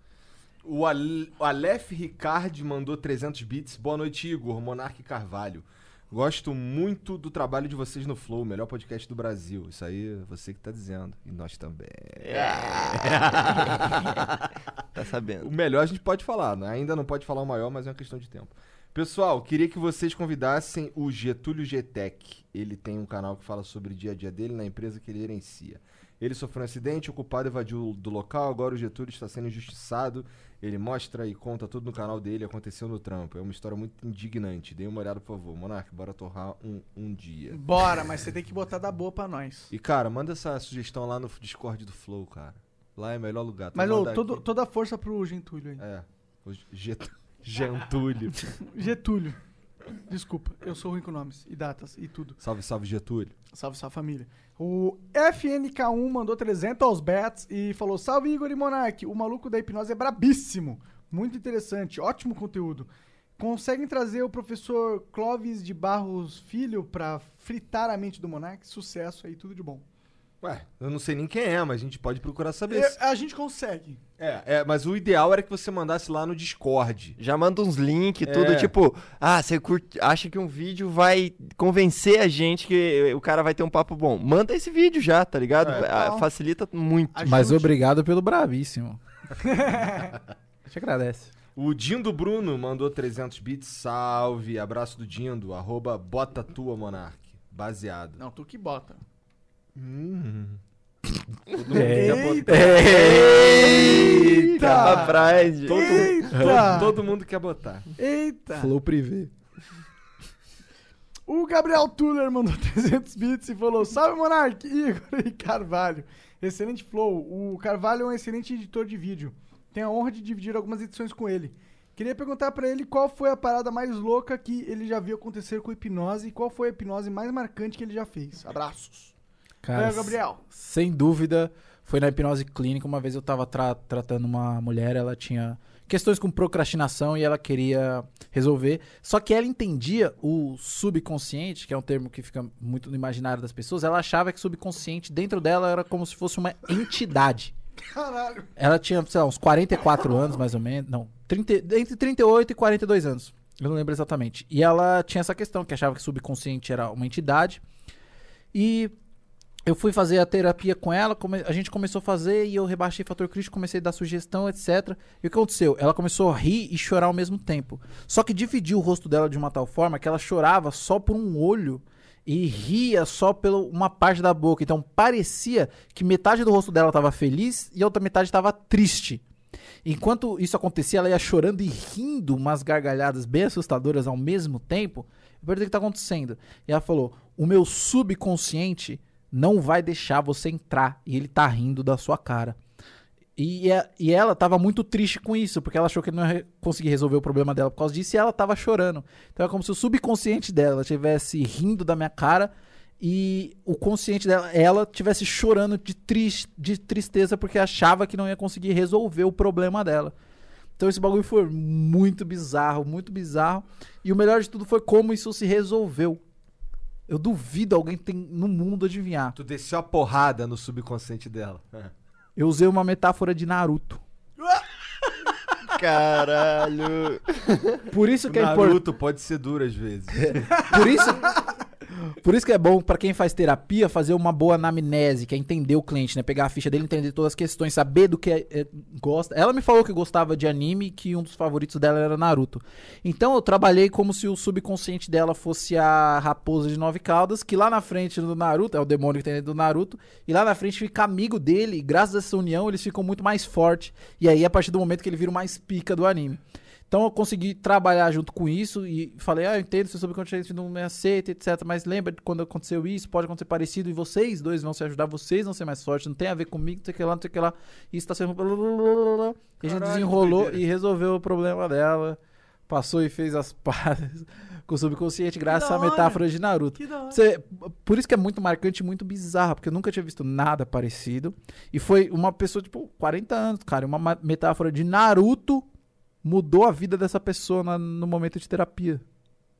O, Al o Aleph Ricard mandou 300 bits. Boa noite, Igor. Monarque Carvalho. Gosto muito do trabalho de vocês no Flow, o melhor podcast do Brasil. Isso aí é você que tá dizendo. E nós também. [laughs] Tá sabendo. O melhor a gente pode falar, né? ainda não pode falar o maior, mas é uma questão de tempo. Pessoal, queria que vocês convidassem o Getúlio Getec. Ele tem um canal que fala sobre o dia a dia dele na empresa que ele gerencia. Ele sofreu um acidente, o culpado evadiu do local, agora o Getúlio está sendo injustiçado. Ele mostra e conta tudo no canal dele, aconteceu no trampo. É uma história muito indignante. Dê uma olhada, por favor. Monark, bora torrar um, um dia. Bora, mas você tem que botar da boa pra nós. E, cara, manda essa sugestão lá no Discord do Flow, cara. Lá é o melhor lugar. Tu Mas ô, todo, toda a força pro Gentúlio aí. É. O Get... [laughs] Gentúlio. [laughs] Getúlio. Desculpa, eu sou ruim com nomes e datas e tudo. Salve, salve, Getúlio. Salve, salve família. O FNK1 mandou 300 aos bets e falou: Salve Igor e Monark, o maluco da hipnose é brabíssimo. Muito interessante, ótimo conteúdo. Conseguem trazer o professor Clóvis de Barros Filho pra fritar a mente do Monark? Sucesso aí, tudo de bom. Ué, eu não sei nem quem é, mas a gente pode procurar saber. E- a gente consegue. É, é, mas o ideal era que você mandasse lá no Discord. Já manda uns links, É. tudo tipo, ah, você curte- acha que um vídeo vai convencer a gente que o cara vai ter um papo bom. Manda esse vídeo já, tá ligado? É. Ah, Então. facilita muito. Ajude. Mas obrigado pelo bravíssimo. [laughs] Te agradece. O Dindo Bruno mandou 300 bits. Salve, abraço do Dindo. Arroba bota tua, Monark. Baseado. Não, tu que bota. Hum. Todo mundo É. quer botar. Eita! Pra trás. Todo, Eita! todo, todo mundo quer botar. Eita! Flow privê. O Gabriel Tuller mandou [laughs] 300 bits e falou: Salve Monark, Igor e Carvalho. Excelente flow. O Carvalho é um excelente editor de vídeo. Tenho a honra de dividir algumas edições com ele. Queria perguntar pra ele qual foi a parada mais louca que ele já viu acontecer com hipnose e qual foi a hipnose mais marcante que ele já fez. Abraços. Cara, é, Gabriel. Sem dúvida, foi na hipnose clínica. Uma vez eu tava tra- tratando uma mulher, ela tinha questões com procrastinação e ela queria resolver. Só que ela entendia o subconsciente, que é um termo que fica muito no imaginário das pessoas. Ela achava que o subconsciente dentro dela era como se fosse uma entidade. Caralho. Ela tinha, sei lá, uns 44 anos, mais ou menos. Não, 30, entre 38 e 42 anos. Eu não lembro exatamente. E ela tinha essa questão, que achava que o subconsciente era uma entidade. E eu fui fazer a terapia com ela, a gente começou a fazer e eu rebaixei fator crítico, comecei a dar sugestão, etc. E o que aconteceu? Ela começou a rir e chorar ao mesmo tempo. Só que dividiu o rosto dela de uma tal forma que ela chorava só por um olho e ria só pela uma parte da boca. Então parecia que metade do rosto dela estava feliz e a outra metade estava triste. Enquanto isso acontecia, ela ia chorando e rindo umas gargalhadas bem assustadoras ao mesmo tempo. Eu perguntei o que está acontecendo. E ela falou: O meu subconsciente não vai deixar você entrar. E ele tá rindo da sua cara. E, é- e ela tava muito triste com isso, porque ela achou que não ia conseguir resolver o problema dela por causa disso, e ela tava chorando. Então é como se o subconsciente dela estivesse rindo da minha cara e o consciente dela, ela estivesse chorando de, tris- de tristeza porque achava que não ia conseguir resolver o problema dela. Então esse bagulho foi muito bizarro, muito bizarro. E o melhor de tudo foi como isso se resolveu. Eu duvido alguém tem no mundo adivinhar. Tu desceu a porrada no subconsciente dela. [laughs] Eu usei uma metáfora de Naruto. [laughs] Caralho. Por isso que é importante. Naruto pode ser duro às vezes. [laughs] Por isso, por isso que é bom pra quem faz terapia fazer uma boa anamnese, que é entender o cliente, né? Pegar a ficha dele, entender todas as questões, saber do que é- é- gosta. Ela me falou que gostava de anime, que um dos favoritos dela era Naruto. Então eu trabalhei como se o subconsciente dela fosse a raposa de nove caudas, que lá na frente do Naruto, é o demônio que tem dentro do Naruto, e lá na frente fica amigo dele, e graças a essa união eles ficam muito mais fortes. E aí, a partir do momento que ele vira o mais pica do anime. Então eu consegui trabalhar junto com isso e falei, ah, eu entendo, seu subconsciente não me aceita, etc. Mas lembra de quando aconteceu isso, pode acontecer parecido e vocês dois vão se ajudar, vocês vão ser mais fortes, não tem a ver comigo, não sei o que lá, não sei o que lá. Isso tá sendo. E a gente Caralho, desenrolou e resolveu o problema dela. Passou e fez as [laughs] pazes com o subconsciente, graças à metáfora de Naruto. Você- por isso que é muito marcante e muito bizarro, porque eu nunca tinha visto nada parecido. E foi uma pessoa, tipo, 40 anos, cara. Uma ma- metáfora de Naruto mudou a vida dessa pessoa na- no momento de terapia.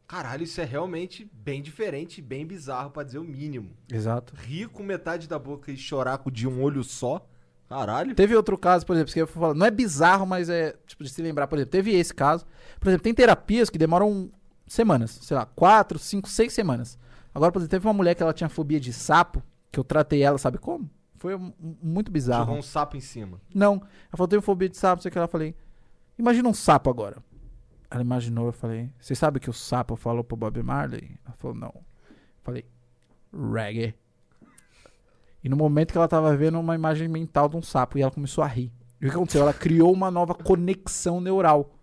Caralho, isso é realmente bem diferente bem bizarro, pra dizer o mínimo. Exato. Rir com metade da boca e chorar com de um olho só. Caralho. Teve outro caso, por exemplo, que eu falo, não é bizarro, mas é, tipo, de se lembrar, por exemplo, teve esse caso. Por exemplo, tem terapias que demoram semanas, sei lá, quatro, cinco, seis semanas. Agora, por exemplo, teve uma mulher que ela tinha fobia de sapo, que eu tratei ela, sabe como? Foi muito bizarro. Jogou um sapo em cima. Não. Ela falou, tenho fobia de sapo, sei o que. Eu falei, imagina um sapo agora. Ela imaginou, eu falei, você sabe que o sapo falou pro Bob Marley? Ela falou, não. Eu falei, reggae. E no momento que ela tava vendo uma imagem mental de um sapo, e ela começou a rir. E o que aconteceu? Ela criou uma nova conexão neural.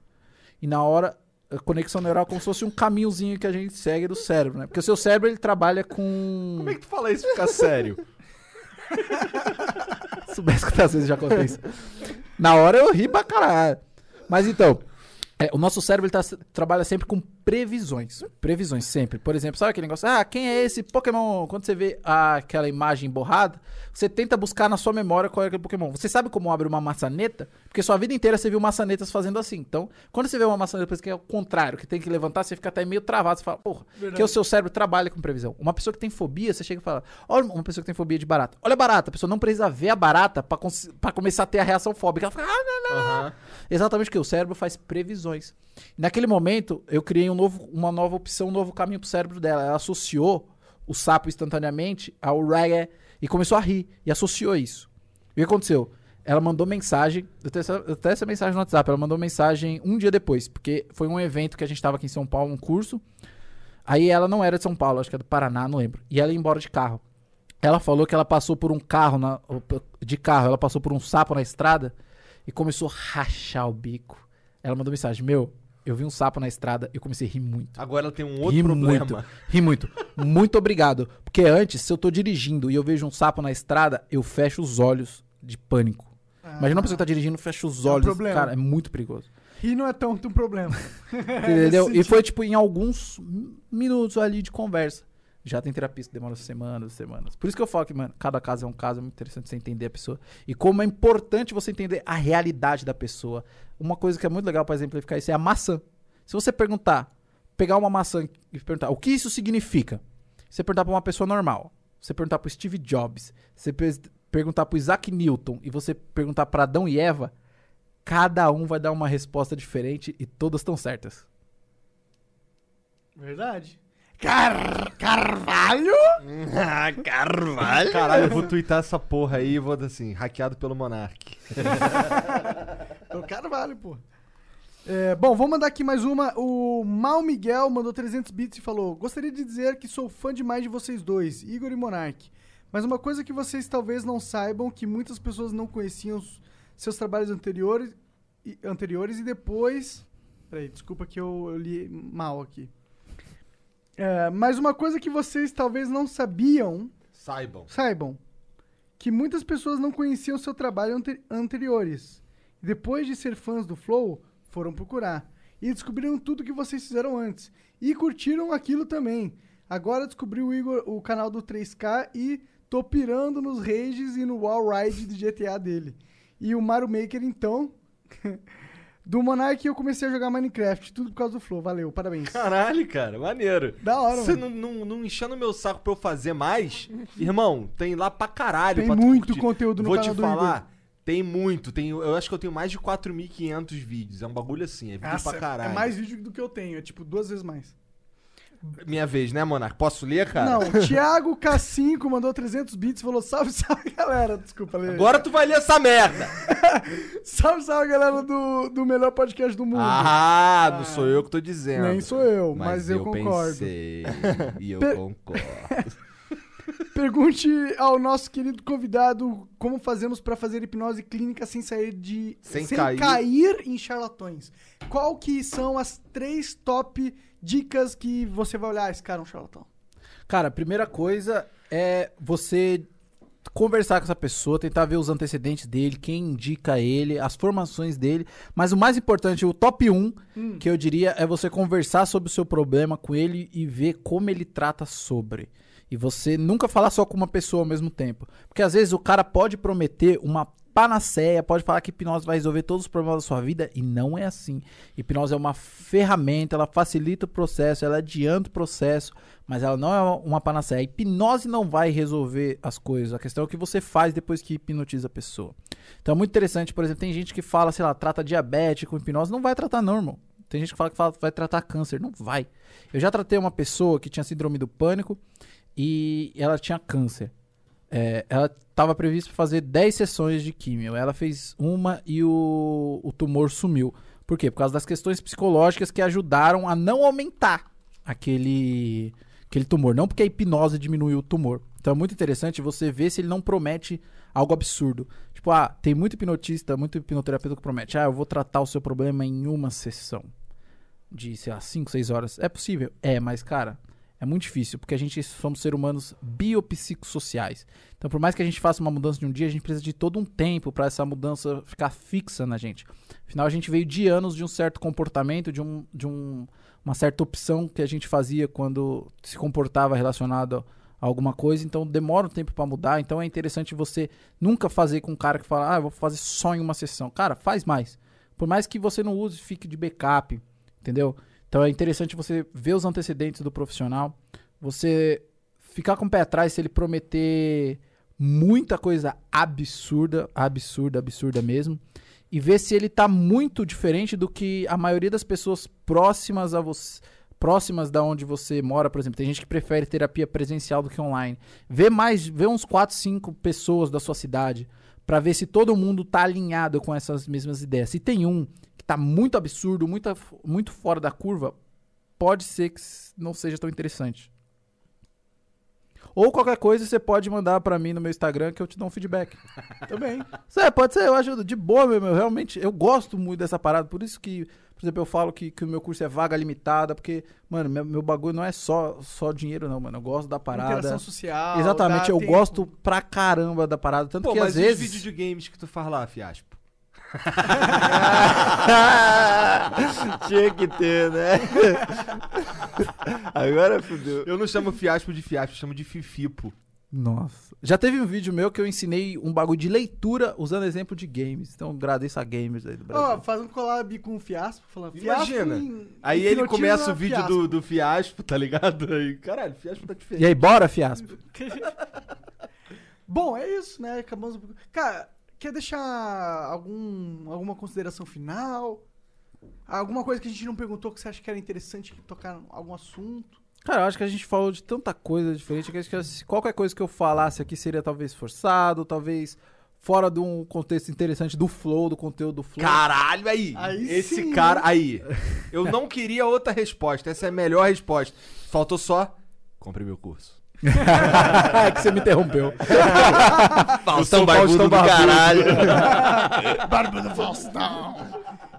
E na hora, a conexão neural é como se fosse um caminhozinho que a gente segue do cérebro, né? Porque o seu cérebro, ele trabalha com... Como é que tu fala isso e fica sério? [laughs] Se soubesse quantas vezes já isso. Na hora eu ri pra caralho. Mas então, é, o nosso cérebro ele tá- trabalha sempre com previsões. Previsões, sempre. Por exemplo, sabe aquele negócio? Ah, quem é esse Pokémon? Quando você vê ah, aquela imagem borrada, você tenta buscar na sua memória qual é aquele Pokémon. Você sabe como abre uma maçaneta? Porque sua vida inteira você viu maçanetas fazendo assim. Então, quando você vê uma maçaneta depois que é o contrário, que tem que levantar, você fica até meio travado. Você fala, porra, que o seu cérebro trabalha com previsão. Uma pessoa que tem fobia, você chega e fala, olha uma pessoa que tem fobia de barata. Olha a barata, a pessoa não precisa ver a barata pra começar a ter a reação fóbica. Ela fica, ah, não, não, Aham. Exatamente o que o cérebro faz previsões. Naquele momento, eu criei um novo, uma nova opção, um novo caminho pro cérebro dela. Ela associou o sapo instantaneamente ao reggae e começou a rir e associou isso. E o que aconteceu? Ela mandou mensagem, eu tenho essa, eu tenho essa mensagem no WhatsApp, ela mandou mensagem um dia depois, porque foi um evento que a gente tava aqui em São Paulo, um curso. Aí ela não era de São Paulo, acho que é do Paraná, não lembro. E ela ia embora de carro. Ela falou que ela passou por um carro na- de carro, ela passou por um sapo na estrada e começou a rachar o bico. Ela mandou mensagem: Meu, eu vi um sapo na estrada e eu comecei a rir muito. Agora ela tem um outro ri problema. muito. Ri muito. Muito obrigado. Porque antes, se eu tô dirigindo e eu vejo um sapo na estrada, eu fecho os olhos de pânico. Imagina uma pessoa que tá dirigindo, fecha os É um olhos. problema. Cara, é muito perigoso. Rir não é tanto um problema. [laughs] [laughs] Entendeu? Nesse E foi, tipo, em alguns minutos ali de conversa. Já tem terapia que demora semanas, semanas. Por isso que eu falo que, mano, cada caso é um caso, é muito interessante você entender a pessoa. E como é importante você entender a realidade da pessoa. Uma coisa que é muito legal pra exemplificar isso é a maçã. Se você perguntar, pegar uma maçã e perguntar o que isso significa, você perguntar pra uma pessoa normal, você perguntar pro Steve Jobs, você pe- perguntar pro Isaac Newton e você perguntar pra Adão e Eva, cada um vai dar uma resposta diferente e todas estão certas. Verdade. Car Carvalho? Ah, Carvalho. Caralho, eu vou twittar essa porra aí e vou dar assim, hackeado pelo Monark. [laughs] É o Carvalho, pô. É, bom, vou mandar aqui mais uma. O Mal Miguel mandou 300 bits e falou: Gostaria de dizer que sou fã demais de vocês dois, Igor e Monark. Mas uma coisa que vocês talvez não saibam, que muitas pessoas não conheciam os seus trabalhos anteriores e, anteriores e depois. Peraí, desculpa que eu, eu li mal aqui. É, mas uma coisa que vocês talvez não sabiam Saibam. Saibam que muitas pessoas não conheciam seu trabalho ante- anteriores. E depois de ser fãs do Flow, foram procurar. E descobriram tudo que vocês fizeram antes. E curtiram aquilo também. Agora descobri o Igor, o canal do 3K e tô pirando nos rages e no wall ride de GTA dele. E o Mario Maker, então. [laughs] do Monark eu comecei a jogar Minecraft. Tudo por causa do Flow. Valeu, parabéns. Caralho, cara, maneiro. Da hora, Você mano. não, não, não enchendo meu saco pra eu fazer mais, [laughs] irmão, tem lá pra caralho. Tem pra muito curtir. conteúdo no Vou canal te do falar, tem muito. Tem, eu acho que eu tenho mais de 4.500 vídeos. É um bagulho assim, é vídeo Nossa, pra caralho. é mais vídeo do que eu tenho. É tipo duas vezes mais. Minha vez, né, Monark? Posso ler, cara? Não, [laughs] Thiago K5 mandou 300 bits e falou: Salve, salve, galera. Desculpa, Lê. Agora tu vai ler essa merda. [laughs] Salve, salve, galera do, do melhor podcast do mundo. Ah, não sou eu que tô dizendo. Nem sou eu, mas, eu, concordo. Pensei, e eu [laughs] Per- concordo. Pergunte ao nosso querido convidado como fazemos pra fazer hipnose clínica sem sair de. Sem cair. em charlatões. Qual que são as três top dicas que você vai olhar? "Ah, Esse cara é um charlatão. Cara, a primeira coisa é você conversar com essa pessoa, tentar ver os antecedentes dele, quem indica ele, as formações dele. Mas o mais importante, o top 1, que eu diria, é você conversar sobre o seu problema com ele e ver como ele trata sobre. E você nunca falar só com uma pessoa ao mesmo tempo. Porque às vezes o cara pode prometer uma panaceia, pode falar que hipnose vai resolver todos os problemas da sua vida e não é assim. Hipnose é uma ferramenta, ela facilita o processo, ela adianta o processo, mas ela não é uma panaceia. Hipnose não vai resolver as coisas. A questão é o que você faz depois que hipnotiza a pessoa. Então é muito interessante, por exemplo, tem gente que fala, sei lá, trata diabetes com hipnose, não vai tratar não, irmão. Tem gente que fala que fala- vai tratar câncer, não vai. Eu já tratei uma pessoa que tinha síndrome do pânico e ela tinha câncer. É, ela estava prevista para fazer 10 sessões de químio. Ela fez uma e o, o tumor sumiu. Por quê? Por causa das questões psicológicas que ajudaram a não aumentar aquele, aquele tumor. Não porque a hipnose diminuiu o tumor. Então é muito interessante você ver se ele não promete algo absurdo. Tipo, ah, tem muito hipnotista, muito hipnoterapeuta que promete. Ah, eu vou tratar o seu problema em uma sessão. De, sei lá, 5, 6 horas. É possível? É, mas, cara, é muito difícil, porque a gente somos seres humanos biopsicossociais. Então, por mais que a gente faça uma mudança de um dia, a gente precisa de todo um tempo para essa mudança ficar fixa na gente. Afinal, a gente veio de anos de um certo comportamento, de, um, de um, uma certa opção que a gente fazia quando se comportava relacionado a alguma coisa. Então, demora um tempo para mudar. Então, é interessante você nunca fazer com um cara que fala, ah, eu vou fazer só em uma sessão. Cara, faz mais. Por mais que você não use, fique de backup, entendeu? Então é interessante você ver os antecedentes do profissional, você ficar com o pé atrás se ele prometer muita coisa absurda, absurda, absurda mesmo, e ver se ele tá muito diferente do que a maioria das pessoas próximas a você, próximas da onde você mora, por exemplo, tem gente que prefere terapia presencial do que online. Vê mais, vê uns 4, 5 pessoas da sua cidade para ver se todo mundo tá alinhado com essas mesmas ideias. Se tem um que tá muito absurdo, muito, muito fora da curva, pode ser que não seja tão interessante. Ou qualquer coisa você pode mandar pra mim no meu Instagram que eu te dou um feedback. Também. É, pode ser, eu ajudo. De boa, meu, meu, realmente, eu gosto muito dessa parada. Por isso que, por exemplo, eu falo que, que o meu curso é vaga limitada, porque, mano, meu, meu bagulho não é só, só dinheiro, não, mano. Eu gosto da parada. Interação social. Exatamente, eu tempo. gosto pra caramba da parada. Tanto Pô, que às os vezes. vídeos de games que tu faz lá, fiaspo? [laughs] Tinha que ter, né? Agora fudeu. Eu não chamo fiaspo de fiaspo, eu chamo de fifipo. Nossa. Já teve um vídeo meu que eu ensinei um bagulho de leitura usando exemplo de games. Então agradeço a gamers aí do Brasil. Ó, faz um collab com o Fiaspo, falando Imagina. em- Aí ele começa o vídeo Fiaspo. do, do fiaspo, tá ligado? Aí, caralho, fiaspo tá diferente. E aí, bora, fiaspo? [laughs] Bom, é isso, né? Acabamos. Cara, quer deixar algum, alguma consideração final? Alguma coisa que a gente não perguntou que você acha que era interessante tocar em algum assunto? Cara, eu acho que a gente falou de tanta coisa diferente que acho que se qualquer coisa que eu falasse aqui seria talvez forçado, talvez fora de um contexto interessante do flow, do conteúdo do flow. Caralho, aí. Aí Esse sim, cara. Aí. Eu [laughs] não queria outra resposta. Essa é a melhor resposta. Faltou só. Compre meu curso. [laughs] é que você me interrompeu. [laughs] Faustão Faustão barbudo do caralho. Barba do Faustão!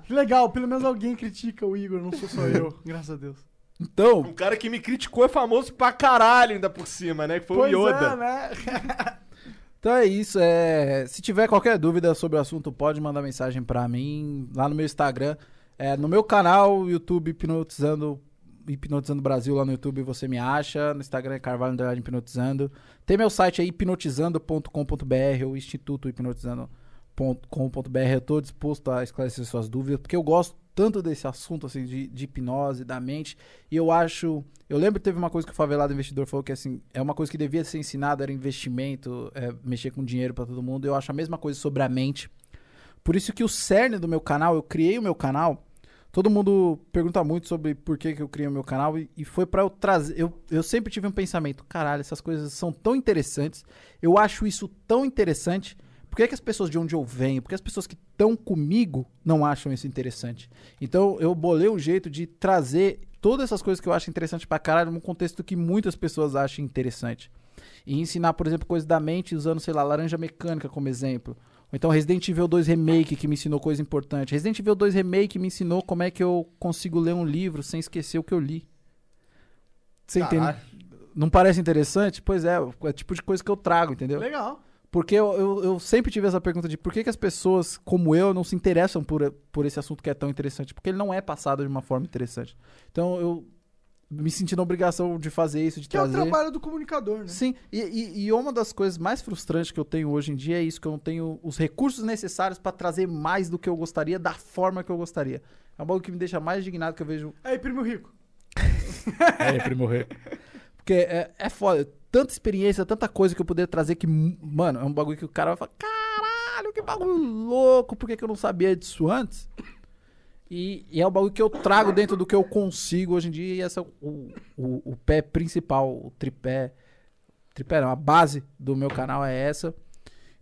Que legal, pelo menos alguém critica o Igor, não sou só eu, graças a Deus. Então, Um cara que me criticou é famoso pra caralho ainda por cima, né? Que foi pois o Yoda. é, né? [laughs] então é isso. É... Se tiver qualquer dúvida sobre o assunto, pode mandar mensagem pra mim lá no meu Instagram. É, no meu canal, YouTube Hipnotizando, Hipnotizando Brasil, lá no YouTube você me acha. No Instagram é Carvalho Underline Hipnotizando. Tem meu site aí, hipnotizando.com.br, o Instituto Hipnotizando.com.br. Eu tô disposto a esclarecer suas dúvidas, porque eu gosto tanto desse assunto assim de, de hipnose, da mente. E eu acho. Eu lembro que teve uma coisa que o favelado investidor falou que assim, é uma coisa que devia ser ensinada, era investimento, é, mexer com dinheiro pra todo mundo. Eu acho a mesma coisa sobre a mente. Por isso que o cerne do meu canal, eu criei o meu canal. Todo mundo pergunta muito sobre por que, que eu criei o meu canal e, e foi pra eu trazer. Eu, eu sempre tive um pensamento: caralho, essas coisas são tão interessantes. Eu acho isso tão interessante. Por que, que as pessoas de onde eu venho, por que as pessoas que estão comigo não acham isso interessante? Então eu bolei um jeito de trazer todas essas coisas que eu acho interessante pra caralho num contexto que muitas pessoas acham interessante. e ensinar, por exemplo, coisas da mente usando, sei lá, laranja mecânica como exemplo. Então Resident Evil 2 Remake, que me ensinou coisa importante. Resident Evil 2 Remake me ensinou como é que eu consigo ler um livro sem esquecer o que eu li. Você entende? Caralho. Não parece interessante? Pois é, é o tipo de coisa que eu trago, entendeu? Legal. Porque eu, eu, eu sempre tive essa pergunta de por que, que as pessoas como eu não se interessam por, por esse assunto que é tão interessante. Porque ele não é passado de uma forma interessante. Então eu me senti na obrigação de fazer isso, de Que é o trazer. trabalho do comunicador, né? Sim, e, e, e uma das coisas mais frustrantes que eu tenho hoje em dia é isso, que eu não tenho os recursos necessários pra trazer mais do que eu gostaria, da forma que eu gostaria. É um bagulho que me deixa mais indignado que eu vejo Aí, primo rico. [laughs] é, primo rei. Porque é, é foda. Tanta experiência, tanta coisa que eu poderia trazer que, mano, é um bagulho que o cara vai falar: caralho, que bagulho louco, por que, que eu não sabia disso antes? E, e é o bagulho que eu trago dentro do que eu consigo hoje em dia. E esse é o, o, o pé principal, o tripé. Tripé não, a base do meu canal é essa.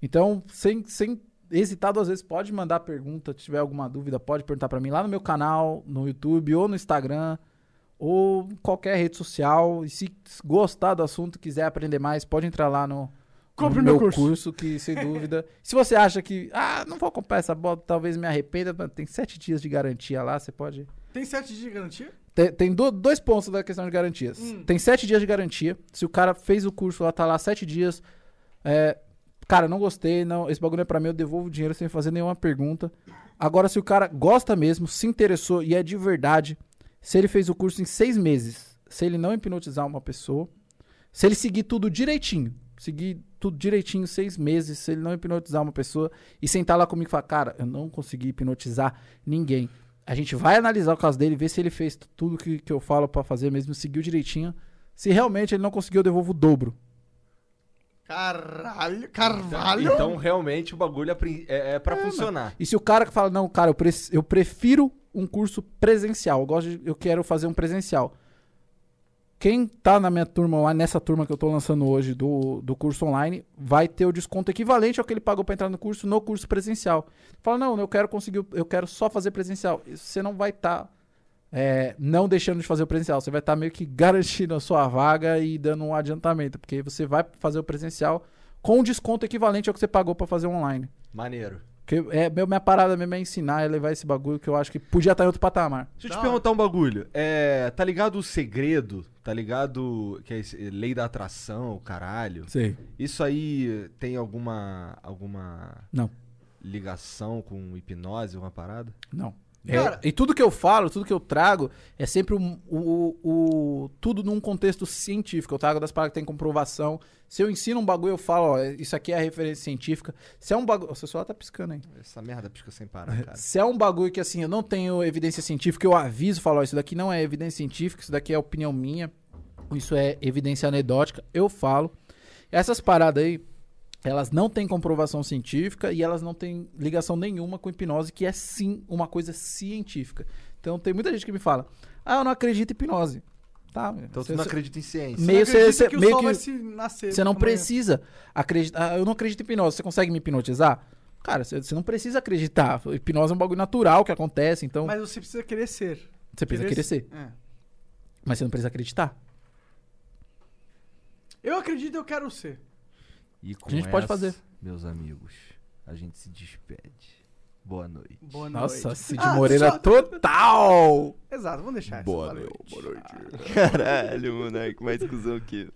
Então, sem, sem hesitar duas vezes, pode mandar pergunta. Se tiver alguma dúvida, pode perguntar pra mim lá no meu canal, no YouTube ou no Instagram ou qualquer rede social. E se gostar do assunto, quiser aprender mais, pode entrar lá no, Compre meu meu curso. curso. que sem dúvida. [laughs] se você acha que, ah, não vou comprar essa bola, talvez me arrependa, tem sete dias de garantia lá, você pode. Tem sete dias de garantia? Tem, tem do- dois pontos da questão de garantias. Hum. Tem sete dias de garantia. Se o cara fez o curso lá, tá lá sete dias. é, cara, não gostei, não, esse bagulho é pra mim, eu devolvo o dinheiro sem fazer nenhuma pergunta. Agora, se o cara gosta mesmo, se interessou e é de verdade, se ele fez o curso em seis meses, se ele não hipnotizar uma pessoa, se ele seguir tudo direitinho, seguir tudo direitinho, seis meses, se ele não hipnotizar uma pessoa e sentar lá comigo e falar, cara, eu não consegui hipnotizar ninguém. A gente vai analisar o caso dele, ver se ele fez tudo que, que eu falo pra fazer mesmo, seguiu direitinho. Se realmente ele não conseguiu, eu devolvo o dobro. Caralho, carvalho. Então, realmente, o bagulho é, é, é pra funcionar. E se o cara que fala, não, cara, eu, pre- eu prefiro um curso presencial, eu, gosto de- eu quero fazer um presencial. Quem tá na minha turma lá, nessa turma que eu tô lançando hoje do, do curso online, vai ter o desconto equivalente ao que ele pagou pra entrar no curso no curso presencial. Fala, não, eu quero conseguir, eu quero só fazer presencial. Você não vai estar não deixando de fazer o presencial, você vai estar meio que garantindo a sua vaga e dando um adiantamento, porque você vai fazer o presencial com desconto equivalente ao que você pagou pra fazer online. Maneiro. Porque é, meu- minha parada mesmo é ensinar e levar esse bagulho que eu acho que podia estar em outro patamar. Deixa eu te perguntar um bagulho. É, tá ligado o segredo? Tá ligado que é esse- lei da atração, caralho? Sei. Isso aí tem alguma alguma Não. ligação com hipnose, uma parada? Não. Cara- É, e tudo que eu falo, tudo que eu trago, é sempre o, o- o- tudo num contexto científico. Eu trago das paradas que tem comprovação. Se eu ensino um bagulho, eu falo, ó, isso aqui é a referência científica. Se é um bagulho. Seu celular tá piscando aí. Essa merda pisca sem parar, cara. Se é um bagulho que assim, eu não tenho evidência científica, eu aviso, falo, ó, isso daqui não é evidência científica, isso daqui é opinião minha, isso é evidência anedótica, eu falo. Essas paradas aí, elas não têm comprovação científica e elas não têm ligação nenhuma com hipnose, que é sim uma coisa científica. Então tem muita gente que me fala, ah, eu não acredito em hipnose. Tá, Então você- não acredita em ciência. meio Você acredita cê- que o meio sol que- vai se nascer você não amanhã. precisa acreditar. Ah, Eu não acredito em hipnose. Você consegue me hipnotizar? Cara, você você não precisa acreditar. Hipnose é um bagulho natural que acontece, então Mas você precisa querer ser. você precisa querer ser. É. Mas você não precisa acreditar. Eu acredito eu quero ser. E com A gente pode essa, fazer. Meus amigos, a gente se despede. Boa noite. Boa Nossa, noite. Cid Ah, Moreira só- total! Exato, vamos deixar essa. Boa noite. Caralho, moleque, mais cuzão que isso.